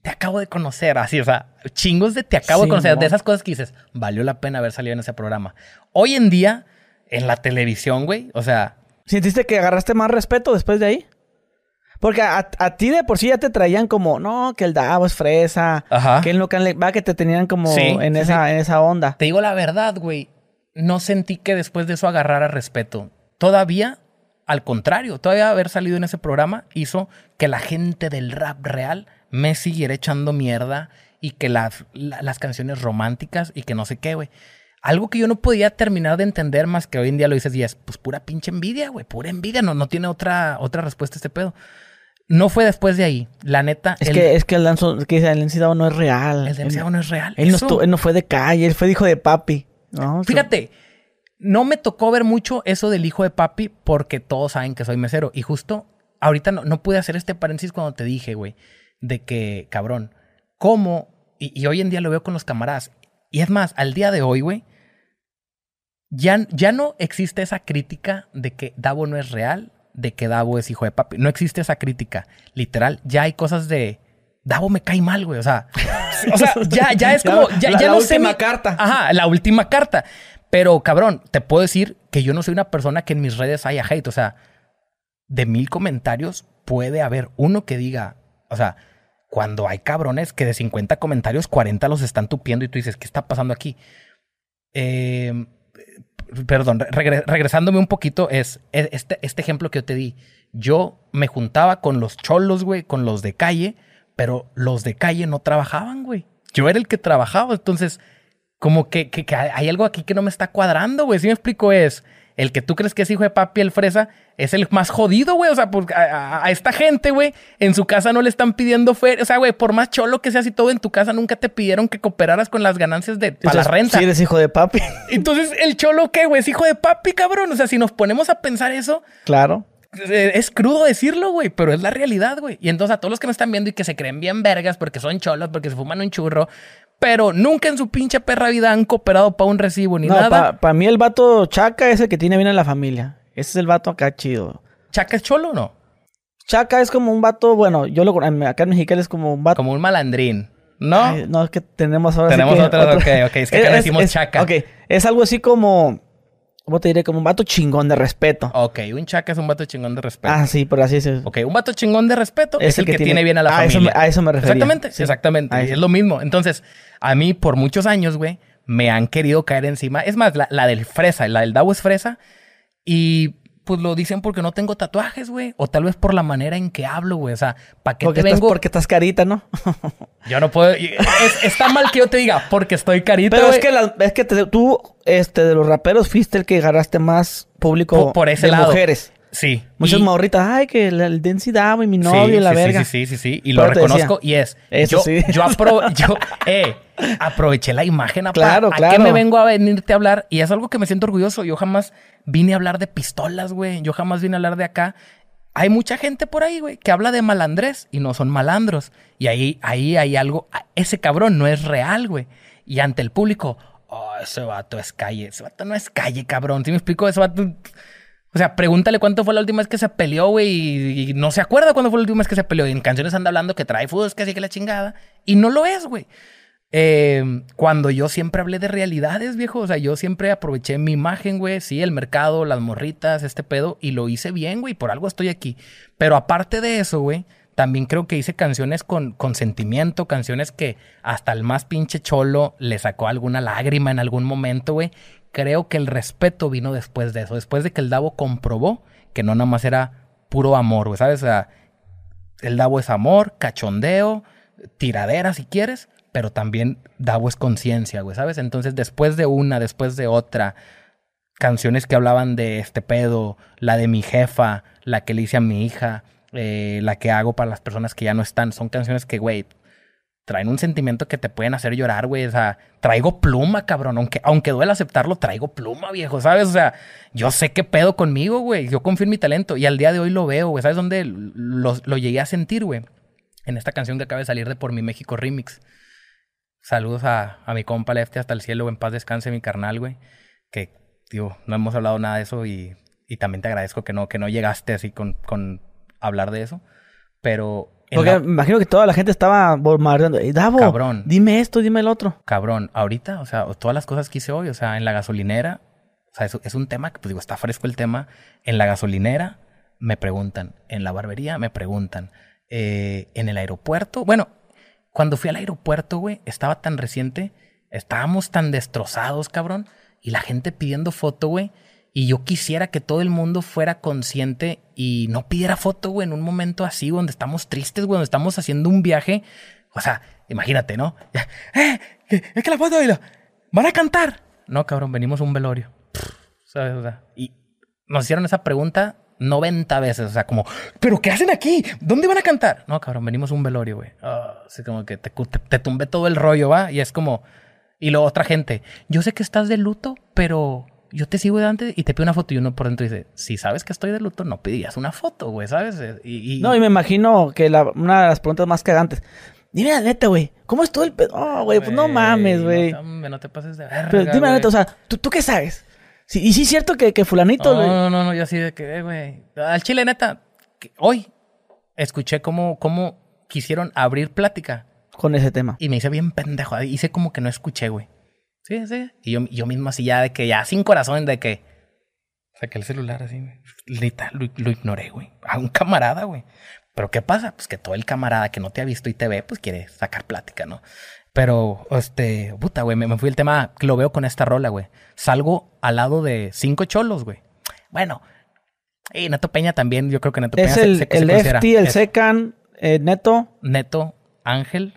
te acabo de conocer, así, o sea, chingos de te acabo de conocer, de esas cosas que dices, valió la pena haber salido en ese programa. Hoy en día, en la televisión, güey, o sea, ¿Sentiste que agarraste más respeto después de ahí? Porque a, ti de por sí ya te traían como, no, que el Davo es fresa. Ajá. Que el local va que te tenían como en, esa, en esa onda. Te digo la verdad, güey. No sentí que después de eso agarrara respeto. Todavía, al contrario, todavía haber salido en ese programa hizo que la gente del rap real me siguiera echando mierda y que las, las canciones románticas y que no sé qué, güey. Algo que yo no podía terminar de entender más que hoy en día lo dices y es, pues pura pinche envidia, güey, pura envidia, no, no tiene otra, otra respuesta a este pedo. No fue después de ahí, la neta. Es que es que el danzo, que el Encidado no es real. El Encidado no es real. Él no, él no, fue de calle, él fue hijo de papi. Fíjate, no me tocó ver mucho eso del hijo de papi porque todos saben que soy mesero. Y justo ahorita no, no pude hacer este paréntesis cuando te dije, güey, de que, cabrón, cómo, y, y hoy en día lo veo con los camaradas. Y es más, al día de hoy, güey, ya, ya no existe esa crítica de que Davo no es real, de que Davo es hijo de papi. No existe esa crítica. Literal, ya hay cosas de. Davo me cae mal, güey. O sea, o sea ya, ya es como. Ya, la, ya la última carta. Ajá, la última carta. Pero, cabrón, te puedo decir que yo no soy una persona que en mis redes haya hate. O sea, de mil comentarios puede haber uno que diga. O sea, cuando hay cabrones que de 50 comentarios, 40 los están tupiendo y tú dices, ¿qué está pasando aquí? Eh, perdón, regresándome un poquito, es este, este ejemplo que yo te di. Yo me juntaba con los cholos, güey, con los de calle, pero los de calle no trabajaban, güey. Yo era el que trabajaba, entonces, como que, que, hay algo aquí que no me está cuadrando, güey. Si me explico, es el que tú crees que es hijo de papi, el fresa, es el más jodido, güey. O sea, pues, a, esta gente, güey, en su casa no le están pidiendo fe. O sea, güey, por más cholo que seas y todo en tu casa, nunca te pidieron que cooperaras con las ganancias de para la renta. Sí, eres hijo de papi. Entonces, ¿el cholo qué, güey? Es hijo de papi, cabrón. O sea, si nos ponemos a pensar eso. Claro. Eh, es crudo decirlo, güey, pero es la realidad, güey. Y entonces a todos los que me están viendo y que se creen bien vergas porque son cholos, porque se fuman un churro, pero nunca en su pinche perra vida han cooperado para un recibo ni nada. Para mí el vato chaca es el que tiene bien en la familia. Ese es el vato acá chido. ¿Chaca es cholo o no? Chaca es como un vato, bueno, yo lo acá en Mexicali es como un vato. Como un malandrín. ¿No? no, es que tenemos ahora. Tenemos otro, ok, ok. Es que acá decimos chaca. Ok, es algo así como. ¿Cómo te diré? Como un vato chingón de respeto. Ok, un chaca es un vato chingón de respeto. Ah, sí, pero así es. Ok, un vato chingón de respeto es, el que, tiene, bien a la familia. a eso me refiero. Exactamente, exactamente. Es lo mismo. Entonces, a mí por muchos años, güey, me han querido caer encima. Es más, la, la del fresa, la del Davo es fresa. Y pues lo dicen porque no tengo tatuajes, güey. O tal vez por la manera en que hablo, güey. O sea, ¿para qué porque te vengo? Porque estás carita, ¿no? yo no puedo... está mal que yo te diga porque estoy carita, Pero es que, es que tú, este, de los raperos, fuiste el que agarraste más público por, ese de lado. mujeres. Sí. Muchas morritas, ay, que el, densidad y mi novio y la verga. Sí, sí, sí, sí. Y lo reconozco y es. Eso yo, sí. yo, yo eh, aproveché la imagen. Claro, ¿A claro. qué me vengo a venirte a hablar? Y es algo que me siento orgulloso. Yo jamás vine a hablar de pistolas, güey. Yo jamás vine a hablar de acá. Hay mucha gente por ahí, güey, que habla de malandrés y no son malandros. Y ahí, ahí hay algo. Ese cabrón no es real, güey. Y ante el público, oh, ese vato es calle. Ese vato no es calle, cabrón. ¿Sí me explico? Ese vato o sea, pregúntale cuánto fue la última vez que se peleó, güey, y, no se acuerda cuándo fue la última vez que se peleó. Y en canciones anda hablando que trae fútbol, que así que la chingada. Y no lo es, güey. Eh, cuando yo siempre hablé de realidades, viejo, o sea, yo siempre aproveché mi imagen, güey, sí, el mercado, las morritas, este pedo, y lo hice bien, güey, por algo estoy aquí. Pero aparte de eso, güey, también creo que hice canciones con, con sentimiento, canciones que hasta el más pinche cholo le sacó alguna lágrima en algún momento, güey creo que el respeto vino después de eso, después de que el Davo comprobó que no nada más era puro amor, güey, ¿sabes? O sea, el Davo es amor, cachondeo, tiradera si quieres, pero también Davo es conciencia, güey, ¿sabes? Entonces, después de una, después de otra, canciones que hablaban de este pedo, la de mi jefa, la que le hice a mi hija, eh, la que hago para las personas que ya no están, son canciones que, güey, traen un sentimiento que te pueden hacer llorar, güey. O sea, traigo pluma, cabrón. Aunque, aunque duele aceptarlo, traigo pluma, viejo, ¿sabes? O sea, yo sé qué pedo conmigo, güey. Yo confío en mi talento y al día de hoy lo veo, güey. ¿Sabes dónde lo, llegué a sentir, güey? En esta canción que acaba de salir de Por mi México Remix. Saludos a, mi compa Lefty hasta el cielo, en paz descanse mi carnal, güey. Que, digo, no hemos hablado nada de eso y, y también te agradezco que no, que no llegaste así con, con hablar de eso. Pero porque me imagino que toda la gente estaba bombardeando. Davo, cabrón. dime esto, dime el otro. Cabrón, ahorita, o sea, todas las cosas que hice hoy, o sea, en la gasolinera, o sea, es, es un tema que, pues digo, está fresco el tema. En la gasolinera, me preguntan. En la barbería me preguntan. Eh, en el aeropuerto. Bueno, cuando fui al aeropuerto, güey, estaba tan reciente. Estábamos tan destrozados, cabrón. Y la gente pidiendo foto, güey. Y yo quisiera que todo el mundo fuera consciente y no pidiera foto, güey, en un momento así, donde estamos tristes, güey, donde estamos haciendo un viaje. O sea, imagínate, ¿no? ¡Eh! Es que la foto, ¿van a cantar? No, cabrón, venimos a un velorio. Y nos hicieron esa pregunta 90 veces. O sea, como, ¿pero qué hacen aquí? ¿Dónde van a cantar? No, cabrón, venimos a un velorio, güey. Ah, así como que te tumbé todo el rollo, ¿va? Y es como. Y luego otra gente, yo sé que estás de luto, pero yo te sigo de antes y te pido una foto y uno por dentro dice, si sabes que estoy de luto, no pedías una foto, güey, ¿sabes? Y, No, y me imagino que la, una de las preguntas más cagantes, dime la neta, güey, ¿cómo estuvo el pedo? Oh, güey, pues no mames, güey. No, te pases de verga, Pero dime la neta, o sea, ¿tú, ¿tú qué sabes? Sí, y sí es cierto que, que fulanito... No, no, no, no, yo así de que, eh, güey. Al chile, neta, hoy escuché cómo, cómo quisieron abrir plática. Con ese tema. Y me hice bien pendejo. Hice como que no escuché, güey. Sí, sí. Y yo, yo mismo así ya de que ya sin corazón de que saqué el celular así, Lo, lo ignoré, güey. A un camarada, güey. Pero ¿qué pasa? Pues que todo el camarada que no te ha visto y te ve, pues quiere sacar plática, ¿no? Pero, este, puta, güey, me, fui el tema, lo veo con esta rola, güey. Salgo al lado de cinco cholos, güey. Bueno, y Neto Peña también, yo creo que Neto Peña es el, el FT, el Secan, eh, Neto. Neto, Ángel,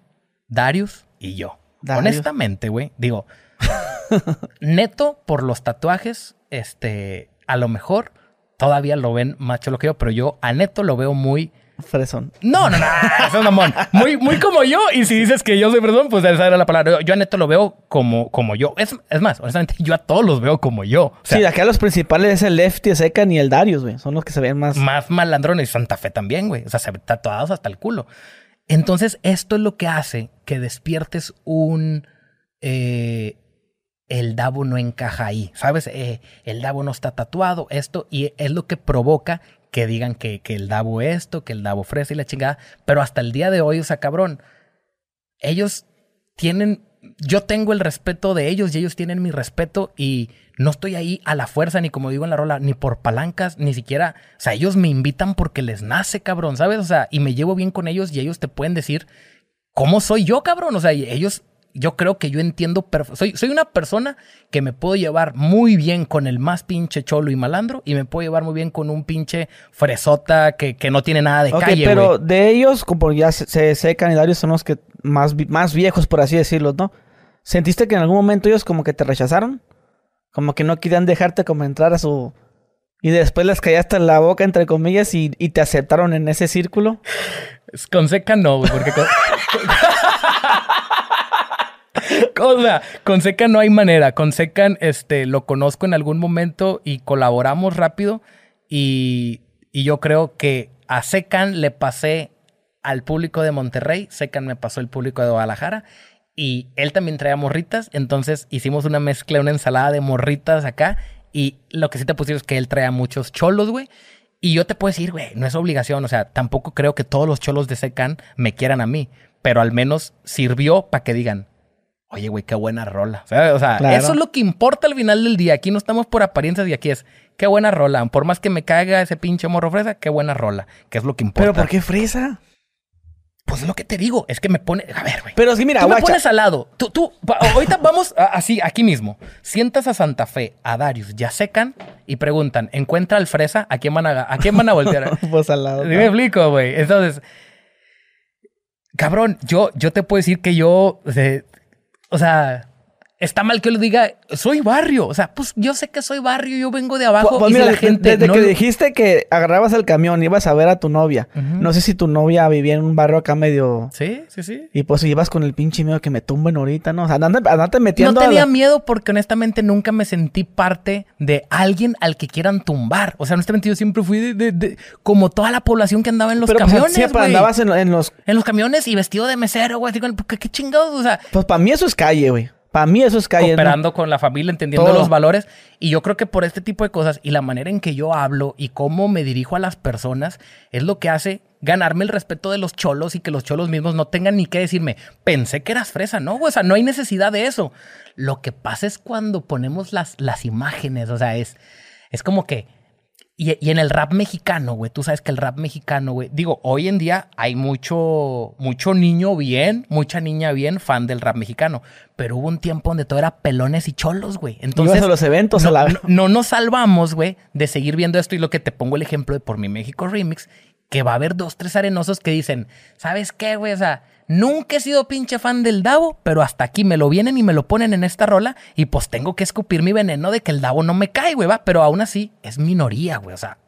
Darius y yo. Honestamente, güey, digo, Neto, por los tatuajes, este, a lo mejor todavía lo ven macho lo que yo, pero yo a Neto lo veo muy fresón. No, no, no, eso es mamón. Muy, muy como yo. Y si dices que yo soy fresón, pues esa era la palabra. Yo a Neto lo veo como, como yo. Es, es más, honestamente, yo a todos los veo como yo. sí, de acá los principales es el Lefty, Secan y el Darius, güey. Son los que se ven más. Más malandrones. Santa Fe también, güey. O sea, se ven tatuados hasta el culo. Entonces, esto es lo que hace que despiertes un. Eh, el Davo no encaja ahí, ¿sabes? Eh, el Davo no está tatuado, esto, y es lo que provoca que digan que, que el Davo esto, que el Davo ofrece y la chingada, pero hasta el día de hoy, o sea, cabrón, ellos tienen, yo tengo el respeto de ellos y ellos tienen mi respeto y no estoy ahí a la fuerza, ni como digo en la rola, ni por palancas, ni siquiera, o sea, ellos me invitan porque les nace, cabrón, ¿sabes? O sea, y me llevo bien con ellos y ellos te pueden decir cómo soy yo, cabrón, o sea, ellos yo creo que yo entiendo, soy, soy una persona que me puedo llevar muy bien con el más pinche cholo y malandro y me puedo llevar muy bien con un pinche fresota que, que no tiene nada de calle, pero de ellos, como ya se, secan y Darius son los que más, más viejos, por así decirlo, ¿no? ¿Sentiste que en algún momento ellos como que te rechazaron? Como que no querían dejarte como entrar a su... Y después les callaste en la boca, entre comillas, y, y te aceptaron en ese círculo. Con seca no, porque... Con... Cosa, con Secan no hay manera. Con Secan, este, lo conozco en algún momento y colaboramos rápido. Y, y yo creo que a Secan le pasé al público de Monterrey, Secan me pasó el público de Guadalajara. Y él también traía morritas, entonces hicimos una mezcla, una ensalada de morritas acá. Y lo que sí te puse es que él traía muchos cholos, güey. Y yo te puedo decir, güey, no es obligación, o sea, tampoco creo que todos los cholos de Secan me quieran a mí, pero al menos sirvió para que digan, Oye, güey, qué buena rola. O sea, eso es lo que importa al final del día. Aquí no estamos por apariencias y aquí es, qué buena rola. Por más que me caiga ese pinche morro fresa, qué buena rola. Que es lo que importa. ¿Pero por qué fresa? Pues es lo que te digo. Es que me pone. A ver, güey. Pero sí, mira, tú me pones al lado. Tú, tú, ahorita vamos así, aquí mismo. Sientas a Santa Fe, a Darius, ya secan y preguntan, ¿encuentra al fresa? ¿A quién van a, a, quién van a voltear? pues al lado. Sí, me explico, güey. Entonces, cabrón, yo, yo te puedo decir que yo. O sea, está mal que lo diga, soy barrio. O sea, pues yo sé que soy barrio, yo vengo de abajo. Pues, mira, la gente desde que dijiste que agarrabas el camión, ibas a ver a tu novia. No sé si tu novia vivía en un barrio acá medio. Sí, sí, sí. Y pues ibas con el pinche miedo que me tumben ahorita, ¿no? O sea, andate, metiendo. No tenía miedo porque honestamente nunca me sentí parte de alguien al que quieran tumbar. O sea, honestamente yo siempre fui de, como toda la población que andaba en los pues, camiones. siempre andabas en, los. En los camiones y vestido de mesero, güey. ¿Qué, qué chingados? O sea. Pues para mí eso es calle, güey. Para mí eso es calle. Cooperando con la familia, entendiendo los valores. Y yo creo que por este tipo de cosas y la manera en que yo hablo y cómo me dirijo a las personas es lo que hace ganarme el respeto de los cholos y que los cholos mismos no tengan ni que decirme, pensé que eras fresa, ¿no? O sea, no hay necesidad de eso. Lo que pasa es cuando ponemos las, las imágenes, o sea, es, es como que Y, en el rap mexicano, güey, tú sabes que el rap mexicano, güey, digo, hoy en día hay mucho, mucho niño bien, mucha niña bien fan del rap mexicano, pero hubo un tiempo donde todo era pelones y cholos, güey. Entonces, a los eventos no, a la... no, no nos salvamos, güey, de seguir viendo esto y lo que te pongo el ejemplo de Por Mi México Remix, que va a haber dos, tres arenosos que dicen, ¿sabes qué, güey? O sea, nunca he sido pinche fan del Davo, pero hasta aquí me lo vienen y me lo ponen en esta rola y pues tengo que escupir mi veneno de que el Davo no me cae, güey, va. Pero aún así es minoría, güey. O sea,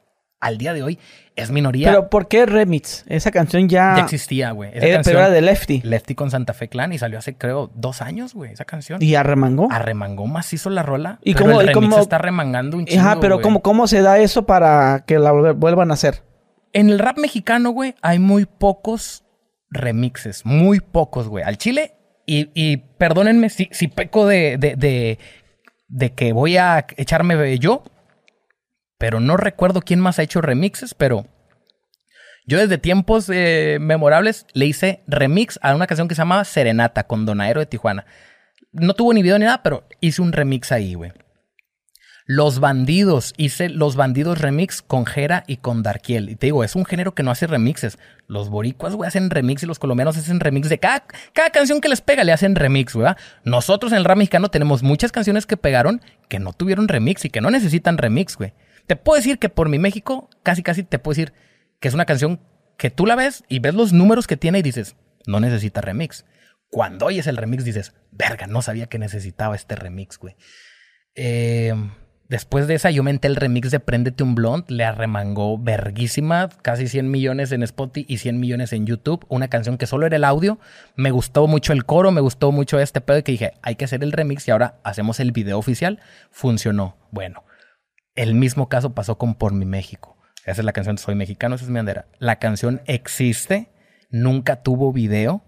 al día de hoy es minoría. Pero ¿por qué remix? Esa canción ya... Ya existía, güey. Pero era de Lefty. Lefty con Santa Fe Clan y salió hace, creo, dos años, güey, esa canción. ¿Y arremangó? Arremangó macizo la rola. ¿Y pero cómo, el remix cómo... está remangando un chingo, Ajá, pero ¿cómo, ¿cómo se da eso para que la vuelvan a hacer? En el rap mexicano, güey, hay muy pocos remixes. Muy pocos, güey. Al chile. Y, perdónenme si, si peco de, de, de, que voy a echarme yo. Pero no recuerdo quién más ha hecho remixes, pero yo desde tiempos eh, memorables le hice remix a una canción que se llama Serenata con Donaero de Tijuana. No tuvo ni video ni nada, pero hice un remix ahí, güey. Los Bandidos, hice Los Bandidos remix con Jera y con Darkiel. Y te digo, es un género que no hace remixes. Los boricuas, güey, hacen remix y los colombianos hacen remix de cada, cada canción que les pega, le hacen remix, güey. Nosotros en el rap mexicano tenemos muchas canciones que pegaron que no tuvieron remix y que no necesitan remix, güey. Te puedo decir que por mi México, casi casi te puedo decir que es una canción que tú la ves y ves los números que tiene y dices, no necesita remix. Cuando oyes el remix dices, verga, no sabía que necesitaba este remix, güey. Eh, Después de esa, yo menté el remix de Préndete un Blond, le arremangó verguísima, casi 100 millones en Spotify y 100 millones en YouTube. Una canción que solo era el audio. Me gustó mucho el coro, me gustó mucho este pedo que dije, hay que hacer el remix y ahora hacemos el video oficial. Funcionó. Bueno, el mismo caso pasó con Por mi México. Esa es la canción Soy Mexicano, esa es mi bandera. La canción existe, nunca tuvo video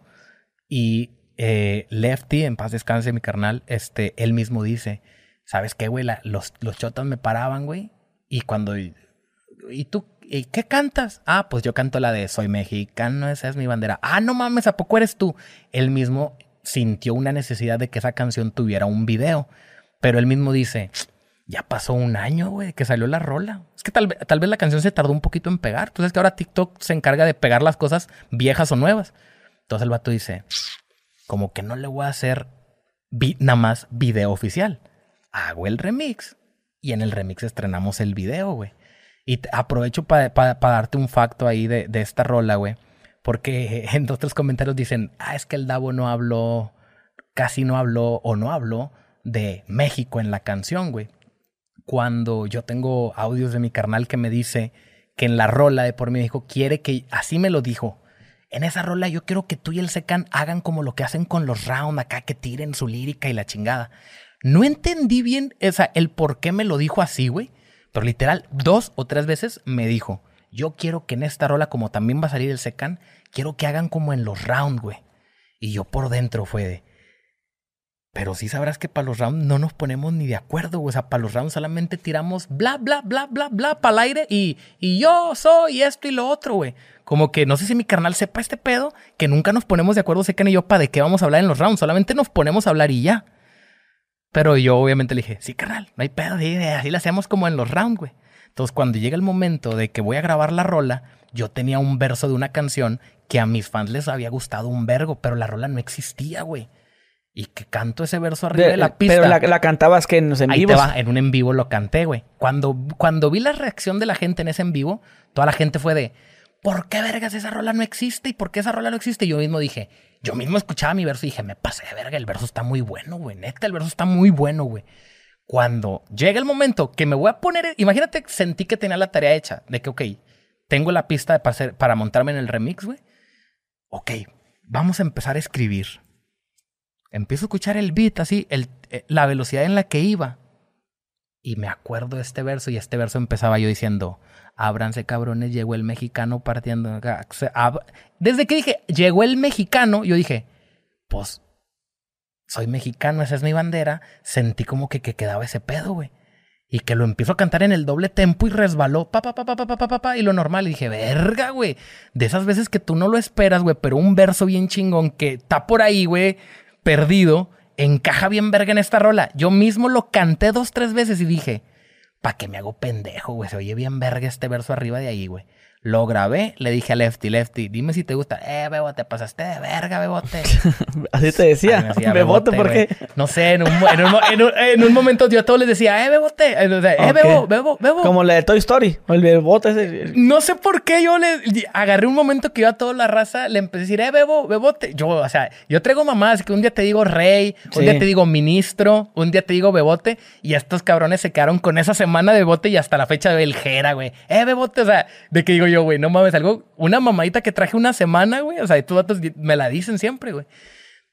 y eh, Lefty, en paz descanse mi carnal, este, él mismo dice ¿sabes qué, güey? los, los chotas me paraban, güey. Y cuando... ¿Y tú ¿y qué cantas? Ah, pues yo canto la de Soy mexicano, esa es mi bandera. Ah, no mames, ¿a poco eres tú? Él mismo sintió una necesidad de que esa canción tuviera un video. Pero él mismo dice, ya pasó un año, güey, que salió la rola. Es que tal, tal vez la canción se tardó un poquito en pegar. Sabes que ahora TikTok se encarga de pegar las cosas viejas o nuevas. Entonces el vato dice, como que no le voy a hacer nada más video oficial hago el remix y en el remix estrenamos el video, güey. Y aprovecho para darte un facto ahí de, esta rola, güey. Porque en otros comentarios dicen, ah, es que el Davo no habló, casi no habló o no habló de México en la canción, güey. Cuando yo tengo audios de mi carnal que me dice que en la rola de Por México quiere que, así me lo dijo, en esa rola yo quiero que tú y el Secan hagan como lo que hacen con los round acá, que tiren su lírica y la chingada. No entendí bien esa, el por qué me lo dijo así, güey. Pero literal, dos o tres veces me dijo, yo quiero que en esta rola, como también va a salir el Secan, quiero que hagan como en los rounds, güey. Y yo por dentro fue de... Pero sí sabrás que para los rounds no nos ponemos ni de acuerdo, güey. O sea, para los rounds solamente tiramos bla, bla, bla, bla, bla para el aire y, y yo soy esto y lo otro, güey. Como que no sé si mi carnal sepa este pedo, que nunca nos ponemos de acuerdo, Secan y yo, para de qué vamos a hablar en los rounds. Solamente nos ponemos a hablar y ya. Pero yo obviamente le dije, sí, carnal, no hay pedo, así lo hacemos como en los rounds, güey. Entonces, cuando llega el momento de que voy a grabar la rola, yo tenía un verso de una canción que a mis fans les había gustado un vergo, pero la rola no existía, güey. Y que canto ese verso arriba de, la pista. Pero la, cantabas que en los en Ahí te va, en un en vivo lo canté, güey. Cuando, cuando vi la reacción de la gente en ese en vivo, toda la gente fue de, ¿por qué vergas esa rola no existe? ¿Y por qué esa rola no existe? Y yo mismo dije, yo mismo escuchaba mi verso y dije, me pasé de verga, el verso está muy bueno, güey. Neta, el verso está muy bueno, güey. Cuando llega el momento que me voy a poner, imagínate, sentí que tenía la tarea hecha, de que, ok, tengo la pista para, montarme en el remix, güey. Ok, vamos a empezar a escribir. Empiezo a escuchar el beat, así, eh, la velocidad en la que iba. Y me acuerdo este verso y este verso empezaba yo diciendo, ábranse cabrones, llegó el mexicano partiendo. Desde que dije, llegó el mexicano, yo dije, pues, soy mexicano, esa es mi bandera. Sentí como que, que quedaba ese pedo, güey. Y que lo empiezo a cantar en el doble tempo y resbaló, pa, pa, pa, pa, pa, pa, pa, y lo normal. Y dije, verga, güey. De esas veces que tú no lo esperas, güey, pero un verso bien chingón que está por ahí, güey, perdido, encaja bien verga en esta rola. Yo mismo lo canté dos, tres veces y dije, ¿Para qué me hago pendejo, güey? Se oye bien verga este verso arriba de ahí, güey. Lo grabé, le dije a Lefty, Lefty, dime si te gusta. Eh, Bebote, pasaste de verga, Bebote. Así te decía. bebote, ¿por qué? No sé, en un, en, un, en, un, momento yo a todos les decía, eh, Bebote. Eh, Bebo, Bebo, Bebo. Como la de Toy Story, o el Bebote. Ese. No sé por qué yo le agarré un momento que iba a toda la raza, le empecé a decir, eh, Bebo, Bebote. Yo, o sea, yo traigo mamás que un día te digo rey, un día te digo ministro, un día te digo Bebote, y estos cabrones se quedaron con esa semana de Bebote y hasta la fecha de Jera, güey. Eh, Bebote, o sea, de que digo yo, güey, no mames, algo, una mamadita que traje una semana, güey. O sea, estos vatos me la dicen siempre, güey.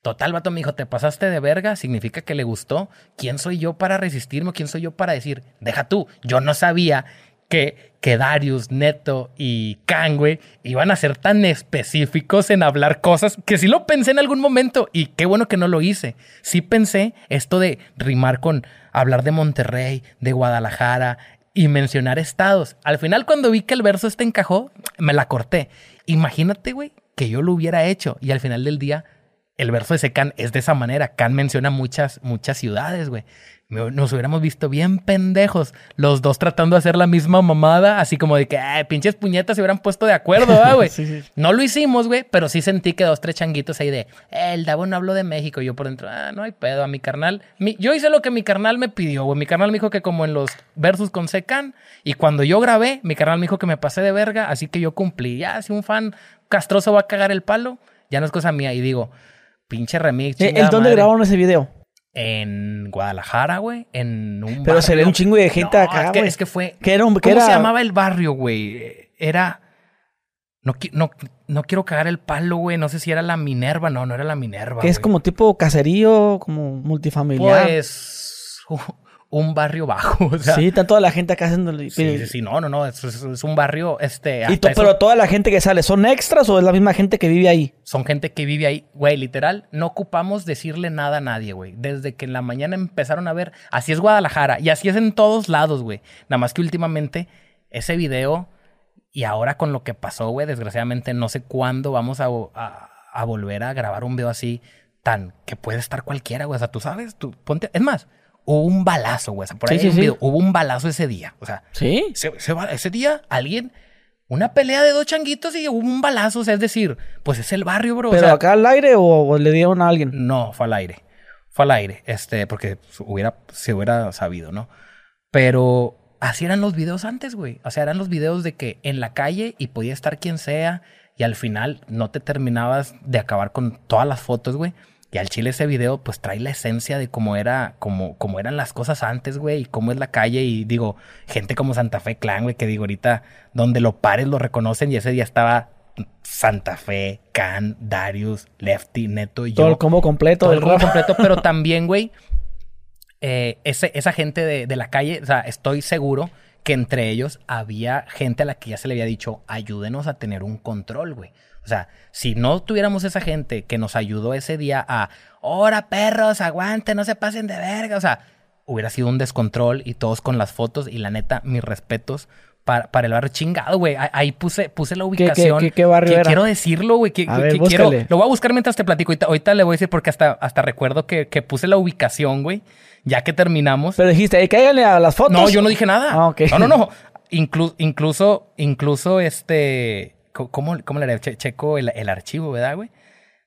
Total, vato, me dijo, te pasaste de verga, significa que le gustó. ¿Quién soy yo para resistirme? ¿Quién soy yo para decir, deja tú? Yo no sabía que, que Darius, Neto y Kang, güey, iban a ser tan específicos en hablar cosas que sí lo pensé en algún momento y qué bueno que no lo hice. Sí pensé esto de rimar con hablar de Monterrey, de Guadalajara, y mencionar estados. Al final, cuando vi que el verso este encajó, me la corté. Imagínate, güey, que yo lo hubiera hecho y al final del día el verso de Can es de esa manera. Can menciona muchas, muchas ciudades, güey. Nos hubiéramos visto bien pendejos, los dos tratando de hacer la misma mamada, así como de que, pinches puñetas se hubieran puesto de acuerdo, güey? No lo hicimos, güey, pero sí sentí que dos, tres changuitos ahí de, eh, el Davo no habló de México, y yo por dentro, ah, no hay pedo, a mi carnal, yo hice lo que mi carnal me pidió, güey, mi carnal me dijo que como en los versus con Secan, y cuando yo grabé, mi carnal me dijo que me pasé de verga, así que yo cumplí, ya, si un fan castroso va a cagar el palo, ya no es cosa mía, y digo, pinche remix. ¿En eh, dónde grabaron ese video? en Guadalajara, güey, en un Pero se ve un chingo de gente acá, güey. Es, que fue... ¿Qué era, ¿Cómo se llamaba el barrio, güey? Era... No, no, no quiero cagar el palo, güey. No sé si era la Minerva. No, no era la Minerva. Que es como tipo caserío, como multifamiliar. Pues un barrio bajo. O sea, sí, está toda la gente acá haciendo. Sí, sí, sí, no, no, no, es, un barrio, este. ¿Y pero toda la gente que sale, ¿son extras o es la misma gente que vive ahí? Son gente que vive ahí, güey, literal, no ocupamos decirle nada a nadie, güey. Desde que en la mañana empezaron a ver, así es Guadalajara y así es en todos lados, güey. Nada más que últimamente ese video y ahora con lo que pasó, güey, desgraciadamente no sé cuándo vamos a, a volver a grabar un video así tan que puede estar cualquiera, güey. O sea, tú sabes, tú ponte, es más hubo un balazo, güey. por ahí sí, hubo un balazo ese día. O sea, ¿sí? Ese, día alguien, una pelea de dos changuitos y hubo un balazo. O sea, es decir, pues es el barrio, bro. ¿Pero acá al aire o, le dieron a alguien? No, fue al aire. Fue al aire. Este, porque hubiera, se hubiera sabido, ¿no? Pero así eran los videos antes, güey. O sea, eran los videos de que en la calle y podía estar quien sea y al final no te terminabas de acabar con todas las fotos, güey. Y al chile ese video pues trae la esencia de cómo era, cómo, cómo eran las cosas antes, güey, y cómo es la calle. Y digo, gente como Santa Fe Clan, güey, que digo ahorita, donde lo pares lo reconocen y ese día estaba Santa Fe, Can, Darius, Lefty, Neto y yo. Todo el combo completo. Todo el combo completo, pero también, güey, eh, esa gente de, de la calle, o sea, estoy seguro que entre ellos había gente a la que ya se le había dicho, ayúdenos a tener un control, güey. O sea, si no tuviéramos esa gente que nos ayudó ese día a, ¡Hora, perros, aguante, no se pasen de verga! O sea, hubiera sido un descontrol y todos con las fotos y la neta, mis respetos para, para el barrio chingado, güey. Ahí puse, puse la ubicación. ¿Qué, qué, barrio era? Quiero decirlo, güey. Que, quiero, lo voy a buscar mientras te platico. Ahorita, le voy a decir porque hasta, hasta recuerdo que, puse la ubicación, güey. Ya que terminamos. Pero dijiste, cáiganle a las fotos. No, yo no dije nada. Ah, No, no, no. incluso, incluso, este ¿Cómo, cómo le haré? checo el, el, archivo, ¿verdad, güey?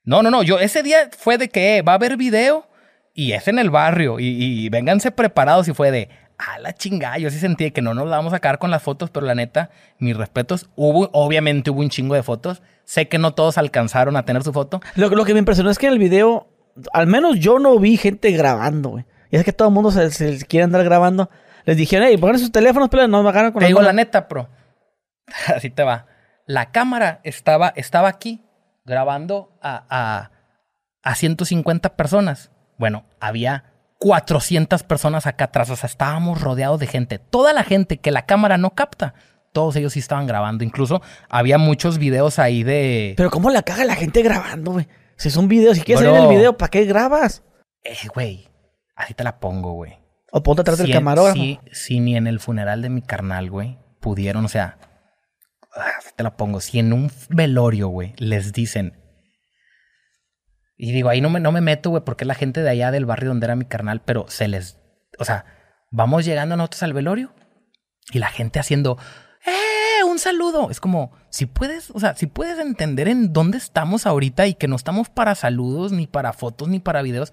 No, no, no. Yo ese día fue de que va a haber video y es en el barrio y, y vénganse preparados y fue de a la chingada. Yo sí sentí que no nos vamos a quedar con las fotos, pero la neta, mis respetos. Hubo, obviamente hubo un chingo de fotos. Sé que no todos alcanzaron a tener su foto. Lo, lo que me impresionó es que en el video, al menos yo no vi gente grabando, güey. Y es que todo el mundo se, quiere andar grabando. Les dijeron, hey, pongan sus teléfonos, pero no me agarran con Te digo la neta, pro. Así te va la cámara estaba, estaba aquí grabando a, a, a 150 personas. Bueno, había 400 personas acá atrás. O sea, estábamos rodeados de gente. Toda la gente que la cámara no capta, todos ellos sí estaban grabando. Incluso había muchos videos ahí de. Pero ¿cómo la caga la gente grabando, güey? Si es un video, si quieres salir el video, ¿para qué grabas? Eh, güey. Así te la pongo, güey. O ponte atrás del camarógrafo. Sí, sí, ni en el funeral de mi carnal, güey, pudieron, o sea, te la pongo, si en un velorio, güey, les dicen, y digo, ahí no me, no me meto, güey, porque es la gente de allá del barrio donde era mi carnal, pero se les, o sea, vamos llegando nosotros al velorio, Y la gente haciendo, ¡eh! Un saludo. Es como, si puedes, o sea, si puedes entender en dónde estamos ahorita y que no estamos para saludos, ni para fotos, ni para videos.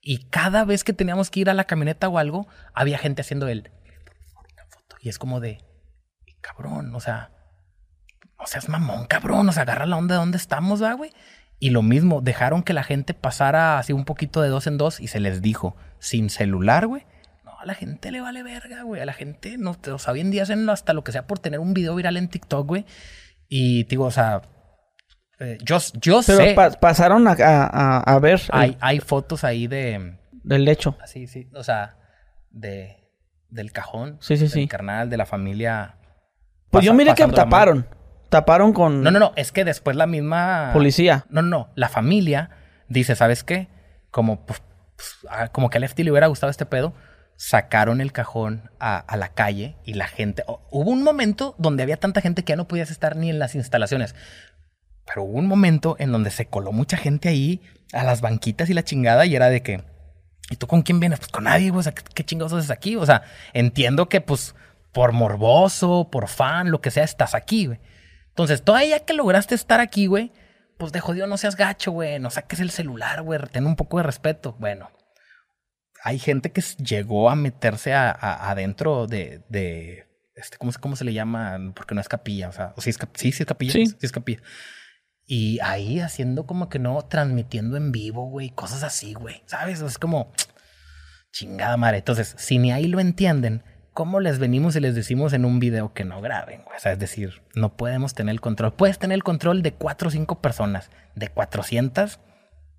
Y cada vez que teníamos que ir a la camioneta o algo, había gente haciendo el. Y es como de, cabrón, o sea, o seas mamón, cabrón, o sea, agarra la onda de dónde estamos, ¿va, güey? Y lo mismo, dejaron que la gente pasara así un poquito de dos en dos y se les dijo, sin celular, güey. No, a la gente le vale verga, güey. A la gente, no, o sea, hoy en día hacen hasta lo que sea por tener un video viral en TikTok, güey. Y digo, o sea, eh, yo, yo sé. pasaron a, a, ver. Hay, hay fotos ahí de. Del lecho. Así, sí. O sea, de, del cajón. Sí, sí, del sí. carnal, de la familia. Pues yo miré que taparon. Taparon con... No, no, no, es que después la misma... Policía. No, no, no, la familia dice, ¿sabes qué? Como, pues, pues ah, como que a Lefty le hubiera gustado este pedo, sacaron el cajón a, la calle y la gente... hubo un momento donde había tanta gente que ya no podías estar ni en las instalaciones. Pero hubo un momento en donde se coló mucha gente ahí a las banquitas y la chingada y era de que... ¿Y tú con quién vienes? Pues con nadie, güey. O sea, ¿qué, chingados haces aquí? O sea, entiendo que pues por morboso, por fan, lo que sea, estás aquí, güey. Entonces, todavía que lograste estar aquí, güey, pues de jodido no seas gacho, güey. No saques el celular, güey. Ten un poco de respeto. Bueno, hay gente que llegó a meterse adentro de, de este, ¿cómo, ¿cómo, se le llama? Porque no es capilla, o sea, sí, es, sí, sí es capilla, sí. sí es capilla. Y ahí haciendo como que no, transmitiendo en vivo, güey, cosas así, güey, ¿sabes? Es como chingada madre. Entonces, si ni ahí lo entienden, ¿cómo les venimos y les decimos en un video que no graben? O sea, es decir, no podemos tener el control. Puedes tener el control de cuatro o cinco personas, de 400.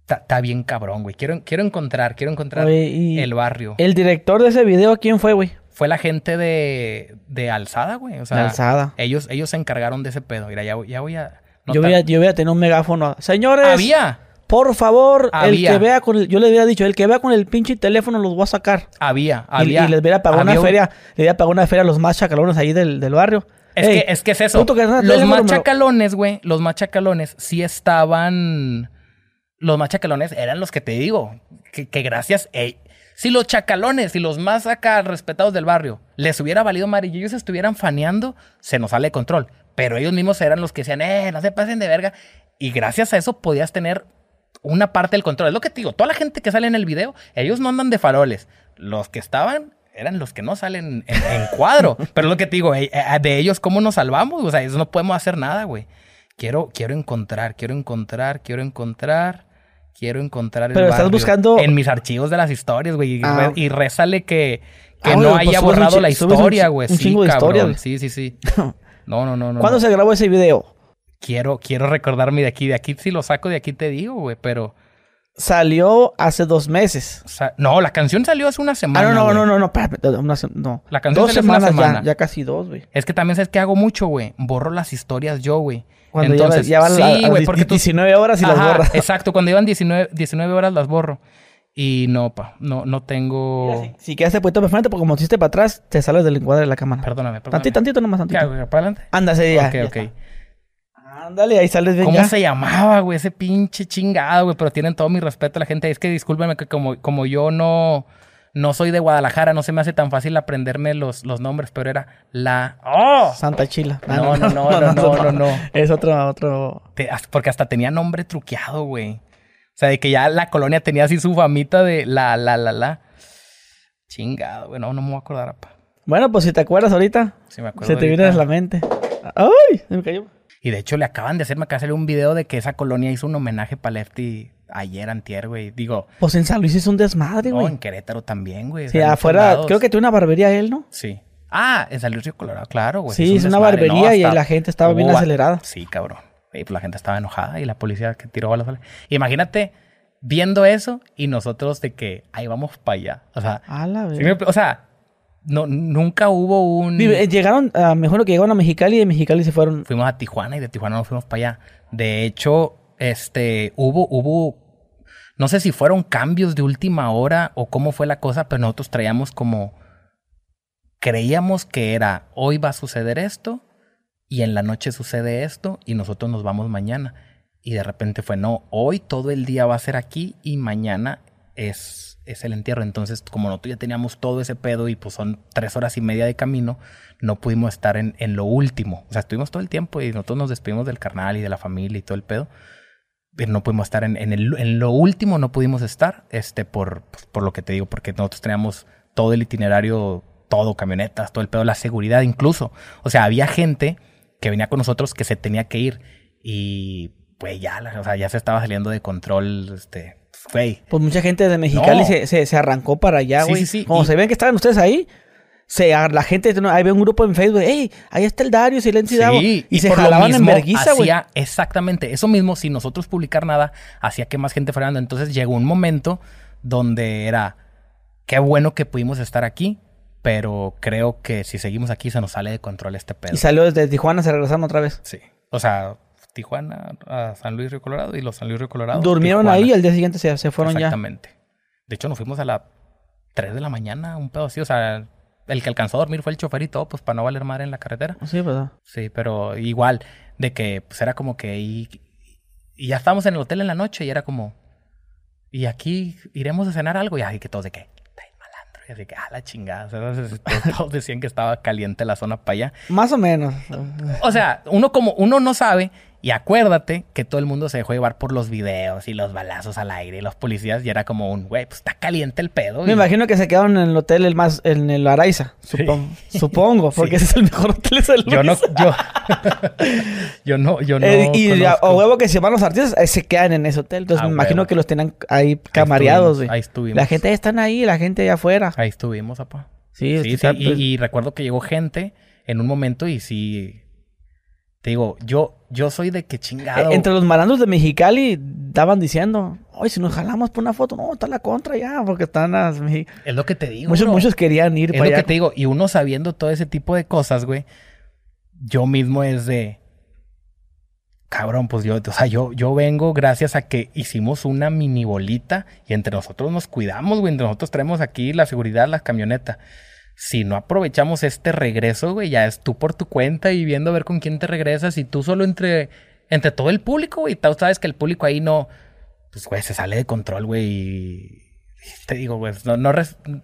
Está bien cabrón, güey. Quiero, quiero encontrar, quiero encontrar el barrio. ¿El director de ese video quién fue, güey? Fue la gente de, de Alzada, güey. O sea, Alzada. Ellos, ellos se encargaron de ese pedo. Mira, ya, ya voy a... Yo voy a, yo voy a tener un megáfono. Señores. Había. Por favor, el que vea con el, yo le había dicho, el que vea con el pinche teléfono los voy a sacar. Había, había. Y, les hubiera pagado una feria, le hubiera pagado una feria a los más chacalones ahí del, del barrio. Es, que, es que es eso. los más chacalones, güey, los más chacalones sí estaban... Los más chacalones eran los que te digo, que, gracias... si los chacalones y si los más acá respetados del barrio les hubiera valido madre y ellos estuvieran faneando, se nos sale de control. Pero ellos mismos eran los que decían, eh, no se pasen de verga. Y gracias a eso podías tener una parte del control. Es lo que te digo, toda la gente que sale en el video, ellos no andan de faroles. Los que estaban eran los que no salen en, cuadro. Pero es lo que te digo, eh, eh, de ellos, ¿cómo nos salvamos? O sea, eso no podemos hacer nada, güey. Quiero, quiero encontrar, quiero encontrar, quiero encontrar, quiero encontrar el Pero estás buscando... En mis archivos de las historias, güey. Y, ah. rezale que, que ah, no haya pues, borrado la historia, güey. Un, chingo de historia. Sí, sí, sí. No, no, no, no. ¿Cuándo se grabó ese video? Quiero, quiero recordarme de aquí. De aquí, si lo saco de aquí te digo, güey, pero... Salió hace dos meses. no, la canción salió hace una semana. Ah, no, no, no, no, no, no, no. La canción dos semanas hace una semana. Ya, ya casi dos, güey. Es que también sabes que hago mucho, güey. Borro las historias yo, güey. Cuando Entonces, ya, sí, güey, porque 19 horas y las borras. Exacto, cuando iban 19, 19 horas las borro. Y no, pa, no, no tengo. si, si quedaste puesto para frente, porque como hiciste para atrás, te sales del encuadre de la cámara. Perdóname, perdóname. Tantito, tantito nomás, tantito. ¿Qué hago? ¿Para adelante? Ándase ya. Ok, ya ok. Ándale, ahí sales bien. ¿Cómo se llamaba, güey? Ese pinche chingado, güey. Pero tienen todo mi respeto a la gente. Es que discúlpenme que como, como yo no, no soy de Guadalajara, no se me hace tan fácil aprenderme los, los nombres, pero era la. ¡Oh! Santa Chila. no, no, no, no, no, no, no, Es otro, otro. porque hasta tenía nombre truqueado, güey. O sea, de que ya la colonia tenía así su famita de la, la, la, la. Chingado, güey. No, no me voy a acordar, apa. Bueno, pues si te acuerdas ahorita. Sí, me acuerdo. Se te viene a la mente. ¡Ay! Se me cayó. Y de hecho le acaban de hacer, me acaba de un video de que esa colonia hizo un homenaje para Lefty ayer, antier, güey. Digo... Pues en San Luis hizo un desmadre, güey. No, en Querétaro también, güey. Sí, afuera, creo que tiene una barbería él, ¿no? Sí. Ah, en San Luis Río Colorado, claro, güey. Sí, es, una barbería y la gente estaba bien acelerada. Sí, cabrón. Y pues la gente estaba enojada y la policía que tiró balas. Imagínate viendo eso y nosotros de que ahí vamos para allá. O sea, a la o sea, no, nunca hubo un... Eh, llegaron, a, mejor que llegaron a Mexicali y de Mexicali se fueron... Fuimos a Tijuana y de Tijuana nos fuimos para allá. De hecho, este, hubo, hubo, no sé si fueron cambios de última hora o cómo fue la cosa, pero nosotros traíamos como, creíamos que era, hoy va a suceder esto y en la noche sucede esto y nosotros nos vamos mañana. Y de repente fue, no, hoy todo el día va a ser aquí y mañana es es el entierro. Entonces, como nosotros ya teníamos todo ese pedo y pues son tres horas y media de camino, no pudimos estar en, en lo último. O sea, estuvimos todo el tiempo y nosotros nos despedimos del carnal y de la familia y todo el pedo. Pero no pudimos estar en, en, el, en lo último, no pudimos estar, este, por, pues, por lo que te digo, porque nosotros teníamos todo el itinerario, todo, camionetas, todo el pedo, la seguridad incluso. O sea, había gente que venía con nosotros que se tenía que ir y pues ya, o sea, ya se estaba saliendo de control, este, güey. Pues mucha gente de Mexicali se, se, arrancó para allá, güey. Sí, sí, sí. Como se ven que estaban ustedes ahí, se, la gente, ahí ve un grupo en Facebook, hey, ahí está el Dario, Silencio sí, y, se jalaban en vergüenza, güey. Exactamente, eso mismo, sin nosotros publicar nada, hacía que más gente fuera. Entonces llegó un momento donde era, qué bueno que pudimos estar aquí, pero creo que si seguimos aquí se nos sale de control este pedo. Y salió desde Tijuana, se regresaron otra vez. Sí. O sea, Tijuana a San Luis Río Colorado y los San Luis Río Colorado. Durmieron ahí y al día siguiente se, se fueron ya. Exactamente. De hecho, nos fuimos a las 3 de la mañana, un pedo así. O sea, el que alcanzó a dormir fue el chofer y todo, pues para no valer madre en la carretera. Sí, ¿verdad? Sí, pero igual, de que pues era como que. Y, y ya estábamos en el hotel en la noche y era como. Y aquí iremos a cenar algo. Y así que todos de qué y así que, ah, la chingada. todos decían que estaba caliente la zona para allá. Más o menos. O sea, uno como, uno no sabe y acuérdate que todo el mundo se dejó llevar por los videos y los balazos al aire y los policías y era como un, güey, pues está caliente el pedo. Me imagino que se quedaron en el hotel el más, en el Araiza, supongo, porque ese es el mejor hotel de San Yo no, yo, yo no, yo no. Eh, y o huevo que se van los artistas, eh, se quedan en ese hotel. Entonces me imagino que los tenían ahí camareados. Ahí estuvimos. La gente están ahí, la gente allá afuera. Ahí estuvimos, papá. Sí, sí, sí. y recuerdo que llegó gente en un momento y sí te digo, yo, yo soy de que chingado. Eh, entre los malandros de Mexicali estaban diciendo, oye, si nos jalamos por una foto, no, está la contra ya, porque están las... Es lo que te digo. Muchos, muchos querían ir es para allá. Es lo que te digo. Y uno sabiendo todo ese tipo de cosas, güey, yo mismo es de... Cabrón, pues yo, o sea, yo, yo vengo gracias a que hicimos una mini bolita y entre nosotros nos cuidamos, güey. Entre nosotros traemos aquí la seguridad, la camioneta si no aprovechamos este regreso, güey, ya es tú por tu cuenta y viendo a ver con quién te regresas y tú solo entre, entre todo el público, güey. Tú sabes que el público ahí no, pues, güey, se sale de control, güey. Y te digo, güey, no, no,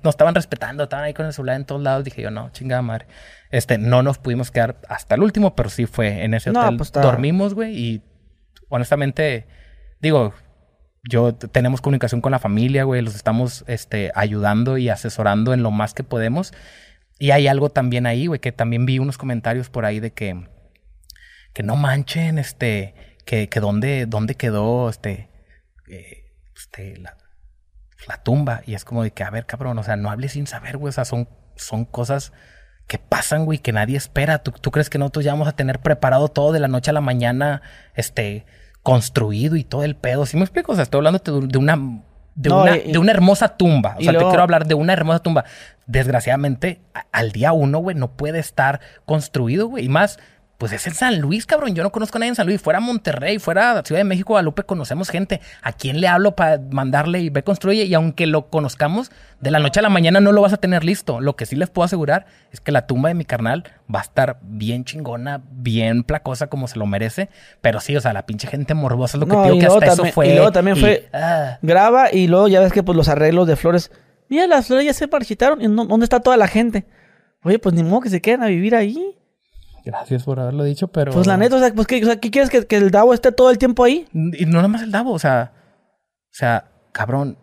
estaban respetando, estaban ahí con el celular en todos lados. Dije yo, no, chingada madre. Este, no nos pudimos quedar hasta el último, pero sí fue en ese hotel. Pues, Dormimos, güey, y honestamente, digo, yo tenemos comunicación con la familia, güey, los estamos este, ayudando y asesorando en lo más que podemos. Y hay algo también ahí, güey, que también vi unos comentarios por ahí de que, que no manchen, este, que, que dónde, dónde quedó, este, eh, este, la, la, tumba. Y es como de que, a ver, cabrón, o sea, no hables sin saber, güey, o sea, son, son cosas que pasan, güey, que nadie espera. ¿Tú, ¿Tú crees que nosotros ya vamos a tener preparado todo de la noche a la mañana, este, construido y todo el pedo. ¿Sí me explico? O sea, estoy hablando de una de, una, de una hermosa tumba. O sea, te quiero hablar de una hermosa tumba. Desgraciadamente, al día uno, güey, no puede estar construido, güey. Y más, pues es en San Luis, cabrón. Yo no conozco a nadie en San Luis. Fuera Monterrey, fuera Ciudad de México, Guadalupe, conocemos gente. ¿A quién le hablo para mandarle y ve construye? Y aunque lo conozcamos, de la noche a la mañana no lo vas a tener listo. Lo que sí les puedo asegurar es que la tumba de mi carnal va a estar bien chingona, bien placosa como se lo merece. Pero sí, o sea, la pinche gente morbosa es lo que te digo que hasta eso fue. Y luego también fue. Ah. Graba y luego ya ves que pues los arreglos de flores. Mira, las flores ya se marchitaron. ¿Y dónde está toda la gente? Oye, pues ni modo que se queden a vivir ahí. Gracias por haberlo dicho, pero. Pues la neta, o sea, pues, ¿qué, quieres que, el Davo esté todo el tiempo ahí? Y no nada más el Davo, o sea. O sea, cabrón,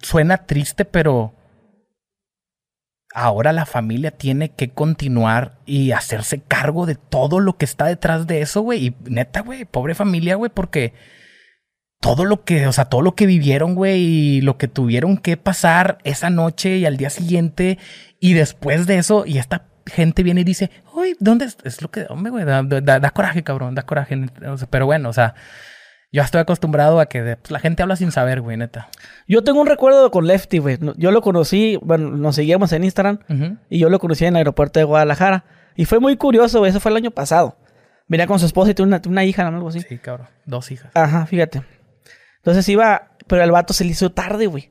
suena triste, pero. Ahora la familia tiene que continuar y hacerse cargo de todo lo que está detrás de eso, güey. Y neta, güey, pobre familia, güey, porque todo lo que, o sea, todo lo que vivieron, güey, y lo que tuvieron que pasar esa noche y al día siguiente y después de eso, y esta gente viene y dice, uy, ¿dónde es? lo que, hombre, güey, da, coraje, cabrón, da coraje. pero bueno, o sea, yo estoy acostumbrado a que pues, la gente habla sin saber, güey, neta. Yo tengo un recuerdo con Lefty, güey. Yo lo conocí, bueno, nos seguíamos en Instagram y yo lo conocí en el aeropuerto de Guadalajara. Y fue muy curioso, güey, eso fue el año pasado. Venía con su esposa y tuvo una, hija, ¿no? Algo así. Sí, cabrón, dos hijas. Ajá, fíjate. Entonces iba, pero el vato se le hizo tarde, güey.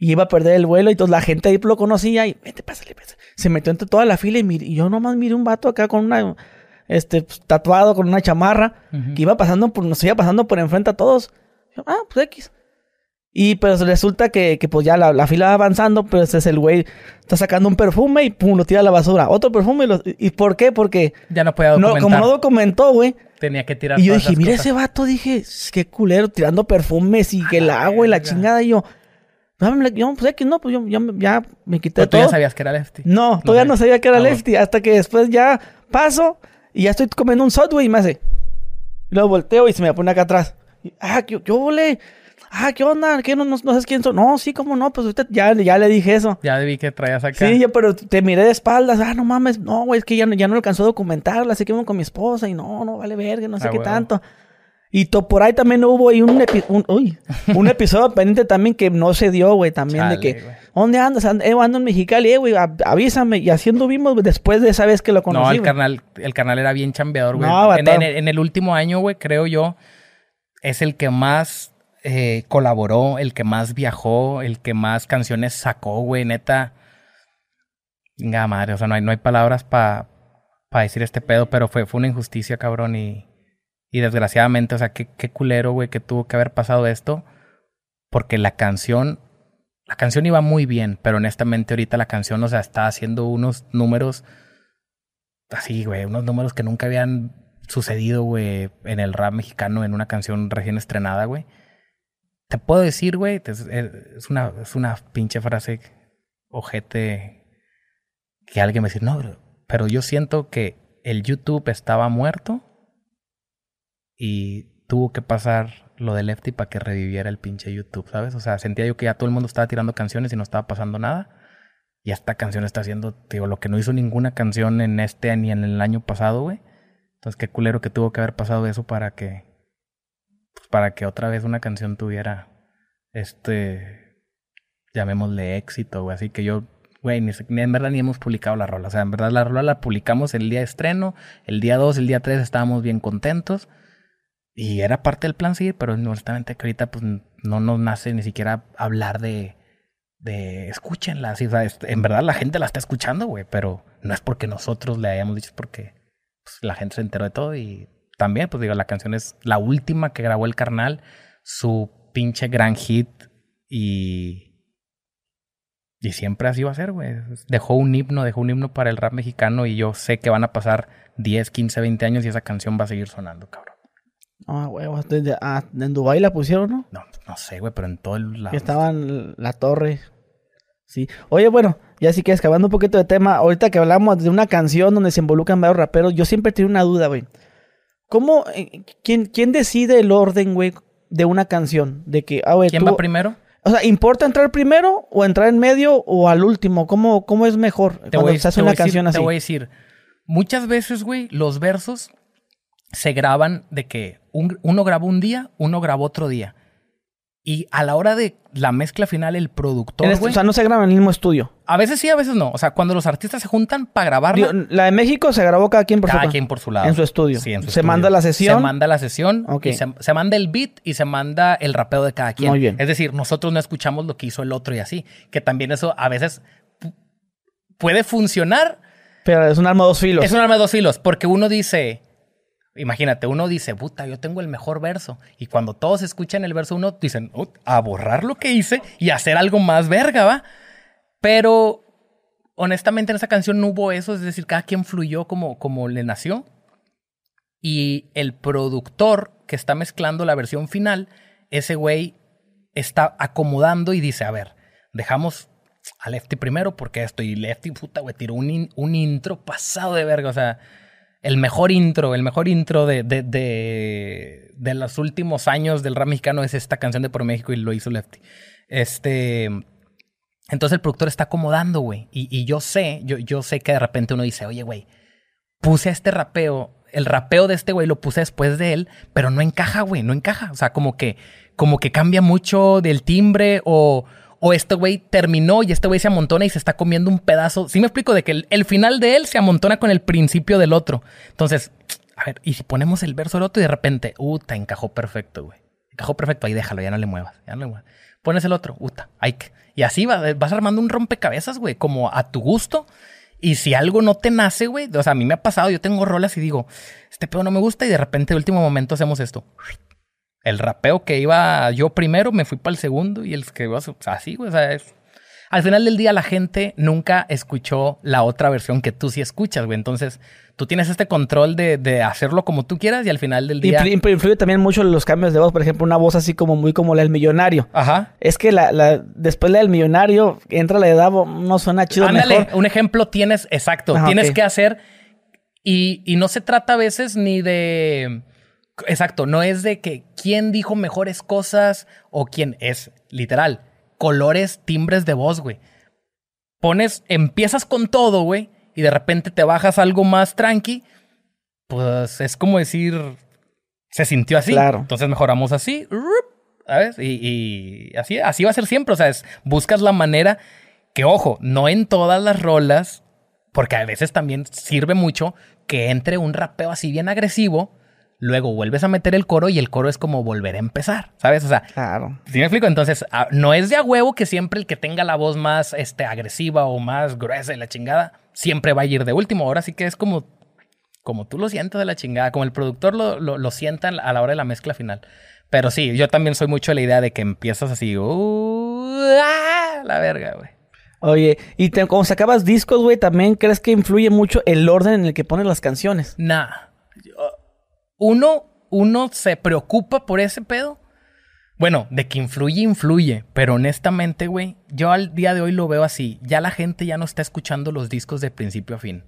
Y iba a perder el vuelo y toda la gente ahí lo conocía y, vete, pásale, pásale se metió entre toda la fila y, y yo nomás miré un vato acá con una, este, pues, tatuado con una chamarra, que iba pasando por, nos iba pasando por enfrente a todos. ah, pues X. Y pues resulta que, que pues ya la, fila va avanzando, pero ese es el güey, está sacando un perfume y pum, lo tira a la basura. Otro perfume y, lo, ¿y por qué? Porque... Ya no podía documentar. No, como no documentó, güey. Tenía que tirar Y yo dije, mira ese vato, dije, qué culero, tirando perfumes y que el agua y la chingada. Y yo, yo, pues que no, pues yo, ya me quité todo. ¿Tú ya sabías que era Lefty? No, todavía no, sabía que era ah, Lefty. Hasta que después ya paso y ya estoy comiendo un Subway y me hace... Y luego volteo y se me pone acá atrás. ah, yo, yo volé ah, ¿qué onda? ¿Qué no, no, sabes quién soy? No, sí, cómo no, pues usted ya, ya le dije eso. Ya vi que traías acá. Sí, yo, pero te miré de espaldas, ah, no mames, no, güey, es que ya, ya no alcanzó a documentarla, así que con mi esposa y no, no vale verga, no sé ah, qué tanto. Y por ahí también hubo ahí un, un, un episodio pendiente también que no se dio, güey, también de que, ¿dónde andas? Eh, ando en Mexicali, eh, güey, avísame. Y así anduvimos después de esa vez que lo conocí. No, el carnal, el carnal era bien chambeador, güey. No, en, en, el último año, güey, creo yo, es el que más eh, colaboró, el que más viajó, el que más canciones sacó, güey, neta. Venga, madre, o sea, no hay, no hay palabras para pa decir este pedo, pero fue, fue una injusticia, cabrón, y, y desgraciadamente, o sea, qué, qué culero, güey, que tuvo que haber pasado esto, porque la canción, la canción iba muy bien, pero honestamente ahorita la canción, o sea, está haciendo unos números así, güey, unos números que nunca habían sucedido, güey, en el rap mexicano, en una canción recién estrenada, güey. Te puedo decir, güey, es una, es una pinche frase ojete que alguien me dice, no, pero yo siento que el YouTube estaba muerto y tuvo que pasar lo de Lefty para que reviviera el pinche YouTube, ¿sabes? O sea, sentía yo que ya todo el mundo estaba tirando canciones y no estaba pasando nada. Y esta canción está haciendo, digo, lo que no hizo ninguna canción en este ni en el año pasado, güey. Entonces, qué culero que tuvo que haber pasado eso para que pues, para que otra vez una canción tuviera este, llamémosle éxito, güey. Así que yo, güey, ni, en verdad ni hemos publicado la rola. O sea, en verdad la rola la publicamos el día estreno, el día 2, el día 3 estábamos bien contentos. Y era parte del plan sí, pero honestamente ahorita pues no nos nace ni siquiera hablar de, de escúchenla. Así, o sea, en verdad la gente la está escuchando, güey, pero no es porque nosotros le hayamos dicho, es porque pues, la gente se enteró de todo y también, pues digo, la canción es la última que grabó el carnal, su pinche gran hit y. Y siempre así va a ser, güey. Dejó un himno, dejó un himno para el rap mexicano y yo sé que van a pasar 10, 15, 20 años y esa canción va a seguir sonando, cabrón. Ah, güey, ah, en Dubái la pusieron, ¿no? No, no sé, güey, pero en todo el lado. Estaban la torre. Sí. Oye, bueno, ya sí que escabando un poquito de tema, ahorita que hablamos de una canción donde se involucran varios raperos, yo siempre tengo una duda, güey. ¿Cómo, eh, quién, quién decide el orden, güey, de una canción? De que, ah, ¿Quién va primero? O sea, ¿importa entrar primero o entrar en medio o al último? ¿Cómo, cómo es mejor te cuando se hace una canción así? Te voy a decir, muchas veces, güey, los versos se graban de que uno grabó un día, uno grabó otro día. Y a la hora de la mezcla final, el productor. o sea, no se graba en el mismo estudio. A veces sí, a veces no. O sea, cuando los artistas se juntan para grabarla. la de México se grabó cada quien por su Cada quien por su lado. En su estudio. Sí, en su se manda la sesión. Se manda la sesión. se, manda el beat y se manda el rapeo de cada quien. Muy bien. Es decir, nosotros no escuchamos lo que hizo el otro y así. Que también eso a veces puede funcionar. Pero es un arma de dos filos. Es un arma de dos filos. Porque uno dice Imagínate, uno dice, puta, yo tengo el mejor verso. Y cuando todos escuchan el verso, uno dicen, a borrar lo que hice y hacer algo más verga, ¿va? Pero honestamente en esa canción no hubo eso, es decir, cada quien fluyó como, como le nació. Y el productor que está mezclando la versión final, ese güey está acomodando y dice, a ver, dejamos a Lefty primero porque esto. Y Lefty, puta, güey, tiró un, un intro pasado de verga. O sea, el mejor intro, el mejor intro de, de, de, los últimos años del rap mexicano es esta canción de Por México y lo hizo Lefty. Este. Entonces el productor está acomodando, güey. Y, yo sé, yo, yo sé que de repente uno dice, oye, güey, puse este rapeo, el rapeo de este güey lo puse después de él, pero no encaja, güey, no encaja. O sea, como que, como que cambia mucho del timbre o, o este güey terminó y este güey se amontona y se está comiendo un pedazo. Sí me explico de que el, final de él se amontona con el principio del otro. Entonces, a ver, y si ponemos el verso del otro y de repente, uta, encajó perfecto, güey. Encajó perfecto, ahí déjalo, ya no le muevas, ya no le muevas. Pones el otro, uta, hay Y así vas armando un rompecabezas, güey, como a tu gusto. Y si algo no te nace, güey, o sea, a mí me ha pasado, yo tengo rolas y digo, este pedo no me gusta y de repente, el último momento hacemos esto. El rapeo que iba yo primero, me fui para el segundo y el que iba así, güey. O sea, es, al final del día la gente nunca escuchó la otra versión que tú sí escuchas, güey. Entonces, tú tienes este control de, hacerlo como tú quieras y al final del día... Influye, también mucho los cambios de voz. Por ejemplo, una voz así como muy como la del millonario. Ajá. Es que la, la después la del millonario entra la de Davo, no suena chido Ándale, un ejemplo tienes, exacto. tienes que hacer... Y, y no se trata a veces ni de... Exacto, no es de que quién dijo mejores cosas o quién es, literal colores, timbres de voz, güey. Pones, empiezas con todo, güey, y de repente te bajas algo más tranqui, pues es como decir, se sintió así. Claro. Entonces mejoramos así, ¿sabes? Y, así, así va a ser siempre. O sea, buscas la manera que, ojo, no en todas las rolas, porque a veces también sirve mucho que entre un rapeo así bien agresivo luego vuelves a meter el coro y el coro es como volver a empezar, ¿sabes? O sea, claro. ¿sí me explico? Entonces, ah, no es de a huevo que siempre el que tenga la voz más este, agresiva o más gruesa y la chingada, siempre va a ir de último. Ahora sí que es como, como tú lo sientes de la chingada, como el productor lo, lo, sienta a la hora de la mezcla final. Pero sí, yo también soy mucho de la idea de que empiezas así, uh, ah, la verga, güey. Oye, y te, cuando sacabas discos, güey, ¿también crees que influye mucho el orden en el que pones las canciones? Nah uno, uno se preocupa por ese pedo. Bueno, de que influye, influye. Pero honestamente, güey, yo al día de hoy lo veo así. Ya la gente ya no está escuchando los discos de principio a fin.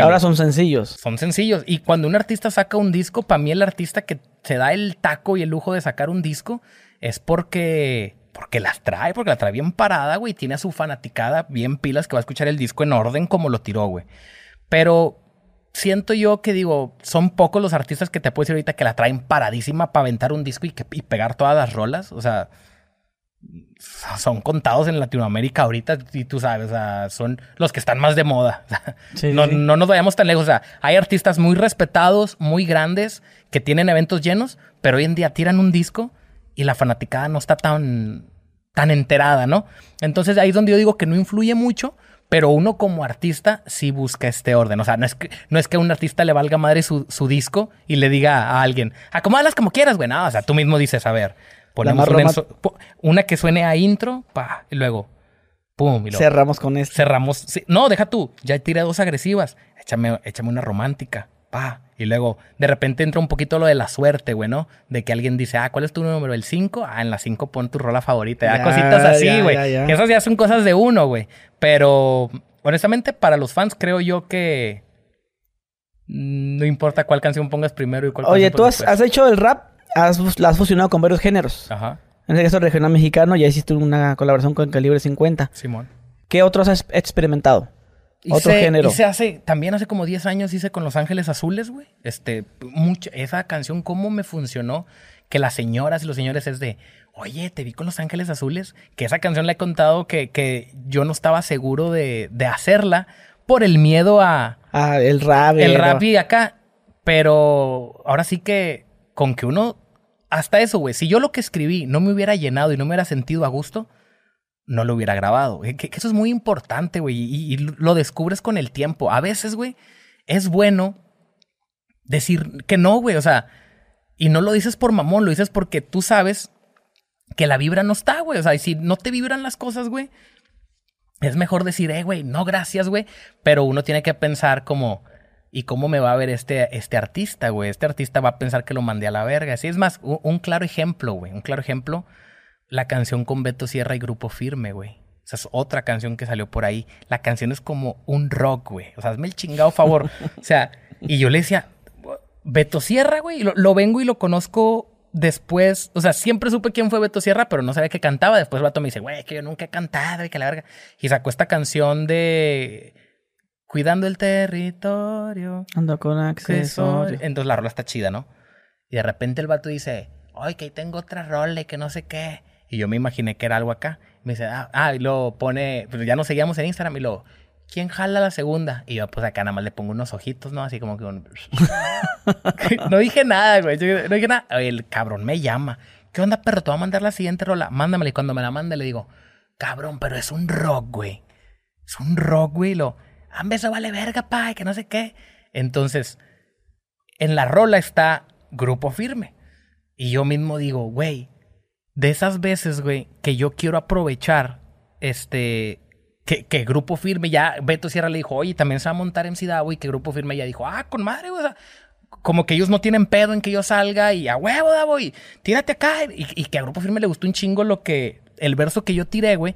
Ahora son sencillos. Son sencillos. Y cuando un artista saca un disco, para mí el artista que se da el taco y el lujo de sacar un disco es porque porque las trae, porque la trae bien parada, güey. Tiene a su fanaticada bien pilas que va a escuchar el disco en orden como lo tiró, güey. Pero siento yo que digo, son pocos los artistas que te puedo decir ahorita que la traen paradísima para aventar un disco y, pegar todas las rolas. O sea, son contados en Latinoamérica ahorita y tú sabes, o sea, son los que están más de moda. no, no nos vayamos tan lejos. O sea, hay artistas muy respetados, muy grandes, que tienen eventos llenos, pero hoy en día tiran un disco y la fanaticada no está tan, tan enterada, ¿no? Entonces ahí es donde yo digo que no influye mucho, pero uno como artista sí busca este orden. O sea, no es que, no es que a un artista le valga madre su, disco y le diga a alguien, acomódalas como quieras, güey. No, o sea, tú mismo dices, a ver, ponemos una, una, que suene a intro, pa, y luego, pum. Y cerramos con esto. Cerramos. no, deja tú, ya tiré dos agresivas. Échame, échame una romántica, pa. Y luego, de repente entra un poquito lo de la suerte, güey, ¿no? De que alguien dice, ah, ¿cuál es tu número? ¿El 5? Ah, en la 5 pon tu rola favorita. Ya, cositas así, güey. Esas ya son cosas de uno, güey. Pero, honestamente, para los fans creo yo que no importa cuál canción pongas primero y cuál Oye, tú has, has, hecho el rap, has, la has fusionado con varios géneros. Ajá. En el caso regional mexicano, ya hiciste una colaboración con Calibre 50. Simón. ¿Qué otros has experimentado? Otro género. se hace, también hace como 10 años hice con Los Ángeles Azules, güey. Este, mucho, esa canción, cómo me funcionó. Que las señoras y los señores es de, oye, te vi con Los Ángeles Azules. Que esa canción le he contado que, que yo no estaba seguro de, de, hacerla por el miedo a. Ah, el rap. El rap y acá. Pero ahora sí que con que uno. Hasta eso, güey. Si yo lo que escribí no me hubiera llenado y no me hubiera sentido a gusto, no lo hubiera grabado. Eso es muy importante, güey, y, lo descubres con el tiempo. A veces, güey, es bueno decir que no, güey, o sea, y no lo dices por mamón, lo dices porque tú sabes que la vibra no está, güey, o sea, y si no te vibran las cosas, güey, es mejor decir, eh, güey, no gracias, güey, pero uno tiene que pensar como... ¿Y cómo me va a ver este, este artista, güey? Este artista va a pensar que lo mandé a la verga. Así es más, un claro ejemplo, güey. Un claro ejemplo la canción con Beto Sierra y Grupo Firme, güey. Esa es otra canción que salió por ahí. La canción es como un rock, güey. O sea, hazme el chingado favor. o sea, y yo le decía, Beto Sierra, güey. Lo, lo, vengo y lo conozco después. O sea, siempre supe quién fue Beto Sierra, pero no sabía que cantaba. Después el vato me dice, güey, que yo nunca he cantado y que la verga. Y sacó esta canción de Cuidando el territorio. Ando con acceso. Entonces la rola está chida, ¿no? Y de repente el vato dice, ay, que ahí tengo otra rola y que no sé qué. Y yo me imaginé que era algo acá. Me dice, ah, ah y lo pone, pues ya nos seguíamos en Instagram y lo, ¿quién jala la segunda? Y yo, pues acá nada más le pongo unos ojitos, ¿no? Así como que un... no dije nada, güey. no dije nada. El cabrón me llama. ¿Qué onda, perro? Te voy a mandar la siguiente rola. Mándamela. Y cuando me la mande, le digo, cabrón, pero es un rock, güey. Es un rock, güey. Lo, ah, eso vale verga, pa, que no sé qué. Entonces, en la rola está grupo firme. Y yo mismo digo, güey, de esas veces, güey, que yo quiero aprovechar, este, que, que Grupo Firme ya, Beto Sierra le dijo, oye, también se va a montar en Davo y que Grupo Firme ya dijo, ah, con madre, güey, o sea, como que ellos no tienen pedo en que yo salga y a huevo, Davo, y tírate acá. Y, y, que a Grupo Firme le gustó un chingo lo que, el verso que yo tiré, güey.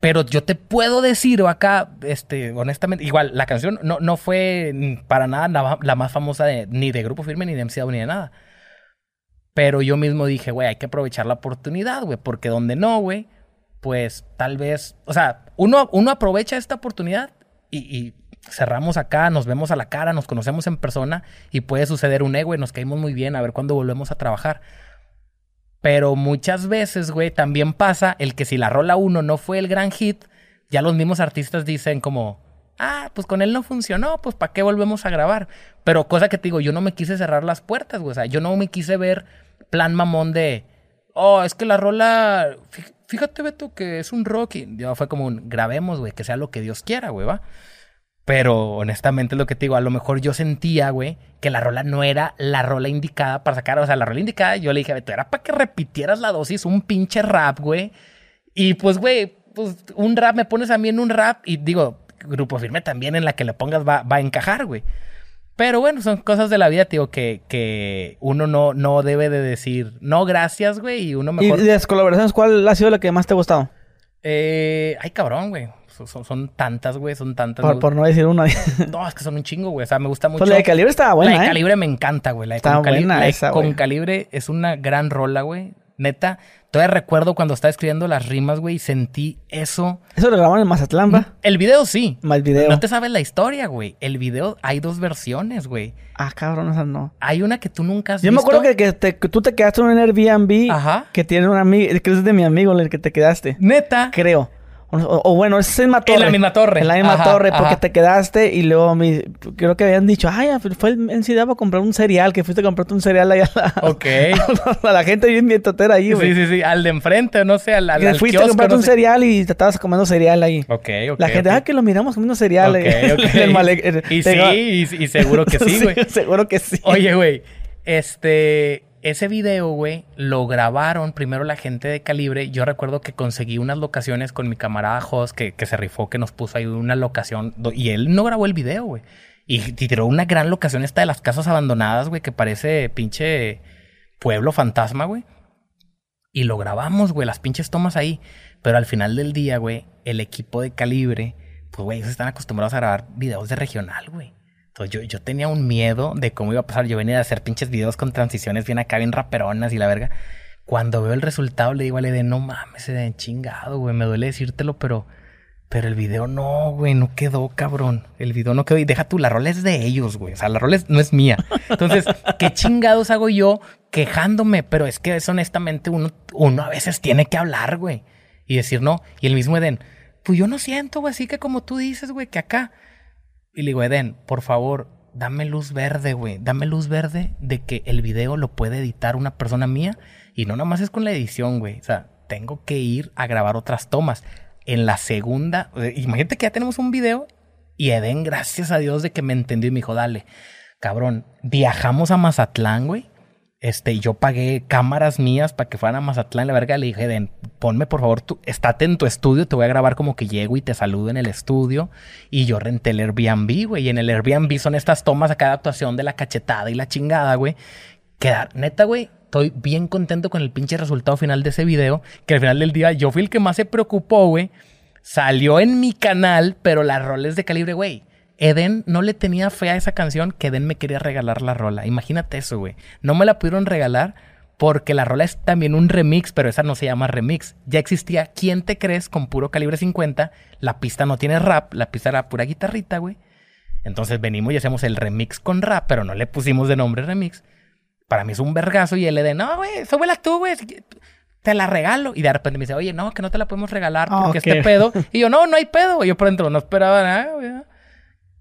Pero yo te puedo decir acá, este, honestamente, igual, la canción no, no fue para nada la, más famosa de, ni de Grupo Firme, ni de MC ni de nada. Pero yo mismo dije, güey, hay que aprovechar la oportunidad, güey, porque donde no, güey, pues tal vez, o sea, uno, uno aprovecha esta oportunidad y, cerramos acá, nos vemos a la cara, nos conocemos en persona y puede suceder un ego y nos caímos muy bien, a ver cuándo volvemos a trabajar. Pero muchas veces, güey, también pasa el que si la rola uno no fue el gran hit, ya los mismos artistas dicen como, ah, pues con él no funcionó, pues ¿para qué volvemos a grabar? Pero cosa que te digo, yo no me quise cerrar las puertas, güey, o sea, yo no me quise ver plan mamón de, oh, es que la rola, fíjate, Beto, que es un rock. Y fue como un, grabemos, güey, que sea lo que Dios quiera, güey, va. Pero honestamente es lo que te digo, a lo mejor yo sentía, güey, que la rola no era la rola indicada para sacar, o sea, la rola indicada, yo le dije, Beto, era para que repitieras la dosis, un pinche rap, güey. Y pues, güey, pues un rap, me pones a mí en un rap y digo, grupo firme también en la que le pongas va, va a encajar, güey. Pero bueno, son cosas de la vida, tío, que, que uno no, no debe de decir, no, gracias, güey, y uno mejor... ¿Y de las colaboraciones cuál ha sido la que más te ha gustado? Eh, ay, cabrón, güey. Son, son, tantas, güey, son tantas. Por, no decir una. no, es que son un chingo, güey. O sea, me gusta mucho. Pues la de calibre estaba buena. La de ¿eh? calibre me encanta, güey. La de está buena la esa, Con calibre es una gran rola, güey. Neta, todavía recuerdo cuando estaba escribiendo las rimas, güey, y sentí eso. ¿Eso lo grabaron en Mazatlán, va? El video sí. Más video. No te sabes la historia, güey. El video hay dos versiones, güey. Ah, cabrón, esa no. Hay una que tú nunca has Yo visto. me acuerdo que, que, tú te quedaste en un Airbnb Ajá. que tiene un amigo, que es de mi amigo el que te quedaste. Neta. Creo. O, bueno, es en la misma torre. En la misma torre. En la misma torre, porque te quedaste y luego mi, creo que habían dicho, ay, fue en Ciudad a comprar un cereal, que fuiste a comprarte un cereal allá a la, Ok. a la gente bien bien totera ahí, güey. Sí, sí, sí, al de enfrente, no sé, al, al, que fuiste a comprarte un cereal y te estabas comiendo cereal ahí. Ok, ok. La gente, ah, que lo miramos comiendo cereal. Ok, ok. y sí, y, seguro que sí, güey. seguro que sí. Oye, güey, este ese video, güey, lo grabaron primero la gente de Calibre. Yo recuerdo que conseguí unas locaciones con mi camarada Jos, que, que se rifó, que nos puso ahí una locación. Y él no grabó el video, güey. Y, tiró una gran locación esta de las casas abandonadas, güey, que parece pinche pueblo fantasma, güey. Y lo grabamos, güey, las pinches tomas ahí. Pero al final del día, güey, el equipo de Calibre, pues, güey, ellos están acostumbrados a grabar videos de regional, güey. Entonces yo, yo tenía un miedo de cómo iba a pasar. Yo venía a hacer pinches videos con transiciones bien acá, bien raperonas y la verga. Cuando veo el resultado le digo a Eden, no mames, se den chingado, güey. Me duele decírtelo, pero... Pero el video no, güey, no quedó, cabrón. El video no quedó. Y deja tú, la rola es de ellos, güey. O sea, la rola no es mía. Entonces, ¿qué chingados hago yo quejándome? Pero es que es honestamente uno, uno a veces tiene que hablar, güey. Y decir no. Y el mismo Eden, pues yo no siento, güey, así que como tú dices, güey, que acá y le digo, Eden, por favor, dame luz verde, güey. Dame luz verde de que el video lo puede editar una persona mía. Y no nada más es con la edición, güey. O sea, tengo que ir a grabar otras tomas. En la segunda, imagínate que ya tenemos un video. Y Eden, gracias a Dios de que me entendió y me dijo, dale, cabrón, viajamos a Mazatlán, güey. Este, yo pagué cámaras mías para que fueran a Mazatlán. La verga le dije, Den, ponme por favor, tú, estate en tu estudio, te voy a grabar como que llego y te saludo en el estudio. Y yo renté el Airbnb, güey. Y en el Airbnb son estas tomas a cada actuación de la cachetada y la chingada, güey. Quedar, neta, güey, estoy bien contento con el pinche resultado final de ese video. Que al final del día yo fui el que más se preocupó, güey. Salió en mi canal, pero las roles de calibre, güey Eden no le tenía fe a esa canción que Eden me quería regalar la rola. Imagínate eso, güey. No me la pudieron regalar porque la rola es también un remix, pero esa no se llama remix. Ya existía ¿Quién te crees? con puro calibre 50. La pista no tiene rap, la pista era pura guitarrita, güey. Entonces venimos y hacemos el remix con rap, pero no le pusimos de nombre remix. Para mí es un vergazo y él le no, güey, súbela tú, güey. Te la regalo. Y de repente me dice, oye, no, que no te la podemos regalar porque este pedo. Y yo, no, no hay pedo, güey. Yo por dentro no esperaba nada, güey.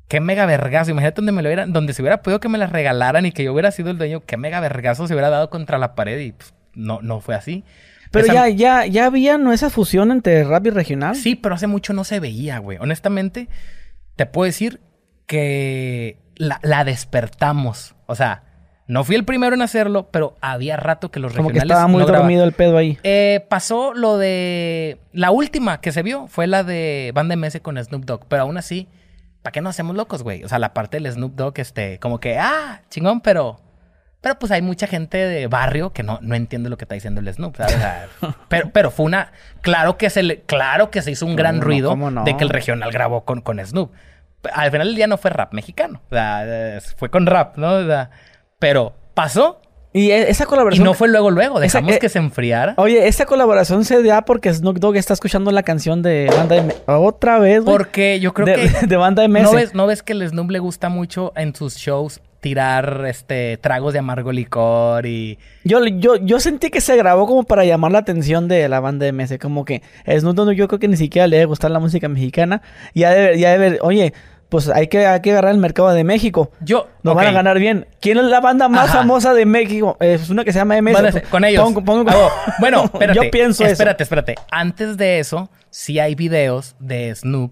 Qué mega vergazo. Imagínate donde me lo hubiera, donde se hubiera podido que me las regalaran y que yo hubiera sido el dueño. Qué mega vergazo se hubiera dado contra la pared y pues, no, no fue así. Pero ya, ya, ya había ¿no? esa fusión entre rap y regional. Sí, pero hace mucho no se veía, güey. Honestamente, te puedo decir que la, la despertamos. O sea, No fui el primero en hacerlo, pero había rato que los Como regionales. que estaba muy no dormido el pedo ahí. Eh, pasó lo de. La última que se vio fue la de Banda MS con Snoop Dogg. Pero aún así, ¿para qué nos hacemos locos, güey? O sea, la parte del Snoop Dogg, este, como que, ah, chingón, pero. Pero pues hay mucha gente de barrio que no, no entiende lo que está diciendo el Snoop, ¿sabes? O sea, pero, pero fue una. Claro que se le, claro que se hizo un gran No, ruido de que el regional grabó con, con Snoop. Al final del día no fue rap mexicano. O sea, fue con rap, ¿no? O sea, pero pasó Y e- esa y colaboración. no fue luego, luego. Esa- Dejamos eh, que se enfriara. Oye, esa colaboración se da porque Snoop Dogg está escuchando la canción de Banda M. Otra vez, güey. Porque yo creo de, que. de Banda MS. ¿No ves, ¿No ves que el Snoop le gusta mucho en sus shows tirar este tragos de amargo licor y. Yo, yo, yo sentí que se grabó como para llamar la atención de la banda MS. Como que Snoop Dogg yo creo que ni siquiera le debe gustar la música mexicana. Y ya debe, ya debe, oye, pues hay que, hay que agarrar el mercado de México. Yo. Nos ok. van a ganar bien. ¿Quién es la banda más Ajá. famosa de México? Es una que se llama MS. Ser- con ellos. Ah, bueno, espérate. yo pienso eso. Espérate, espérate. Antes de eso, sí hay videos de Snoop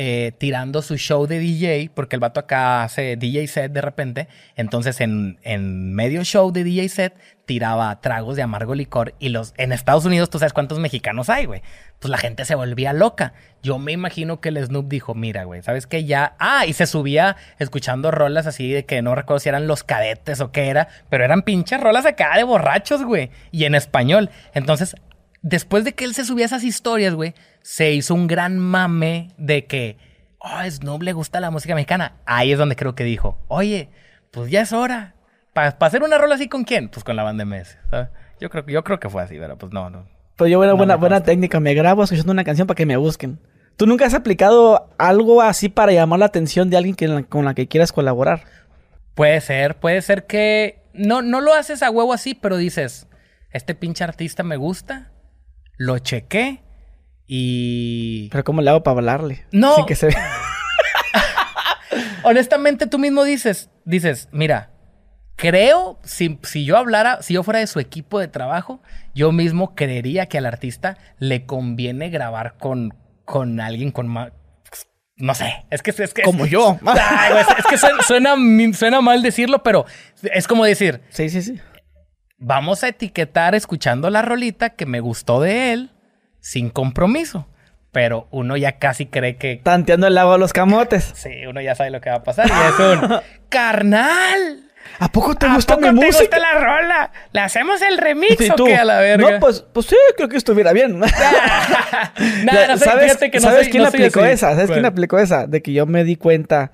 eh, tirando su show de DJ, porque el vato acá hace DJ set de repente. Entonces, en, en medio show de DJ set, tiraba tragos de amargo licor. Y los en Estados Unidos, tú sabes cuántos mexicanos hay, güey. Pues la gente se volvía loca. Yo me imagino que el Snoop dijo, mira, güey, ¿sabes qué? Ya... Ah, y se subía escuchando rolas así de que no recuerdo si eran los cadetes o qué era, pero eran pinches rolas acá de borrachos, güey. Y en español. Entonces, después de que él se subía a esas historias, güey, se hizo un gran mame de que, oh, Snoop le gusta la música mexicana. Ahí es donde creo que dijo, oye, pues ya es hora. ¿Para hacer una rola así con quién? Pues con la banda MS. ¿sabes? Yo creo, que- yo creo que fue así, pero pues no, no. Pues yo buena, No buena, técnica. Me grabo escuchando una canción para que me busquen. ¿Tú nunca has aplicado algo así para llamar la atención de alguien que- con la que quieras colaborar? Puede ser, puede ser que no, no lo haces a huevo así, pero dices, este pinche artista me gusta, lo chequé y... Pero ¿cómo le hago para hablarle? No. Sin que se vea. Honestamente tú mismo dices, dices, mira, creo, si, si yo hablara, si yo fuera de su equipo de trabajo, yo mismo creería que al artista le conviene grabar con, con alguien con más... No sé, es que es que... Como yo. Güey, es que suena, suena, suena mal decirlo, pero es como decir, Sí, sí, sí. Vamos a etiquetar escuchando la rolita que me gustó de él sin compromiso. Pero uno ya casi cree que... Tanteando el agua a los camotes. Sí, uno ya sabe lo que va a pasar y es un... ¡Carnal! ¿A poco te ¿A gusta poco mi te música? gusta la rola? ¿Le hacemos el remix o tú, qué a la verga? No, pues, pues sí, creo que estuviera bien. Nada, no sé, ¿Sabes, que no ¿sabes soy- quién no aplicó así. esa? ¿Sabes quién ¿Cuál? aplicó esa? De que yo me di cuenta.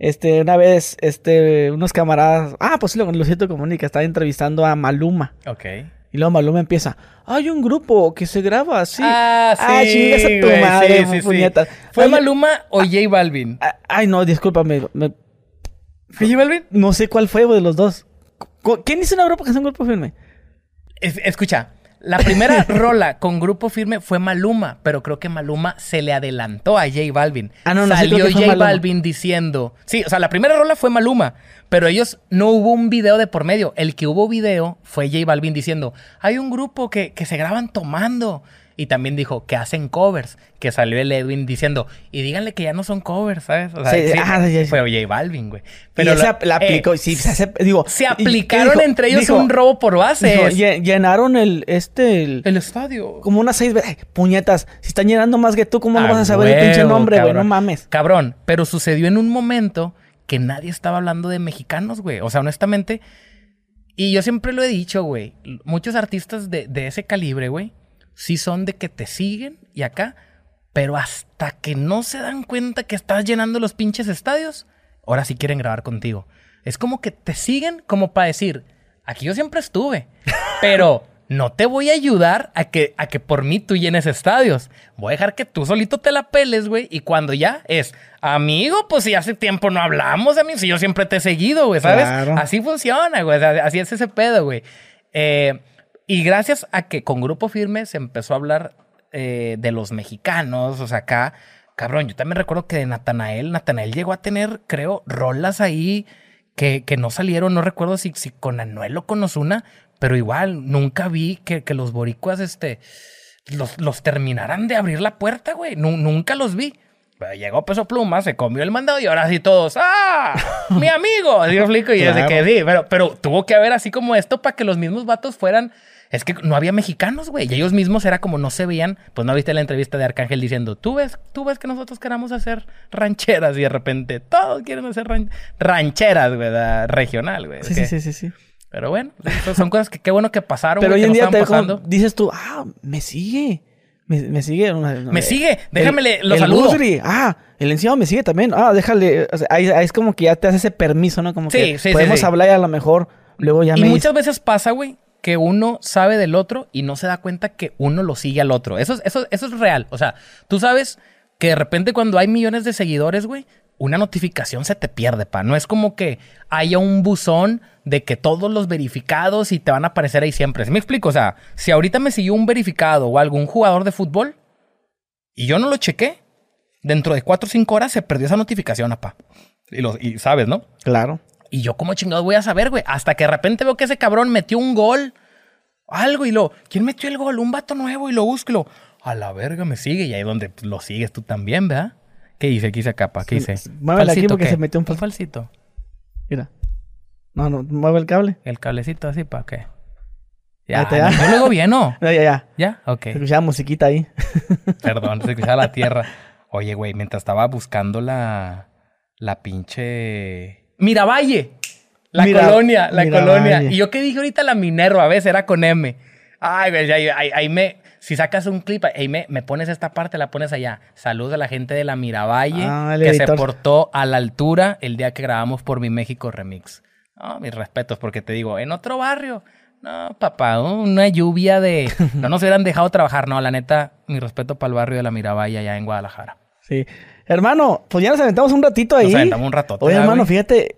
Este, una vez, este, unos camaradas. Ah, pues sí, lo, lo siento comunica. Estaba entrevistando a Maluma. Ok. Y luego Maluma empieza. Hay un grupo que se graba así. Ah, sí, Ah, chingas a tu güey, madre, sí, sí. ¿Fue Maluma o J Balvin? ah, Ay, no, discúlpame. me- ¿Fue J Balvin? no sé cuál fue de los dos. ¿Quién hizo una grupo que es un grupo firme? Es- escucha, la primera rola con grupo firme fue Maluma, pero creo que Maluma se le adelantó a J Balvin. Ah, no, no, Salió J. Balvin diciendo. Sí, o sea, la primera rola fue Maluma, pero ellos no hubo un video de por medio. El que hubo video fue J Balvin diciendo: hay un grupo que, que se graban tomando. Y también dijo que hacen covers, que salió el Edwin diciendo, y díganle que ya no son covers, ¿sabes? O sea, Sí, sí, ah, sí, fue J Balvin, güey. Pero esa la, eh, aplicó. sí, se hace- digo, se y- aplicaron dijo- entre ellos dijo- un robo por base. dijo, "Lle- llenaron el, este, el- el estadio. como unas seis veces. Puñetas, si están llenando más que tú, ¿cómo no A vas a saber el pinche nombre, güey? No mames. Cabrón, pero sucedió en un momento que nadie estaba hablando de mexicanos, güey. O sea, honestamente. Y yo siempre lo he dicho, güey. Muchos artistas de, de ese calibre, güey, sí son de que te siguen y acá. Pero hasta que no se dan cuenta que estás llenando los pinches estadios, ahora sí quieren grabar contigo. Es como que te siguen como para decir, aquí yo siempre estuve, pero no te voy a ayudar a que, a que por mí tú llenes estadios. Voy a dejar que tú solito te la peles, güey. Y cuando ya es, amigo, pues si hace tiempo no hablamos, a mí, si yo siempre te he seguido, güey, ¿sabes? Claro. Así funciona, güey. Así es ese pedo, güey. Eh, y gracias a que con Grupo Firme se empezó a hablar eh, de los mexicanos, o sea, acá, cabrón, yo también recuerdo que de Natanael, Natanael llegó a tener, creo, rolas ahí que, que no salieron, no recuerdo si, si con Anuel o con Ozuna, pero igual nunca vi que, que los boricuas, este, los, los terminaran de abrir la puerta, güey. Nu- nunca los vi. Pero llegó Peso Pluma, se comió el mandado y ahora sí todos, ¡ah! ¡Mi amigo! Así explico. Y desde que sí, pero, pero tuvo que haber así como esto para que los mismos vatos fueran. Es que no había mexicanos, güey. Y ellos mismos era como no se veían. Pues no viste la entrevista de Arcángel diciendo, tú ves, tú ves que nosotros queramos hacer rancheras y de repente todos quieren hacer rancheras, güey, regional, güey. Sí, sí, sí, sí, Pero bueno, son cosas que qué bueno que pasaron. Pero hoy en día te dices tú, ah, me sigue. Me, sigue. me sigue. Déjamele los saludos. Ah, el encima me sigue también. Ah, déjale. ahí, es como que ya te hace ese permiso, ¿no? Como que podemos hablar y a lo mejor luego ya y muchas veces pasa, güey, que uno sabe del otro y no se da cuenta que uno lo sigue al otro. Eso, eso, eso es real. O sea, tú sabes que de repente cuando hay millones de seguidores, güey, una notificación se te pierde, pa. No es como que haya un buzón de que todos los verificados y te van a aparecer ahí siempre. ¿Sí me explico? O sea, si ahorita me siguió un verificado o algún jugador de fútbol y yo no lo chequé, dentro de 4 o 5 horas se perdió esa notificación, apa. Y, lo, y sabes, ¿no? Claro. Y yo como chingado voy a saber, güey. Hasta que de repente veo que ese cabrón metió un gol. Algo y lo... ¿Quién metió el gol? Un vato nuevo y lo busco. A la verga me sigue. Y ahí donde lo sigues tú también, ¿verdad? ¿Qué hice? ¿Qué hice capa? ¿Qué hice? Mueve aquí porque se metió un, falsito. Mira. No, no, mueve el cable. El cablecito así, ¿para qué? Ya, ya. No, luego bien, ¿no? Ya, ya, ya. ¿Ya? Ok. Se escuchaba musiquita ahí. Perdón, se escuchaba la tierra. Oye, güey, mientras estaba buscando la... La pinche... Miravalle. La colonia, la colonia. Y yo qué dije ahorita la Minerva, a veces era con M. Ay, güey, ahí, ahí me si sacas un clip, y me, me, pones esta parte, la pones allá. Saludos a la gente de la Miravalle ah, que se portó a la altura el día que grabamos por mi México Remix. No, mis respetos, porque te digo, en otro barrio. No, papá, una lluvia de. No nos hubieran dejado trabajar. No, la neta, mi respeto para el barrio de la Miravalle allá en Guadalajara. Sí. Hermano, pues ya nos aventamos un ratito ahí. Nos aventamos un rato. Oye, hermano, fíjate,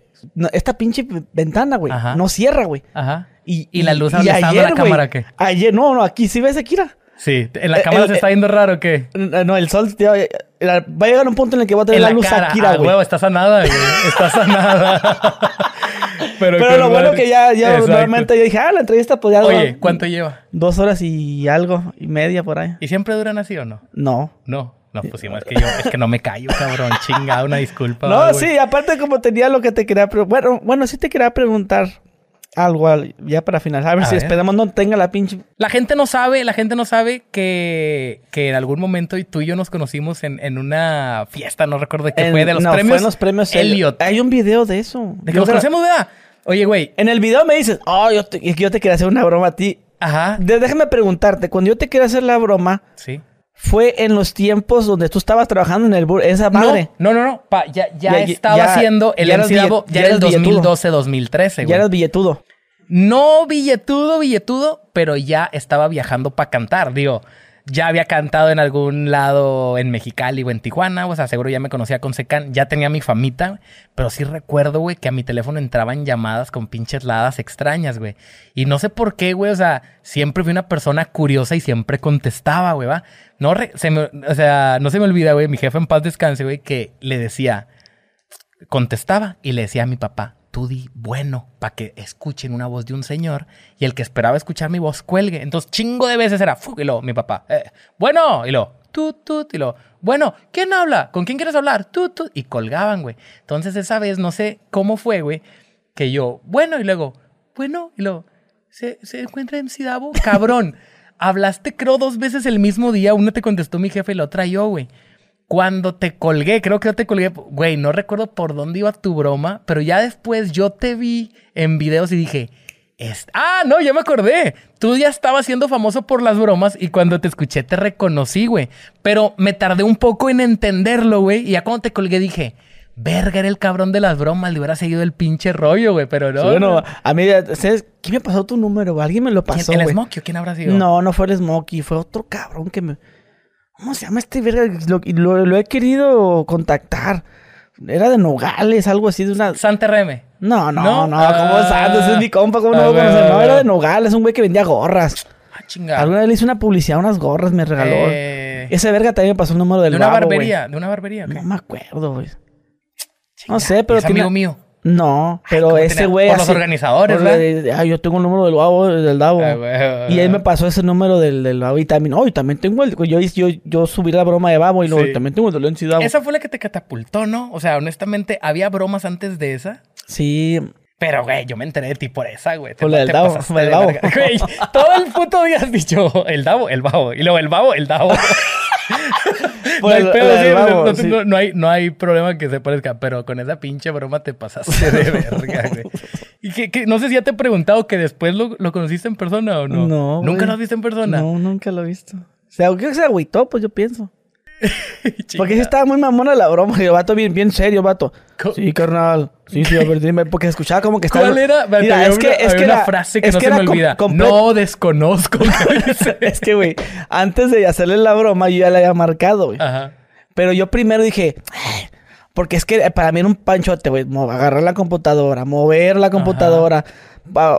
esta pinche ventana, güey, no cierra, güey. Ajá. Y, la luz, ¿dónde está la cámara qué? Ayer, no, no, aquí sí ves, Akira. Sí, ¿en la eh, cámara se está viendo raro qué? No, el sol va a llegar un punto en el que va a tener la, luz aquí, güey. huevo, está sanada, güey. Está sanada. Pero, lo bueno que ya, ya normalmente yo dije, ah, la entrevista pues ya Oye, ¿cuánto lleva? Dos horas y algo, y media por ahí. ¿Y siempre duran así o no? No. No. No, pues sí, es que yo, es que no me callo, cabrón. Chingada, una disculpa. No, sí, aparte como tenía lo que te quería preguntar. Bueno, bueno, sí te quería preguntar algo ya para finalizar. A ver si esperamos no tenga la pinche. La gente no sabe, la gente no sabe que, que en algún momento tú y yo nos conocimos en, en una fiesta, no recuerdo de qué fue, de los premios. Fue en los premios Elliot. Hay un video de eso. De que nos conocemos, ¿verdad? Oye, güey. En el video me dices, oh, yo te, yo te quería hacer una broma a ti. Ajá. déjame preguntarte, cuando yo te quería hacer la broma. Sí fue en los tiempos donde tú estabas trabajando en el esa madre. No, no, no, no. ya, ya, estaba haciendo el ya, ya era el 2012-2013, Ya eras billetudo. No billetudo, billetudo, pero ya estaba viajando para cantar. Digo, ya había cantado en algún lado en Mexicali o en Tijuana, o sea, seguro ya me conocía con Secan, ya tenía mi famita, pero sí recuerdo, güey, que a mi teléfono entraban llamadas con pinches ladas extrañas, güey. Y no sé por qué, güey, o sea, siempre fui una persona curiosa y siempre contestaba, güey, va. No, me, o sea, no se me olvida, güey, mi jefe en paz descanse, güey, que le decía, contestaba y le decía a mi papá, tú di bueno para que escuchen una voz de un señor y el que esperaba escuchar mi voz cuelgue. Entonces, chingo de veces era, y lo, mi papá, eh, bueno, y lo, tú, tú, y lo, bueno, ¿quién habla? ¿Con quién quieres hablar? Tú, y colgaban, güey. Entonces, esa vez, no sé cómo fue, güey, que yo, bueno, y luego, bueno, y luego, ¿se, se encuentra en Sidabo? Cabrón, hablaste creo dos veces el mismo día, una te contestó mi jefe y la otra yo, güey. Cuando te colgué, creo que yo te colgué, güey, no recuerdo por dónde iba tu broma, pero ya después yo te vi en videos y dije, ah, no, ya me acordé. Tú ya estabas siendo famoso por las bromas y cuando te escuché te reconocí, güey. Pero me tardé un poco en entenderlo, güey. Y ya cuando te colgué dije, verga, era el cabrón de las bromas, le hubiera seguido el pinche rollo, güey, pero no. bueno, a mí, ¿sabes? ¿Quién me pasó tu número? ¿Alguien me lo pasó? ¿El Smokey o quién habrá sido? No, no fue el Smokey, fue otro cabrón que me. ¿Cómo se llama este verga? Lo, he querido contactar. Era de Nogales, algo así de una. Santa Reme. No, no, no, ¿cómo ah. Santos? Es mi compa, ¿cómo no lo conocer? No, era de Nogales, un güey que vendía gorras. Ah, chingada. Alguna vez le hice una publicidad, unas gorras, me regaló. Eh... Ese verga también me pasó un número del De una barbería, de una barbería. No me acuerdo, güey. No sé, pero. Es amigo mío. No, pero ese güey. Por los organizadores, ¿verdad? Ah, yo tengo el número del babo, del Davo. Y él me pasó ese número del, del Babo y también, oh, y también tengo el. Yo, yo, yo subí la broma de Babo y luego también tengo el de Davo. Esa fue la que te catapultó, ¿no? O sea, honestamente, ¿había bromas antes de esa? Sí. Pero, güey, yo me enteré de ti por esa, güey. Por el Davo, el Davo. Güey, todo el puto día has dicho el Davo, el Babo. Y luego el Babo, el Davo. no, hay no, hay, problema que se parezca, pero con esa pinche broma te pasaste de verga, güey. Y que, no sé si ya te he preguntado que después lo, lo conociste en persona o no. No. ¿Nunca lo has visto en persona? No, nunca lo he visto. O sea, que se agüitó, pues yo pienso. porque sí estaba muy mamona la broma. Y el vato bien, bien serio, vato. Sí, carnal. Sí, sí, a ver, dime. Porque escuchaba como que estaba... ¿Cuál era? Mira, es que, es que una frase que no se me olvida. No desconozco. es que, güey, antes de hacerle la broma, yo ya la había marcado, güey. Ajá. Pero yo primero dije... Porque es que para mí era un panchote, güey. Agarrar la computadora, mover la computadora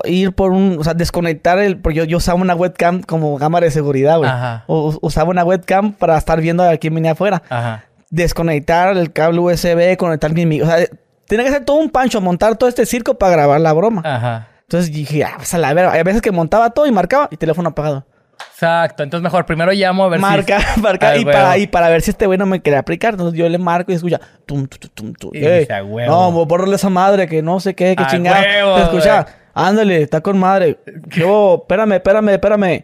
ir por un, o sea, desconectar el, porque yo, usaba una webcam como cámara de seguridad, güey. O, usaba una webcam para estar viendo a quién venía afuera. Ajá. Desconectar el cable USB, conectar mi, o sea, tenía que ser todo un pancho, montar todo este circo para grabar la broma. Ajá. Entonces dije, ah, pues a la ver, hay veces que montaba todo y marcaba y teléfono apagado. Exacto, entonces mejor primero llamo a ver marca, si... Marca, y, para, y para ver si este güey no me quería aplicar. Entonces yo le marco y escucha, tum, tum, tum, tum. Y dice, no, borrarle esa madre que no sé qué, que chingada. Escucha, Ándale, está con madre. Yo, espérame, espérame, espérame.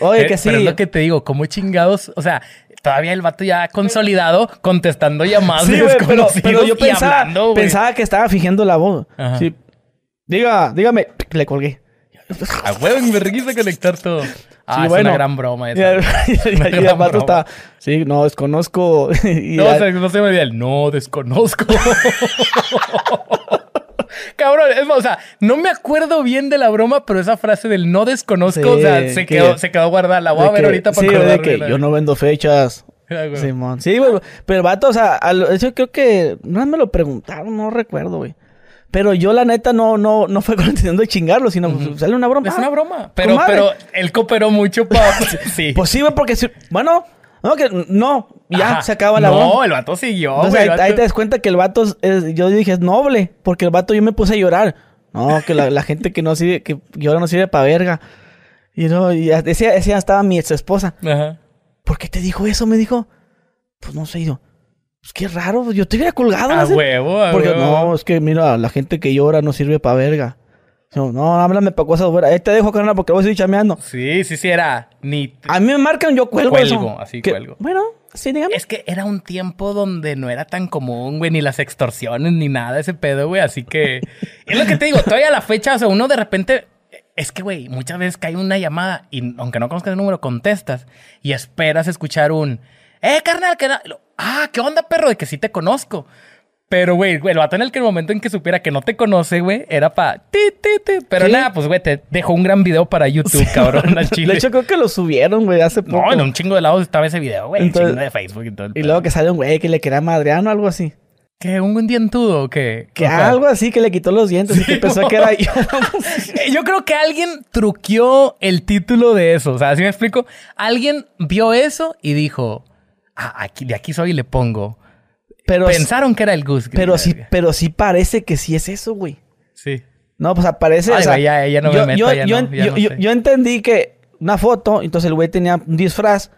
Oye, que sí. Pero es lo que te digo, como chingados, o sea, todavía el vato ya consolidado contestando llamadas sí, pero, pero, yo pensaba, pensaba que estaba fingiendo la voz. Sí. Diga, dígame. Le colgué. A huevo, me requise conectar todo. Ah, es una gran broma esa. y, el vato está... Sí, no, desconozco. no, no se me olvida el no, desconozco. Cabrón, es o sea, no me acuerdo bien de la broma, pero esa frase del no desconozco, o sea, se, quedó, se quedó guardada. La voy a ver ahorita para sí, de que yo no vendo fechas. Simón. Sí, güey. Pero vato, o sea, eso creo que no me lo preguntaron, no recuerdo, güey. Pero yo, la neta, no, no, no fue con intención de chingarlo, sino pues, sale una broma. Es una broma. Pero, pero él cooperó mucho para. sí. Pues sí, porque, bueno, no, que no, ya se acaba la No, el vato siguió. Entonces, ahí, te das cuenta que el vato, es, yo dije, es noble, porque el vato yo me puse a llorar. No, que la, gente que no sirve, que llora no sirve para verga. Y no, y ese, ese ya estaba mi ex esposa. Ajá. ¿Por qué te dijo eso? Me dijo. Pues no sé, yo. Pues qué raro, yo te hubiera colgado. A huevo, a Porque no, es que mira, la gente que llora no sirve para verga. No, no, háblame para cosas fuera. Ahí te dejo, carnal, porque voy a seguir chameando. Sí, sí, sí, era. Ni... A mí me marcan, yo cuelgo. Cuelgo, así cuelgo. Bueno, sí, dígame. Es que era un tiempo donde no era tan común, güey, ni las extorsiones, ni nada ese pedo, güey. Así que. es lo que te digo, todavía a la fecha, o sea, uno de repente. Es que, güey, muchas veces cae una llamada y aunque no conozcas el número, contestas y esperas escuchar un. ¡Eh, carnal! Que Ah, ¿qué onda, perro? De que sí te conozco. Pero, güey, el vato en el que el momento en que supiera que no te conoce, güey, era para ti, ti, ti. Pero nada, pues, güey, te dejó un gran video para YouTube, cabrón, al chile. De hecho, creo que lo subieron, güey, hace poco. No, en un chingo de lados estaba ese video, güey. Un chingo de Facebook y todo. y luego que sale un güey que le quería madreano o algo así. ¿Qué? ¿Un dientudo o qué? Que algo así que le quitó los dientes y que pensó que era yo. yo creo que alguien truqueó el título de eso. O sea, ¿sí me explico? Alguien vio eso y dijo, ah, aquí, de aquí soy y le pongo pero, Pensaron que era el Gus Pero sí, pero sí parece que sí es eso, güey. Sí. No, pues aparece. o sea, ya, ya no me meto, ya yo, no, yo, yo, entendí que una foto, entonces el güey tenía un disfraz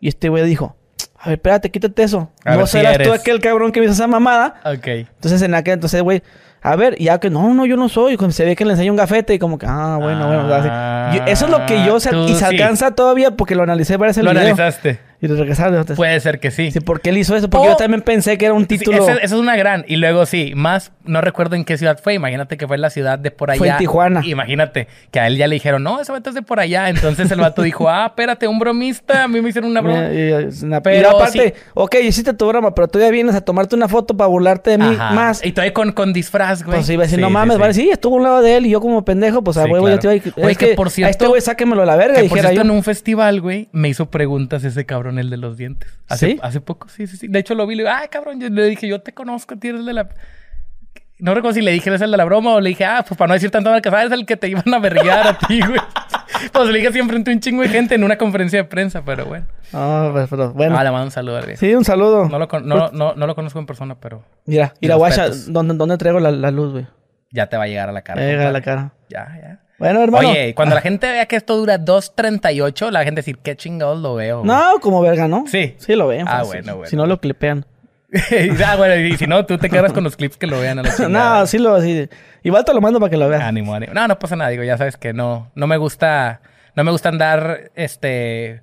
y este güey dijo, a ver, espérate, quítate eso. no serás tú aquel cabrón que me hizo esa mamada. Ok. Entonces en aquel, entonces, güey, a ver, ya que no, no, yo no soy. Cuando se ve que le enseña un gafete y como que, ah, bueno, bueno. eso es lo que yo... y se alcanza todavía porque lo analicé para ese Lo analizaste. Y lo regresaron. Puede ser que sí. Sí, porque él hizo eso. Porque yo también pensé que era un título... Esa es una gran. Y luego sí, más... No recuerdo en qué ciudad fue. Imagínate que fue en la ciudad de por allá. Fue en Tijuana. Imagínate que a él ya le dijeron, no, ese vato es de por allá. Entonces el vato dijo, ah, espérate, un bromista. A mí me hicieron una broma. pero aparte, ok, hiciste tu broma, pero todavía vienes a tomarte una foto para burlarte de mí más. Y todavía con, con disfraz, güey. Pues iba a decir, no mames, vale, sí, estuvo a un lado de él y yo como pendejo, pues a huevo ya te iba a... Es que, por cierto, a este güey sáquemelo a la verga, que por cierto, en un festival, güey, me hizo preguntas ese cabrón, el de los dientes. Hace, ¿Sí? Hace poco, sí, sí, sí. De hecho, lo vi y le digo, ay, cabrón, yo le dije, yo te conozco, tienes de la... No recuerdo si le dije, es el de la broma o le dije, ah, pues para no decir tanto que sabes, el que te iban a berrear a ti, güey. pues lo dije siempre un chingo de gente en una conferencia de prensa, pero bueno. Ah, pues, pero bueno. Ah, le mando un saludo al Sí, un saludo. No lo, no, no, no lo conozco en persona, pero. Mira, y la guacha, ¿dónde, ¿dónde traigo la, la luz, güey? Ya te va a llegar a la cara. Llega a la cara. Ya, ya. Bueno, hermano. Oye, cuando la gente vea que esto dura 2.38, la gente decir, qué chingados lo veo. No, como verga, ¿no? Sí. Sí lo ven. Ah, bueno, bueno. Si no lo clipean. ah, bueno, y si no, tú te quedas con los clips que lo vean a la No, sí lo así. Igual te lo mando para que lo veas. Ánimo, ánimo. No, no pasa nada, digo, ya sabes que no, no me gusta, no me gusta andar, este,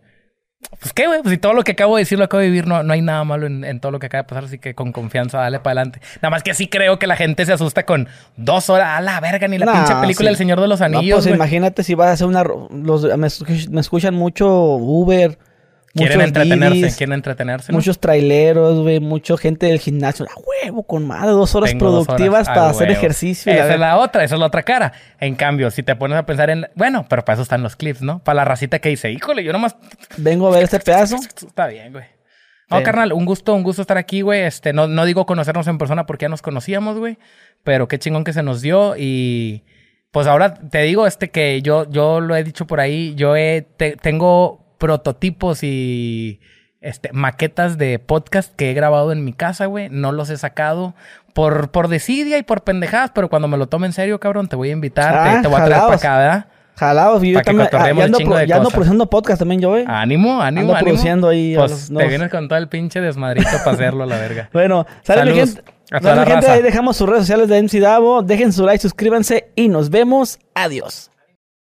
pues qué, güey, pues si todo lo que acabo de decir lo acabo de vivir, no, no hay nada malo en, todo lo que acaba de pasar, así que con confianza dale para adelante. Nada más que sí creo que la gente se asusta con dos horas, a la verga, ni la pinche película del Señor de los Anillos. No, pues imagínate si vas a hacer una, los, me escuchan mucho Uber, Quieren entretenerse, quieren entretenerse. Muchos traileros, güey, mucha gente del gimnasio. A huevo, con más de dos horas productivas para hacer ejercicio. Esa es la otra, esa es la otra cara. En cambio, si te pones a pensar en. Bueno, pero para eso están los clips, ¿no? Para la racita que dice, híjole, yo nomás. Vengo a ver este pedazo. Está bien, güey. No, carnal, un gusto, un gusto estar aquí, güey. Este, no, no digo conocernos en persona porque ya nos conocíamos, güey. Pero qué chingón que se nos dio y. Pues ahora te digo, este, que yo, yo lo he dicho por ahí, yo he, tengo prototipos y este, maquetas de podcast que he grabado en mi casa, güey. No los he sacado por, por desidia y por pendejadas, pero cuando me lo tome en serio, cabrón, te voy a invitar, te, voy a traer para acá, ¿verdad? Jalados, yo también. Ah, ya ando, ya ando produciendo podcast también yo, güey. Ánimo, ánimo, ando produciendo ahí. Pues te vienes con todo el pinche desmadrito para hacerlo, la verga. bueno, sale gente. A gente, ahí dejamos sus redes sociales de MC Davo. Dejen su like, suscríbanse y nos vemos. Adiós.